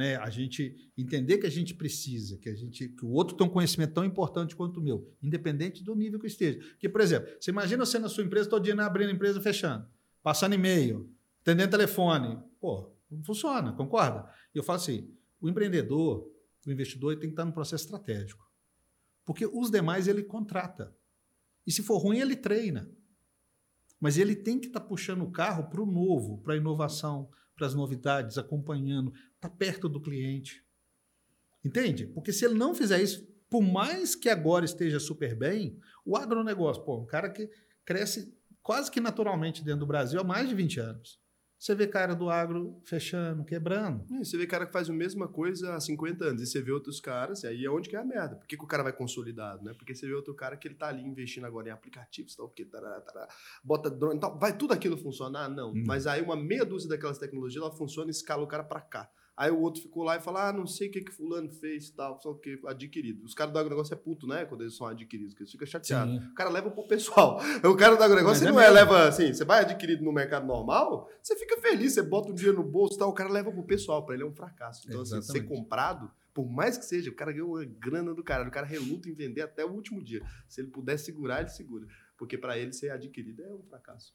Né? A gente entender que a gente precisa, que a gente que o outro tem um conhecimento tão importante quanto o meu, independente do nível que esteja. Que, por exemplo, você imagina você na sua empresa todo dia abrindo a empresa fechando, passando e-mail, atendendo telefone. Pô, não funciona, concorda? E eu falo assim, o empreendedor, o investidor, tem que estar no processo estratégico. Porque os demais ele contrata. E se for ruim, ele treina. Mas ele tem que estar puxando o carro para o novo, para a inovação, para as novidades, acompanhando, está perto do cliente. Entende? Porque se ele não fizer isso, por mais que agora esteja super bem, o agronegócio, pô, um cara que cresce quase que naturalmente dentro do Brasil há mais de 20 anos. Você vê cara do agro fechando, quebrando. É, você vê cara que faz a mesma coisa há 50 anos. E você vê outros caras, e aí é onde que é a merda. Por que, que o cara vai consolidado, né? Porque você vê outro cara que ele tá ali investindo agora em aplicativos, tal, que tará, tará, bota drone tal. Vai tudo aquilo funcionar? Não. Hum. Mas aí uma meia dúzia daquelas tecnologias, ela funciona e escala o cara para cá. Aí o outro ficou lá e falou: Ah, não sei o que que fulano fez tal, só o que, adquirido. Os caras do agronegócio é puto, né? Quando eles são adquiridos, que eles ficam chateados. Sim. O cara leva pro pessoal. *laughs* O cara do agronegócio é não é, leva assim, você vai adquirido no mercado normal, você fica feliz, você bota um dinheiro no bolso e tal, o cara leva pro pessoal, para ele é um fracasso. Então, assim, ser comprado, por mais que seja, o cara ganhou uma grana do cara, o cara reluta em vender até o último dia. Se ele puder segurar, ele segura. Porque para ele ser adquirido é um fracasso.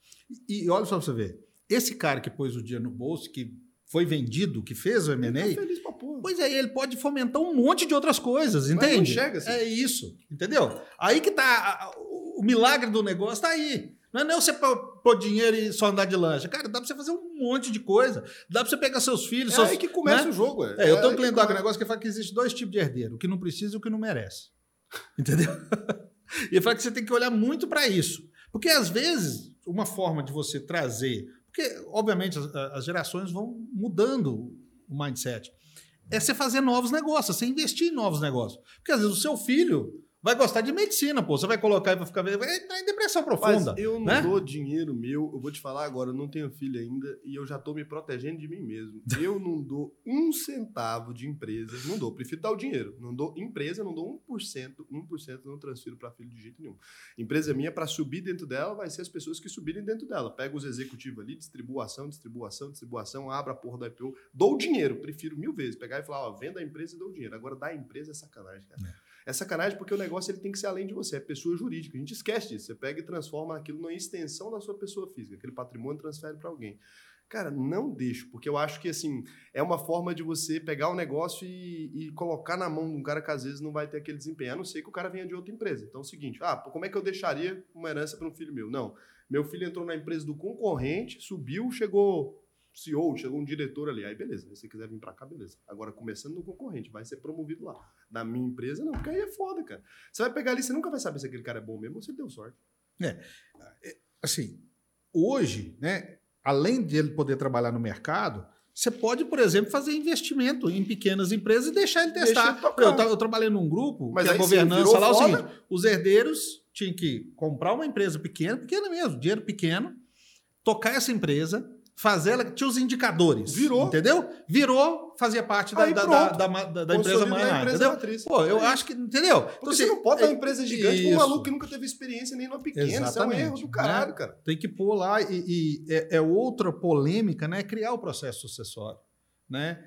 E, e olha só pra você ver. Esse cara que pôs o dinheiro no bolso, que foi vendido, que fez o M&A, tá feliz pra porra. pois é, ele pode fomentar um monte de outras coisas, entende? Mas não chega assim. É isso, entendeu? Aí que tá o milagre do negócio tá aí. Não é nem você pôr dinheiro e só andar de lancha. Cara, dá pra você fazer um monte de coisa. Dá pra você pegar seus filhos. É seus, aí que começa né? o jogo. É, é eu tenho um cliente do agronegócio que fala que existe dois tipos de herdeiro: o que não precisa e o que não merece. *laughs* Entendeu? e fala que você tem que olhar muito para isso. Porque às vezes, uma forma de você trazer porque, obviamente, as, as gerações vão mudando o mindset. É você fazer novos negócios, você investir em novos negócios. Porque às vezes o seu filho vai gostar de medicina, pô. Você vai colocar aí pra ficar. Vai entrar em depressão profunda. Mas eu não né? dou dinheiro meu, eu vou te falar agora, eu não tenho filho ainda e eu já tô me protegendo de mim mesmo. *laughs* Eu não dou um centavo de empresa, não dou. Prefiro dar o dinheiro. Não dou empresa, não dou 1%, 1% não transfiro para filho de jeito nenhum. Empresa minha, para subir dentro dela, vai ser as pessoas que subirem dentro dela. Pega os executivos ali, distribuição, distribuição, distribuição, abra a porra da IPO, dou o dinheiro, prefiro mil vezes. Pegar e falar, ó, venda a empresa e dou o dinheiro. Agora, dar a empresa é sacanagem, cara. É. É sacanagem porque o negócio ele tem que ser além de você, é pessoa jurídica. A gente esquece disso. Você pega e transforma aquilo numa extensão da sua pessoa física. Aquele patrimônio transfere para alguém. Cara, não deixo, porque eu acho que assim é uma forma de você pegar o negócio e, e, colocar na mão de um cara que às vezes não vai ter aquele desempenho. A não ser que o cara venha de outra empresa. Então é o seguinte: ah, como é que eu deixaria uma herança para um filho meu? Não. Meu filho entrou na empresa do concorrente, subiu, chegou CEO, chegou um diretor ali. Aí, beleza. Se você quiser vir para cá, beleza. Agora, começando no concorrente, vai ser promovido lá. Na minha empresa, não, porque aí é foda, cara. Você vai pegar ali, você nunca vai saber se aquele cara é bom mesmo ou se deu sorte. É. é assim, hoje, né, além de ele poder trabalhar no mercado, você pode, por exemplo, fazer investimento em pequenas empresas e deixar ele testar. Deixa ele eu, eu, trabalhei num grupo Mas que a governança lá, o seguinte, os herdeiros tinham que comprar uma empresa pequena, pequena mesmo, dinheiro pequeno, tocar essa empresa, fazer ela. Tinha os indicadores. Virou. Entendeu? Virou, fazia parte da, da, da, da, da, empresa mãe. Entendeu? Matriz. Pô, eu é. acho que. Entendeu? Porque então, você assim, não pode dar uma é empresa gigante com um maluco que nunca teve experiência nem numa pequena. Exatamente. Isso é um erro do caralho, né? cara. Tem que pôr lá. E, é, é, outra polêmica, né? Criar o processo sucessório. Né?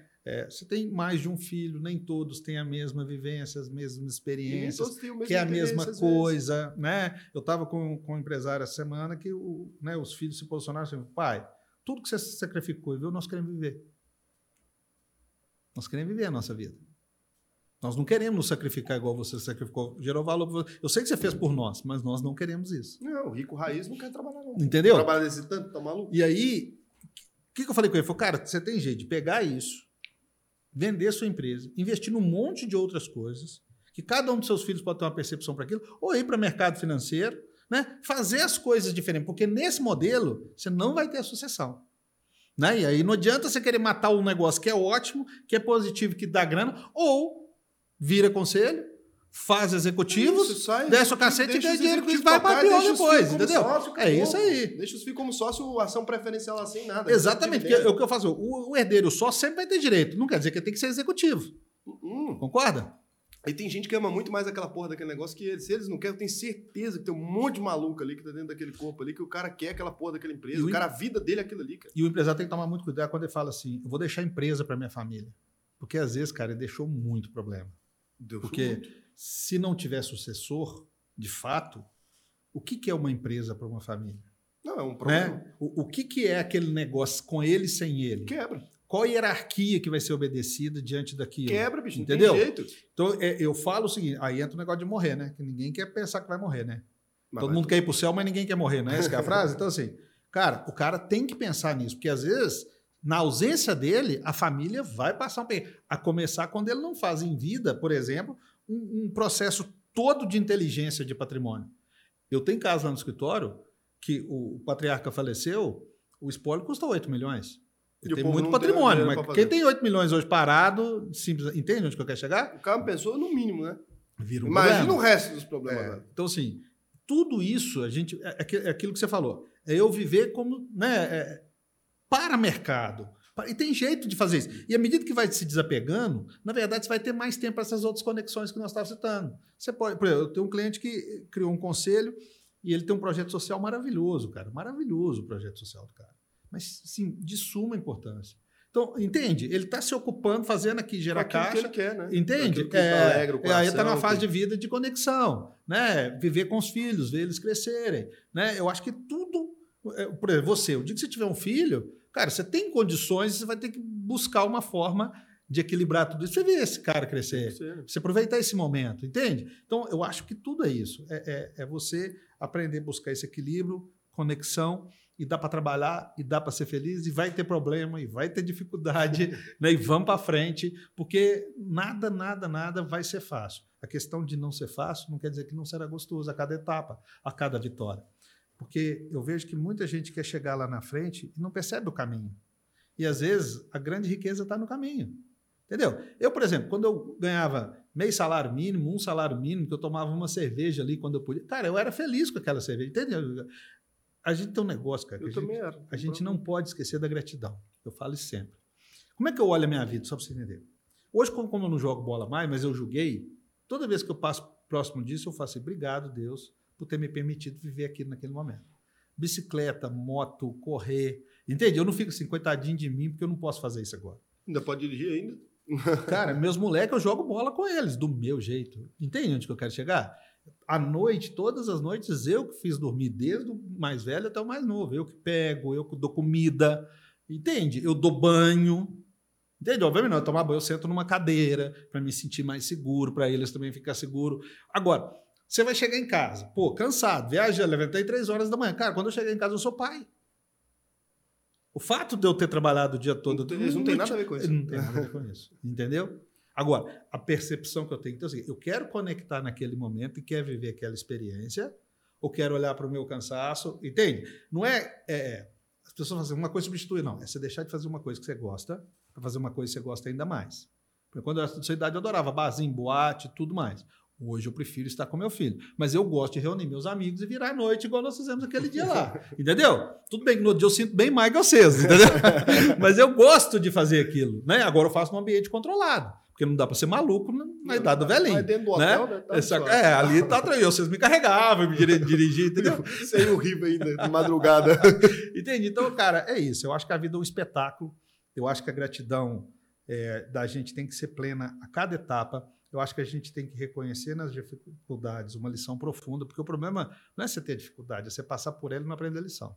Você tem mais de um filho, nem todos têm a mesma vivência, as mesmas experiências, que é a mesma coisa, né? Eu estava com, com um empresário essa semana que o, né, os filhos se posicionaram assim, pai, tudo que você sacrificou e viu, nós queremos viver. Nós queremos viver a nossa vida. Nós não queremos nos sacrificar igual você sacrificou. Gerou valor. Eu sei que você fez por nós, mas nós não queremos isso. Não, o rico raiz não quer trabalhar, não. Entendeu? Trabalhar desse tanto, tá maluco? E aí, o que, que eu falei com ele? Ele falou, cara, você tem jeito de pegar isso, vender sua empresa, investir num monte de outras coisas, que cada um dos seus filhos pode ter uma percepção para aquilo, ou ir para o mercado financeiro, né? fazer as coisas diferentes, porque nesse modelo você não vai ter a sucessão. Né? E aí não adianta você querer matar um negócio que é ótimo, que é positivo, que dá grana, ou vira conselho, faz executivos, isso, sai, desce o cacete e ganha dinheiro que vai para pior depois, entendeu? Sócio, é isso aí. Deixa os filhos como sócio, ação preferencial assim, nada. Exatamente, porque é o que eu faço, o, o herdeiro só sempre vai ter direito, não quer dizer que tem que ser executivo. Uh -uh. Concorda? Aí tem gente que ama muito mais aquela porra daquele negócio que eles, se eles não querem, eu tenho certeza que tem um monte de maluco ali que tá dentro daquele corpo ali, que o cara quer aquela porra daquela empresa. O, o, cara, a vida dele é aquilo ali, cara. E o empresário tem que tomar muito cuidado quando ele fala assim: eu vou deixar a empresa para minha família. Porque às vezes, cara, ele deixou muito problema. Deu Porque muito. se não tiver sucessor, de fato, o que, que é uma empresa para uma família? Não, é um problema. Né? O, o que, que é aquele negócio com ele e sem ele? Quebra. Qual a hierarquia que vai ser obedecida diante daquilo? Quebra, bicho. Não Entendeu? tem jeito. Então, é, eu falo o seguinte: aí entra o negócio de morrer, né? Que ninguém quer pensar que vai morrer, né? Mas Todo mundo quer ir pro céu, mas ninguém quer morrer, não é essa que é a frase? Então, assim, cara, o cara tem que pensar nisso, porque às vezes, na ausência dele, a família vai passar um perrengue. A começar quando ele não faz em vida, por exemplo, um, um processo todo de inteligência de patrimônio. Eu tenho caso lá no escritório que o patriarca faleceu, o espólio custa 8 milhões. E tem muito tem patrimônio, dinheiro mas quem tem 8 milhões hoje parado, simples, entende onde que eu quero chegar? O cara pensou no mínimo, né? Vira um Imagina problema. o resto dos problemas. É, né? então, assim, tudo isso, a gente, é, aqui- é aquilo que você falou, é eu viver como, né, é, para mercado. E tem jeito de fazer isso. E à medida que vai se desapegando, na verdade, você vai ter mais tempo para essas outras conexões que nós estávamos citando. Você pode, por exemplo, eu tenho um cliente que criou um conselho e ele tem um projeto social maravilhoso, cara. Maravilhoso o projeto social do cara. Mas, sim, de suma importância. Então, entende? Ele está se ocupando, fazendo aqui gerar caixa. que ele quer, né? Entende? Com aquilo que É, alegra o é, aí está coração, numa fase que- de vida de conexão, né? Viver com os filhos, ver eles crescerem, né? Eu acho que tudo, é, por exemplo, você, o dia que você tiver um filho, cara, você tem condições, você vai ter que buscar uma forma de equilibrar tudo isso. Você vê esse cara crescer, Você, você aproveitar esse momento, entende? Então, eu acho que tudo é isso. É, é- é você aprender a buscar esse equilíbrio, conexão, e dá para trabalhar, e dá para ser feliz, e vai ter problema, e vai ter dificuldade, *laughs* né? e vamos para frente, porque nada, nada, nada vai ser fácil. A questão de não ser fácil não quer dizer que não será gostoso a cada etapa, a cada vitória. Porque eu vejo que muita gente quer chegar lá na frente e não percebe o caminho. E às vezes a grande riqueza está no caminho. Entendeu? Eu, por exemplo, quando eu ganhava meio salário mínimo, um salário mínimo, que eu tomava uma cerveja ali quando eu podia. Cara, eu era feliz com aquela cerveja. Entendeu? A gente tem um negócio, cara. Eu a gente- também era. a gente não pode esquecer da gratidão. Eu falo isso sempre. Como é que eu olho a minha vida, só para você entender? Hoje, como eu não jogo bola mais, mas eu joguei, toda vez que eu passo próximo disso, eu falo assim, obrigado, Deus, por ter me permitido viver aquilo naquele momento. Bicicleta, moto, correr, entende? Eu não fico assim, coitadinho de mim, porque eu não posso fazer isso agora. Ainda pode dirigir ainda? Cara, meus moleques, eu jogo bola com eles, do meu jeito. Entende onde que eu quero chegar? À noite, todas as noites, eu que fiz dormir, desde o mais velho até o mais novo. Eu que pego, eu que dou comida, entende? Eu dou banho. Entende? Obviamente não, eu tomar banho, eu sento numa cadeira para me sentir mais seguro, para eles também ficar seguro. Agora, você vai chegar em casa, pô, cansado, viajando, levantei três horas da manhã. Cara, quando eu chegar em casa, eu sou pai. O fato de eu ter trabalhado o dia todo. Não tem- não têm nada a ver com isso. Não tem nada a ver com isso. Entendeu? Agora, a percepção que eu tenho que ter é o seguinte: eu quero conectar naquele momento e quero viver aquela experiência, ou quero olhar para o meu cansaço, entende? Não é, é, as pessoas fazem uma coisa substitui, não. É você deixar de fazer uma coisa que você gosta para fazer uma coisa que você gosta ainda mais. Porque quando eu era da sua idade, eu adorava barzinho, boate, tudo mais. Hoje eu prefiro estar com meu filho. Mas eu gosto de reunir meus amigos e virar à noite, igual nós fizemos aquele dia lá. *laughs* Entendeu? Tudo bem que no outro dia eu sinto bem mais que vocês, entendeu? *laughs* Mas eu gosto de fazer aquilo. Né? Agora eu faço num ambiente controlado. Porque não dá para ser maluco na, na idade do velhinho. Mas dentro do né? hotel, né? Tá Essa- é, ali tá tranquilo. Vocês me carregavam, me diri- dirigiam, *laughs* entendeu? Sem o rivo ainda, de madrugada. *laughs* Entende? Então, cara, é isso. Eu acho que a vida é um espetáculo. Eu acho que a gratidão é, da gente tem que ser plena a cada etapa. Eu acho que a gente tem que reconhecer nas dificuldades uma lição profunda, porque o problema não é você ter dificuldade, é você passar por ela e não aprender a lição.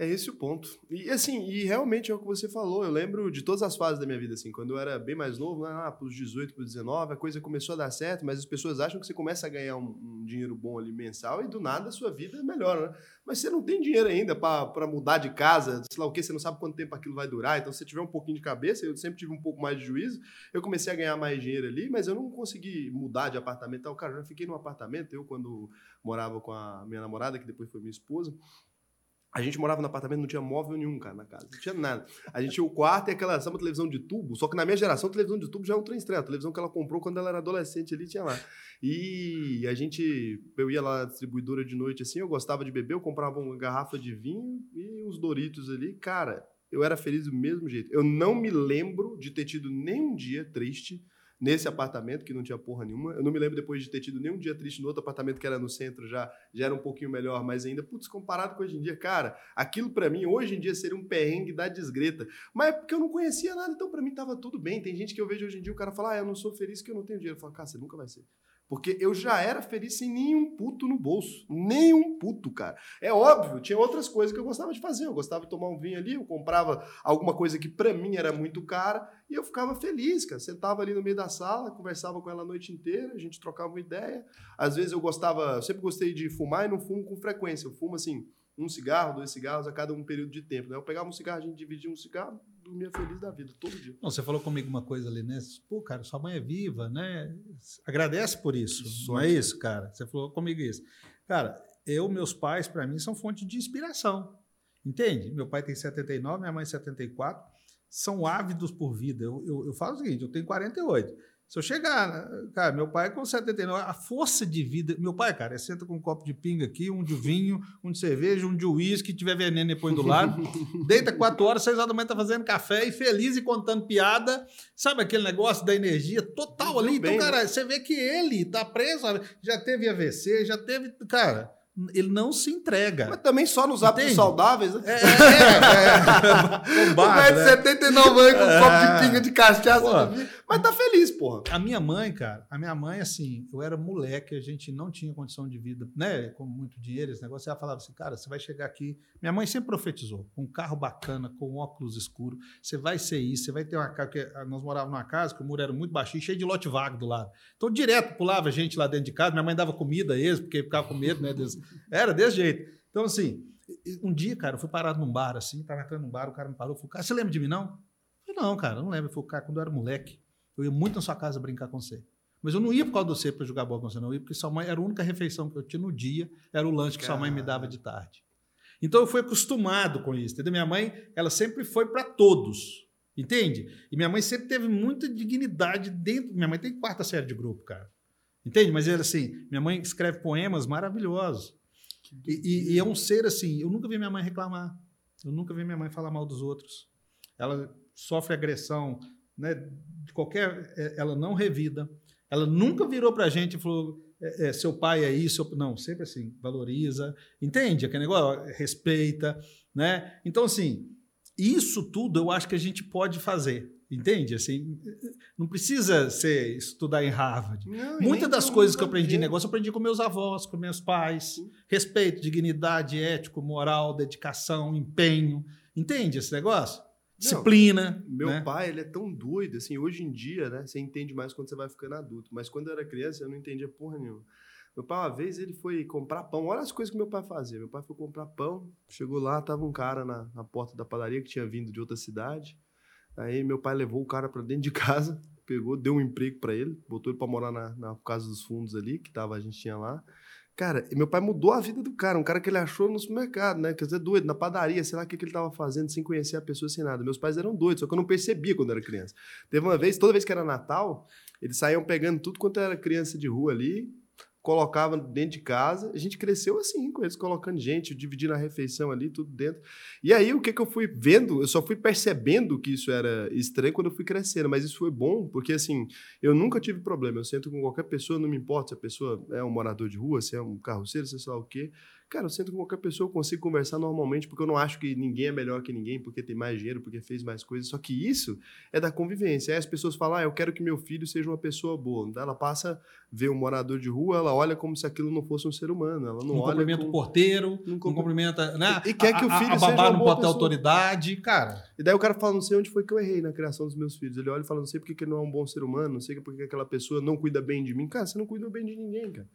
É esse o ponto. E assim, e realmente é o que você falou. Eu lembro de todas as fases da minha vida, assim, quando eu era bem mais novo, lá pros 18, pros 19, a coisa começou a dar certo, mas as pessoas acham que você começa a ganhar um, um dinheiro bom ali mensal e do nada a sua vida melhora, né? Mas você não tem dinheiro ainda para mudar de casa, sei lá o que, você não sabe quanto tempo aquilo vai durar. Então, se você tiver um pouquinho de cabeça, eu sempre tive um pouco mais de juízo, eu comecei a ganhar mais dinheiro ali, mas eu não consegui mudar de apartamento. Então, cara, eu já fiquei num apartamento, eu quando morava com a minha namorada, que depois foi minha esposa, a gente morava no apartamento, não tinha móvel nenhum, cara, na casa. Não tinha nada. A gente tinha o quarto e aquela, sabe, televisão de tubo? Só que na minha geração, televisão de tubo já é um trem estranho. A televisão que ela comprou quando ela era adolescente ali, tinha lá. E a gente, eu ia lá na distribuidora de noite assim, eu gostava de beber, eu comprava uma garrafa de vinho e uns Doritos ali. Cara, eu era feliz do mesmo jeito. Eu não me lembro de ter tido nem um dia triste nesse apartamento que não tinha porra nenhuma. Eu não me lembro depois de ter tido nenhum dia triste no outro apartamento que era no centro, já, já era um pouquinho melhor, mas ainda, putz, comparado com hoje em dia, cara, aquilo para mim hoje em dia seria um perrengue da desgreta. Mas é porque eu não conhecia nada, então para mim tava tudo bem. Tem gente que eu vejo hoje em dia o cara fala: "Ah, eu não sou feliz que eu não tenho dinheiro". Eu falo: "Cara, você nunca vai ser". Porque eu já era feliz sem nenhum puto no bolso. Nenhum puto, cara. É óbvio, tinha outras coisas que eu gostava de fazer. Eu gostava de tomar um vinho ali, eu comprava alguma coisa que para mim era muito cara e eu ficava feliz, cara. Sentava ali no meio da sala, conversava com ela a noite inteira, a gente trocava uma ideia. Às vezes eu gostava, eu sempre gostei de fumar e não fumo com frequência. Eu fumo assim, um cigarro, dois cigarros a cada um período de tempo. Né? Eu pegava um cigarro, a gente dividia um cigarro, dormia feliz da vida, todo dia. Não, você falou comigo uma coisa ali, né? Pô, cara, sua mãe é viva, né? Agradece por isso. isso não é isso, cara? Você falou comigo isso. Cara, eu, meus pais, para mim, são fonte de inspiração. Entende? Meu pai tem 79, minha mãe 74. São ávidos por vida. Eu, eu, eu falo o seguinte: eu tenho 48. Se eu chegar, cara, meu pai com 79, a força de vida. Meu pai, cara, é senta com um copo de pinga aqui, um de vinho, um de cerveja, um de uísque, tiver veneno depois do lado. *laughs* deita quatro horas, seis horas da manhã tá fazendo café e feliz e contando piada. Sabe aquele negócio da energia total ali? Então, cara, né? você vê que ele tá preso, já teve AVC, já teve. Cara ele não se entrega. Mas também só nos hábitos saudáveis, né? É, é, é. *laughs* Bombado, é. 79 anos com um copo de é. pinga de cachaça. Mas tá feliz, porra. A minha mãe, cara, a minha mãe, assim, eu era moleque, a gente não tinha condição de vida, né? Com muito dinheiro, esse negócio. Ela falava assim, cara, você vai chegar aqui. Minha mãe sempre profetizou, com um carro bacana, com óculos escuros. Você vai ser isso, você vai ter uma casa. Porque nós morávamos numa casa que o muro era muito baixinho, cheio de lote vago do lado. Então, direto pulava gente lá dentro de casa. Minha mãe dava comida a eles, porque ficava com medo, né? Deles. Era desse jeito. Então, assim, um dia, cara, eu fui parado num bar, assim, tava entrando num bar, o cara me parou, falou, cara, você lembra de mim, não? Eu falei, não, cara, não lembro. Eu falei, cara, quando eu era moleque, eu ia muito na sua casa brincar com você. Mas eu não ia por causa de você para jogar bola com você, não. Eu ia porque sua mãe era a única refeição que eu tinha no dia, era o lanche que sua mãe me dava de tarde. Então eu fui acostumado com isso. Entendeu? Minha mãe, ela sempre foi para todos. Entende? E minha mãe sempre teve muita dignidade dentro. Minha mãe tem quarta série de grupo, cara. Entende? Mas ela assim, minha mãe escreve poemas maravilhosos. E, e, e, é um ser assim. Eu nunca vi minha mãe reclamar. Eu nunca vi minha mãe falar mal dos outros. Ela sofre agressão né, de qualquer. É, ela não revida. Ela nunca virou para a gente e falou: é, é, seu pai é isso. Não, sempre assim, valoriza. Entende aquele negócio? Respeita. Né? Então, assim, isso tudo eu acho que a gente pode fazer. Entende? Assim, não precisa ser estudar em Harvard. Muitas das coisas que eu aprendi em negócio, eu aprendi com meus avós, com meus pais. Sim. Respeito, dignidade, ético, moral, dedicação, empenho. Entende esse negócio? Disciplina. Não, meu né? pai, ele é tão doido, assim, hoje em dia, né? Você entende mais quando você vai ficando adulto. Mas quando eu era criança, eu não entendia porra nenhuma. Meu pai, uma vez, ele foi comprar pão. Olha as coisas que meu pai fazia. Meu pai foi comprar pão, chegou lá, tava um cara na, na porta da padaria que tinha vindo de outra cidade. Aí meu pai levou o cara para dentro de *laughs* casa, pegou, deu um emprego para ele, botou ele para morar na, na casa dos fundos ali, que tava, a gente tinha lá. Cara, meu pai mudou a vida do cara, um cara que ele achou no supermercado, né? Quer dizer, doido, na padaria, sei lá o que, que ele tava fazendo, sem conhecer a pessoa, sem nada. Meus pais eram doidos, só que eu não percebia quando era criança. Teve uma vez, toda vez que era Natal, eles saíam pegando tudo quanto era criança de rua ali, colocava dentro de casa. A gente cresceu assim, com eles colocando gente, dividindo a refeição ali, tudo dentro. E aí, o que, que eu fui vendo? Eu só fui percebendo que isso era estranho quando eu fui crescendo, mas isso foi bom, porque assim, eu nunca tive problema. Eu sento com qualquer pessoa, não me importa se a pessoa é um morador de rua, se é um carroceiro, se é sei lá o quê. Cara, eu sento com qualquer pessoa, eu consigo conversar normalmente, porque eu não acho que ninguém é melhor que ninguém, porque tem mais dinheiro, porque fez mais coisas. Só que isso é da convivência. Aí as pessoas falam, ah, eu quero que meu filho seja uma pessoa boa. Ela passa a ver um morador de rua, ela olha como se aquilo não fosse um ser humano. Ela não, não olha cumprimenta com... o porteiro, não, não cumprimenta. Né? E, e quer que o filho a, a seja babá não pode ter autoridade, cara. E daí o cara fala, não sei onde foi que eu errei na criação dos meus filhos. Ele olha e fala, não sei porque que ele não é um bom ser humano, não sei porque aquela pessoa não cuida bem de mim. Cara, você não cuida bem de ninguém, cara.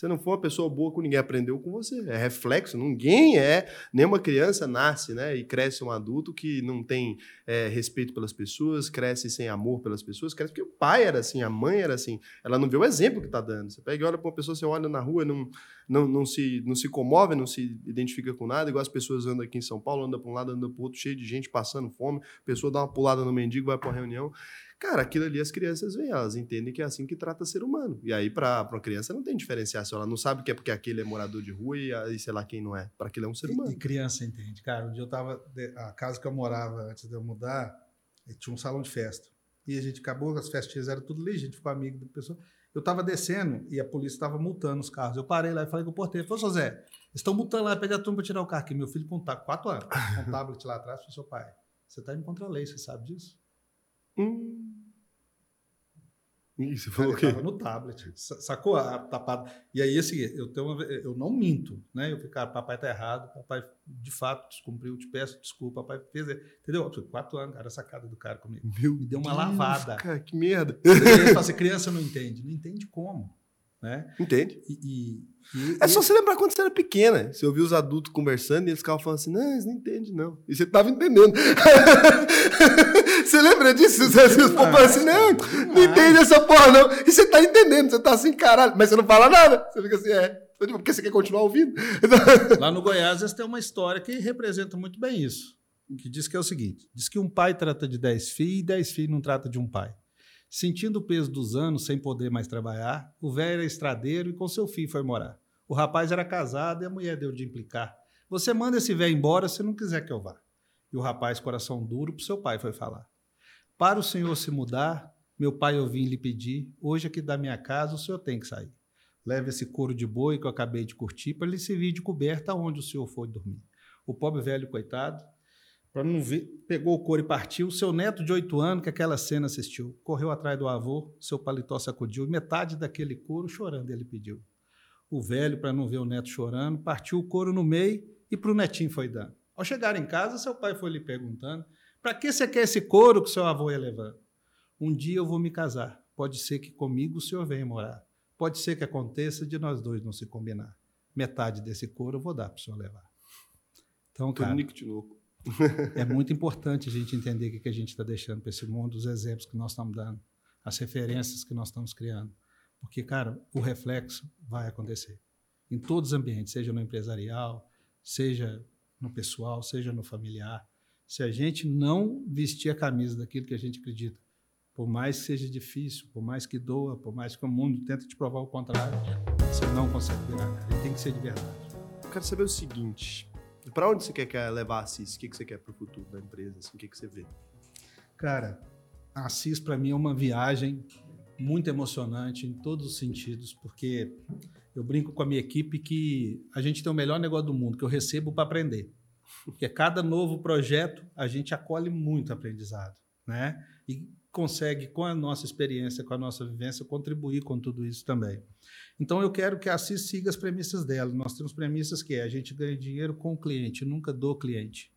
Você não foi uma pessoa boa com ninguém, aprendeu com você. É reflexo. Ninguém é, nenhuma criança nasce né, e cresce um adulto que não tem é, respeito pelas pessoas, cresce sem amor pelas pessoas, cresce porque o pai era assim, a mãe era assim. Ela não vê o exemplo que está dando. Você pega e olha para uma pessoa, você olha na rua, não, não, não, se, não se comove, não se identifica com nada, igual as pessoas andam aqui em São Paulo, andam para um lado, andam para o outro, cheio de gente passando fome, a pessoa dá uma pulada no mendigo, vai para uma reunião. Cara, aquilo ali as crianças veem, elas entendem que é assim que trata ser humano. E aí, para uma criança, não tem diferenciação. Ela não sabe que é porque aquele é morador de rua e, e sei lá quem não é. Para aquele é um ser humano. E, e, criança entende. Cara, um dia eu tava. A casa que eu morava antes de eu mudar, tinha um salão de festa. e a gente acabou, as festinhas eram tudo ali, a gente ficou amigo da pessoa. Eu estava descendo e a polícia estava multando os carros. Eu parei lá e falei com o porteiro, falou, José, estão multando lá, pede a turma para tirar o carro aqui. Meu filho com quatro anos, com um *laughs* tablet lá atrás, falou, seu pai, você está indo contra a lei, você sabe disso? Hum. E você falou o quê? Tava no tablet, sacou a tapada. E aí, assim, eu, tenho uma, eu não minto, né? Eu fico, cara, papai tá errado, papai de fato descumpriu, te peço desculpa, papai fez, entendeu? Quatro anos, cara, a sacada do cara comigo. Meu Me deu uma Deus, lavada. Cara, que merda. Fala assim, *laughs* criança não entende. Não entende como, né? Entende. E, e, e, é só você lembrar quando você era pequena. Você ouvia os adultos conversando e eles ficavam falando assim, não, eles não entendem, não. E você tava entendendo. *laughs* você lembra disso? Você os povos assim, não, não entende essa porra, não. E você tá entendendo, você tá assim, caralho, mas você não fala nada. Você fica assim, é. Porque você quer continuar ouvindo. Lá no Goiás, eles têm uma história que representa muito bem isso. Que diz que é o seguinte: diz que um pai trata de dez filhos e dez filhos não trata de um pai. Sentindo o peso dos anos sem poder mais trabalhar, o velho era estradeiro e com seu filho foi morar. O rapaz era casado e a mulher deu de implicar. Você manda esse velho embora se não quiser que eu vá. E o rapaz, coração duro, para seu pai foi falar. Para o senhor se mudar, meu pai eu vim lhe pedir, hoje aqui da minha casa o senhor tem que sair. Leve esse couro de boi que eu acabei de curtir para lhe servir de coberta onde o senhor for dormir. O pobre velho, coitado, para não ver, pegou o couro e partiu. Seu neto de oito anos, que aquela cena assistiu, correu atrás do avô, seu paletó sacudiu, metade daquele couro chorando ele pediu. O velho, para não ver o neto chorando, partiu o couro no meio e para o netinho foi dando. Ao chegar em casa, seu pai foi lhe perguntando: para que você quer esse couro que seu avô ia levando? Um dia eu vou me casar. Pode ser que comigo o senhor venha morar. Pode ser que aconteça de nós dois não se combinar. Metade desse couro eu vou dar para o senhor levar. Então, cara. de louco é muito importante a gente entender o que a gente está deixando para esse mundo, os exemplos que nós estamos dando, as referências que nós estamos criando. Porque, cara, o reflexo vai acontecer. Em todos os ambientes, seja no empresarial, seja no pessoal, seja no familiar. Se a gente não vestir a camisa daquilo que a gente acredita, por mais que seja difícil, por mais que doa, por mais que o mundo tente te provar o contrário, você não consegue virar. Ele tem que ser de verdade. Eu quero saber o seguinte: para onde você quer levar a CIS? O que você quer para o futuro da empresa? Assim, o que você vê? Cara, a CIS para mim é uma viagem muito emocionante em todos os sentidos, porque eu brinco com a minha equipe que a gente tem o melhor negócio do mundo, que eu recebo para aprender. Porque cada novo projeto a gente acolhe muito aprendizado, né? E consegue, com a nossa experiência, com a nossa vivência, contribuir com tudo isso também. Então, eu quero que a CIS siga as premissas dela. Nós temos premissas que é a gente ganha dinheiro com o cliente, nunca do cliente.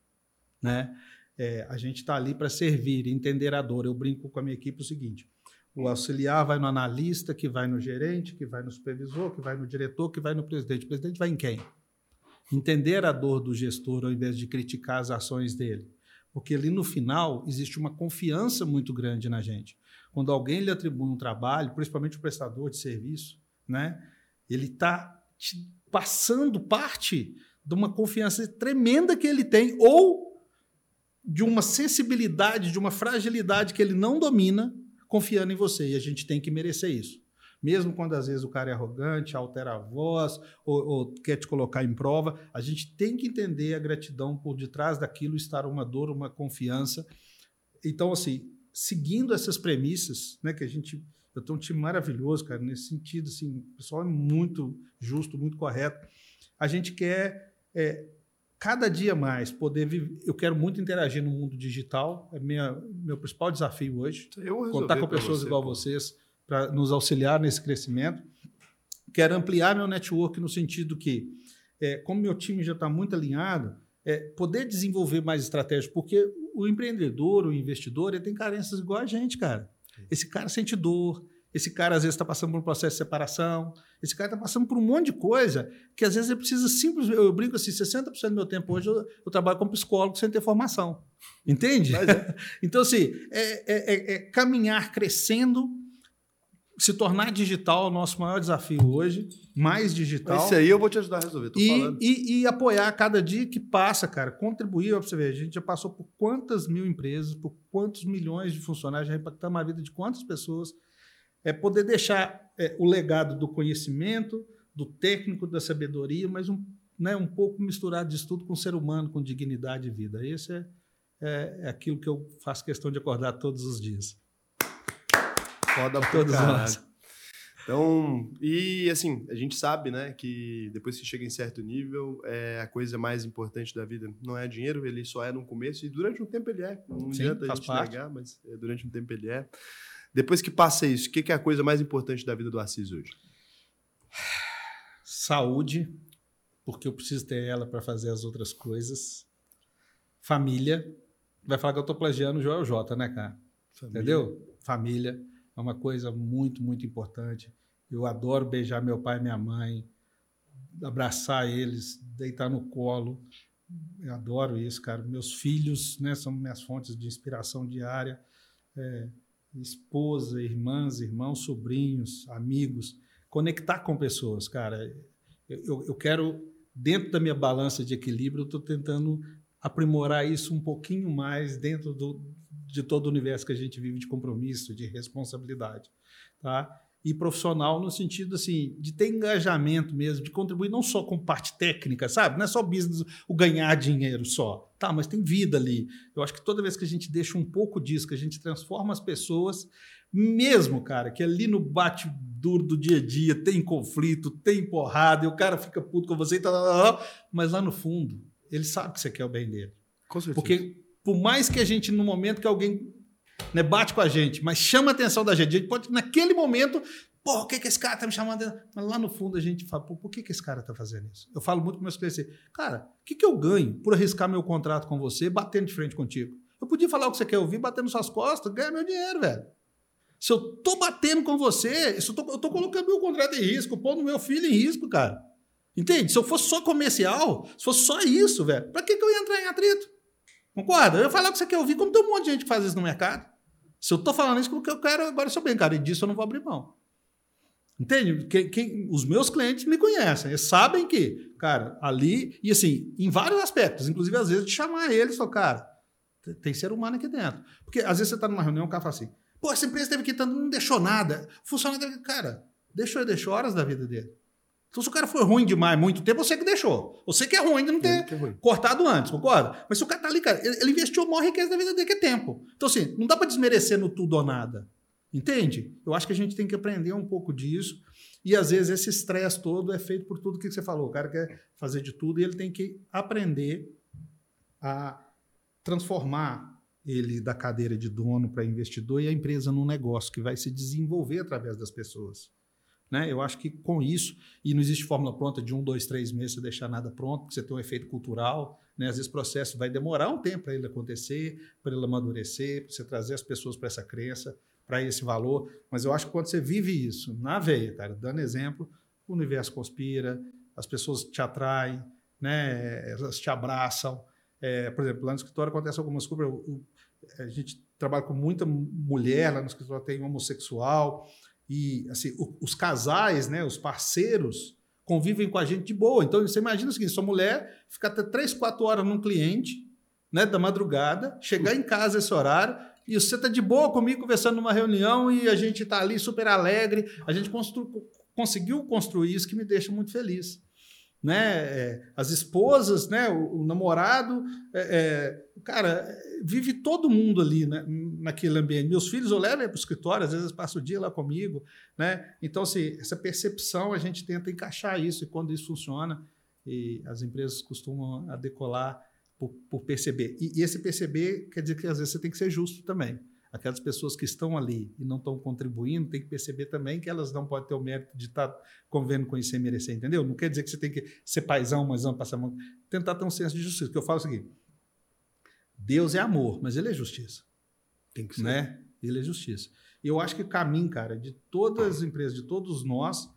Né? É, a gente está ali para servir, entender a dor. Eu brinco com a minha equipe o seguinte: o auxiliar vai no analista, que vai no gerente, que vai no supervisor, que vai no diretor, que vai no presidente. O presidente vai em quem? Entender a dor do gestor ao invés de criticar as ações dele. Porque ali no final existe uma confiança muito grande na gente. Quando alguém lhe atribui um trabalho, principalmente o prestador de serviço, né, ele está passando parte de uma confiança tremenda que ele tem ou de uma sensibilidade, de uma fragilidade que ele não domina, confiando em você. E a gente tem que merecer isso mesmo quando às vezes o cara é arrogante, altera a voz ou, ou, quer te colocar em prova, a gente tem que entender a gratidão por detrás daquilo estar uma dor, uma confiança. Então, assim, seguindo essas premissas, né, que a gente eu tenho um time maravilhoso, cara, nesse sentido, assim, o pessoal é muito justo, muito correto. A gente quer é, cada dia mais poder viver. Eu quero muito interagir no mundo digital, é minha, meu principal desafio hoje. Contar com pessoas você, igual pô. vocês para nos auxiliar nesse crescimento. Quero ampliar meu network no sentido que, é, como meu time já está muito alinhado, é, poder desenvolver mais estratégias, porque o empreendedor, o investidor, ele tem carências igual a gente, cara. Esse cara sente dor, esse cara às vezes está passando por um processo de separação, esse cara está passando por um monte de coisa que às vezes ele precisa simplesmente. Eu brinco assim: 60% do meu tempo hoje eu, eu, trabalho como psicólogo sem ter formação. Entende? É. *laughs* então, assim, é, é, é caminhar crescendo se tornar digital é o nosso maior desafio hoje, mais digital. Isso aí eu vou te ajudar a resolver, tô e, falando. E, e apoiar cada dia que passa, cara, contribuir, para você ver, a gente já passou por quantas mil empresas, por quantos milhões de funcionários, já impactamos a vida de quantas pessoas, é poder deixar é, o legado do conhecimento, do técnico, da sabedoria, mas um, né, um pouco misturado de estudo com o ser humano, com dignidade e vida. Esse é, é, é aquilo que eu faço questão de acordar todos os dias. Foda pra todos caralho. nós. Então, e assim, a gente sabe, né, que depois que chega em certo nível, é a coisa mais importante da vida não é dinheiro, ele só é no começo e durante um tempo ele é. Não Sim, adianta a gente parte. negar, mas é, durante um tempo ele é. Depois que passa isso, o que que é a coisa mais importante da vida do Assis hoje? Saúde, porque eu preciso ter ela para fazer as outras coisas. Família. Vai falar que eu tô plagiando o Joel J, né, cara? Família. Entendeu? Família é uma coisa muito, muito importante. Eu adoro beijar meu pai e minha mãe, abraçar eles, deitar no colo. Eu adoro isso, cara. Meus filhos né, são minhas fontes de inspiração diária. É, esposa, irmãs, irmãos, sobrinhos, amigos. Conectar com pessoas, cara. Eu, eu- quero, dentro da minha balança de equilíbrio, eu estou tentando aprimorar isso um pouquinho mais dentro do, de todo o universo que a gente vive de compromisso, de responsabilidade, tá? E profissional no sentido assim de ter engajamento mesmo, de contribuir não só com parte técnica, sabe? Não é só business, o ganhar dinheiro só, tá? Mas tem vida ali. Eu acho que toda vez que a gente deixa um pouco disso, que a gente transforma as pessoas, mesmo, cara, que ali no bate duro do dia a dia tem conflito, tem porrada, e o cara fica puto com você, e tal, tal, tal, tal, mas lá no fundo ele sabe que você quer o bem dele. Com certeza. Porque por mais que a gente, no momento que alguém né, bate com a gente, mas chama a atenção da gente, a gente pode, naquele momento, pô, o que, que esse cara tá me chamando? Mas lá no fundo a gente fala, pô, por que, que esse cara tá fazendo isso? Eu falo muito com meus clientes assim, cara, o que, que eu ganho por arriscar meu contrato com você, batendo de frente contigo? Eu podia falar o que você quer ouvir, batendo suas costas, ganhar meu dinheiro, velho. Se eu tô batendo com você, eu, tô, eu tô colocando meu contrato em risco, pondo meu filho em risco, cara. Entende? Se eu fosse só comercial, se fosse só isso, velho, pra que, que eu ia entrar em atrito? Concorda? Eu falar o que você quer ouvir, como tem um monte de gente que faz isso no mercado. Se eu tô falando isso, porque eu quero agora seu bem, cara, e disso eu não vou abrir mão. Entende? Quem, quem- os meus clientes me conhecem, eles sabem que, cara, ali, e assim, em vários aspectos, inclusive às vezes de chamar eles, falar, cara, tem- ser humano aqui dentro. Porque às vezes você tá numa reunião, o cara fala assim, pô, essa empresa teve que tanto, não deixou nada. Funcionário cara, deixou, deixou horas da vida dele. Então, se o cara for ruim demais muito tempo, você que deixou. Você que é ruim de não ter é cortado antes, concorda? Mas se o cara tá ali, cara, ele ele investiu a maior riqueza da vida dele, que é tempo. Então, assim, não dá para desmerecer no tudo ou nada. Entende? Eu acho que a gente tem que aprender um pouco disso. E às vezes esse estresse todo é feito por tudo que você falou. O cara quer fazer de tudo e ele tem que aprender a transformar ele da cadeira de dono para investidor e a empresa num negócio que vai se desenvolver através das pessoas. Né? Eu acho que com isso, e não existe fórmula pronta de um, dois, três meses você deixar nada pronto, porque você tem um efeito cultural. Né? Às vezes o processo vai demorar um tempo para ele acontecer, para ele amadurecer, para você trazer as pessoas para essa crença, para esse valor. Mas eu acho que quando você vive isso na veia, cara, dando exemplo, o universo conspira, as pessoas te atraem, né? elas te abraçam. É, por exemplo, lá no escritório acontece algumas coisas. A gente trabalha com muita mulher, lá no escritório tem homossexual. E assim, o- os casais, né, os parceiros, convivem com a gente de boa. Então, você imagina o seguinte: sua mulher fica até 3, 4 horas num cliente, né, da madrugada, chegar em casa esse horário, e você está de boa comigo conversando numa reunião e a gente está ali super alegre. A gente constru- conseguiu construir isso que me deixa muito feliz. Né? É, as esposas, né? o, o namorado, é, é, cara, vive todo mundo ali né? naquele ambiente. Meus filhos eu levo para o escritório, às vezes passam o dia lá comigo. Né? Então, assim, essa percepção a gente tenta encaixar isso, e quando isso funciona, e as empresas costumam decolar por, por perceber. E, e esse perceber quer dizer que às vezes você tem que ser justo também. Aquelas pessoas que estão ali e não estão contribuindo, tem que perceber também que elas não podem ter o mérito de estar convivendo com isso sem merecer, entendeu? Não quer dizer que você tem que ser paizão, mas não passar mão. Tentar ter um senso de justiça. Que eu falo o seguinte: Deus é amor, mas ele é justiça. Tem que ser. Né? Ele é justiça. E eu acho que o caminho, cara, de todas as empresas, de todos nós,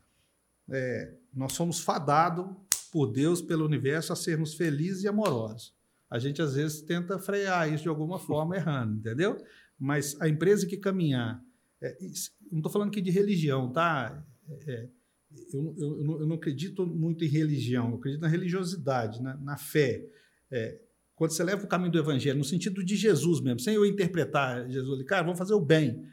é, nós somos fadados por Deus, pelo universo, a sermos felizes e amorosos. A gente, às vezes, tenta frear isso de alguma forma, errando, entendeu? Mas a empresa que caminhar. é, não estou falando aqui de religião, tá? É, é, eu, eu- eu não- acredito muito em religião, eu acredito na religiosidade, na, na fé. É, quando você leva o caminho do evangelho, no sentido de Jesus mesmo, sem eu interpretar Jesus cara, vamos fazer o bem.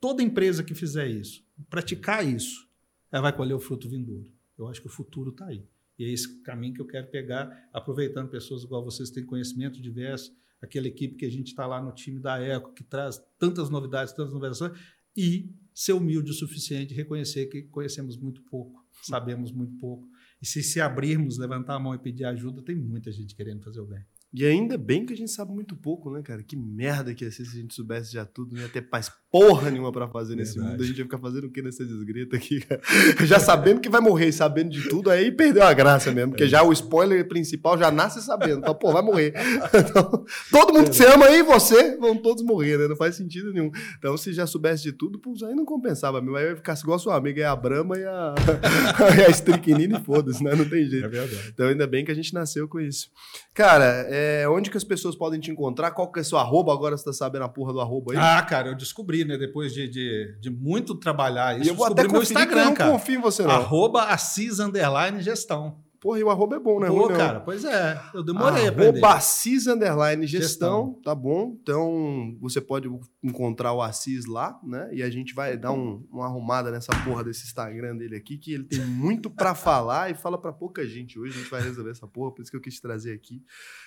Toda empresa que fizer isso, praticar isso, ela vai colher o fruto vindouro. Eu acho que o futuro está aí. E é esse caminho que eu quero pegar, aproveitando pessoas igual vocês que têm conhecimento diverso, aquela equipe que a gente está lá no time da ECO, que traz tantas novidades, tantas inovações, e ser humilde o suficiente reconhecer que conhecemos muito pouco, sabemos muito pouco. E se se abrirmos, levantar a mão e pedir ajuda, tem muita gente querendo fazer o bem. E ainda bem que a gente sabe muito pouco, né, cara? Que merda que ia ser se a gente soubesse já tudo, não ia ter mais porra nenhuma pra fazer nesse Verdade. mundo. A gente ia ficar fazendo o que nessa desgrita aqui, cara? *laughs* Já sabendo que vai morrer e sabendo de tudo, aí perdeu a graça mesmo. Porque já o spoiler principal já nasce sabendo. Então, pô, vai morrer. *laughs* Então, todo mundo que você ama aí você vão todos morrer, né? Não faz sentido nenhum. Então, se já soubesse de tudo, pô, aí não compensava mesmo. Aí vai ficar igual a sua amiga, é a Brahma e a, *laughs* e a Stricnina e foda-se, né? Não tem jeito. verdade. Então, ainda bem que a gente nasceu com isso. Cara, é, onde que as pessoas podem te encontrar? Qual que é seu arroba? Agora você tá sabendo a porra do arroba aí? Ah, cara, eu descobri, né? Depois de, de, de muito trabalhar isso, e eu vou até descobri meu conferir que eu Instagram, não cara. confio em você, não. Arroba Assis Underline Gestão. Porra, e o arroba é bom, né? Pô, cara, pois é. Eu demorei a aprender. Arroba Assis Underline gestão, Gestão. tá bom? Então, você pode encontrar o Assis lá, né? E a gente vai dar um- uma arrumada nessa porra desse Instagram dele aqui, que ele tem muito pra falar e fala pra pouca gente hoje. A gente vai resolver essa porra, por isso que eu quis trazer aqui.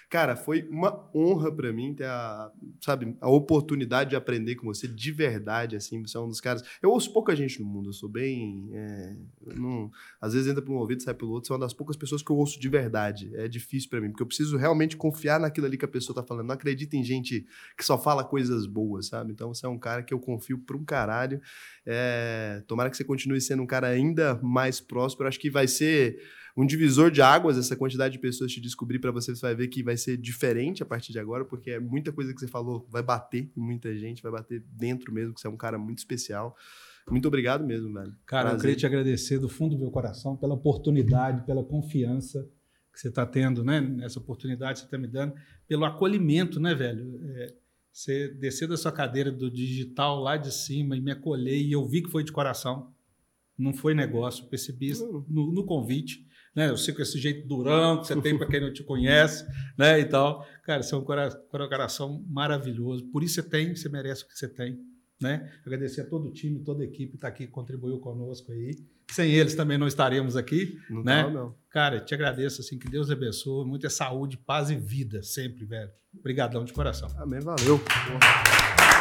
Cara, foi uma honra pra mim ter a, sabe, a oportunidade de aprender com você de verdade, assim. Você é um dos caras... Eu ouço pouca gente no mundo, eu sou bem... é, não- às vezes entra por um ouvido sai pelo outro. Você é uma das poucas pessoas que eu ouço de verdade. É difícil pra mim, porque eu preciso realmente confiar naquilo ali que a pessoa tá falando. Não acredito em gente que só fala coisas boas, sabe? Então você é um cara que eu confio pra um caralho. É, Tomara que você continue sendo um cara ainda mais próspero. Acho que vai ser um divisor de águas essa quantidade de pessoas te descobrir pra você. Você vai ver que vai ser diferente a partir de agora, porque é muita coisa que você falou vai bater em muita gente, vai bater dentro mesmo, que você é um cara muito especial. Muito obrigado mesmo, velho. Cara, eu Prazer. queria te agradecer do fundo do meu coração pela oportunidade, pela confiança que você está tendo, né? Nessa oportunidade que você está me dando, pelo acolhimento, né, velho? É, você descer da sua cadeira do digital lá de cima e me acolher e eu vi que foi de coração. Não foi negócio, percebi isso no, no convite. Né? Eu sei com esse jeito durão que você tem para quem não te conhece, *laughs* né? E tal. Cara, você é um cora- coração maravilhoso. Por isso você tem, você merece o que você tem. Né? Agradecer a todo o time, toda a equipe que está aqui, que contribuiu conosco aí. Sem eles também não estaríamos aqui. Não né? tá, não. Cara, te agradeço, assim, que Deus abençoe. Muita saúde, paz e vida sempre, velho. Obrigadão de coração. Amém, valeu. Porra.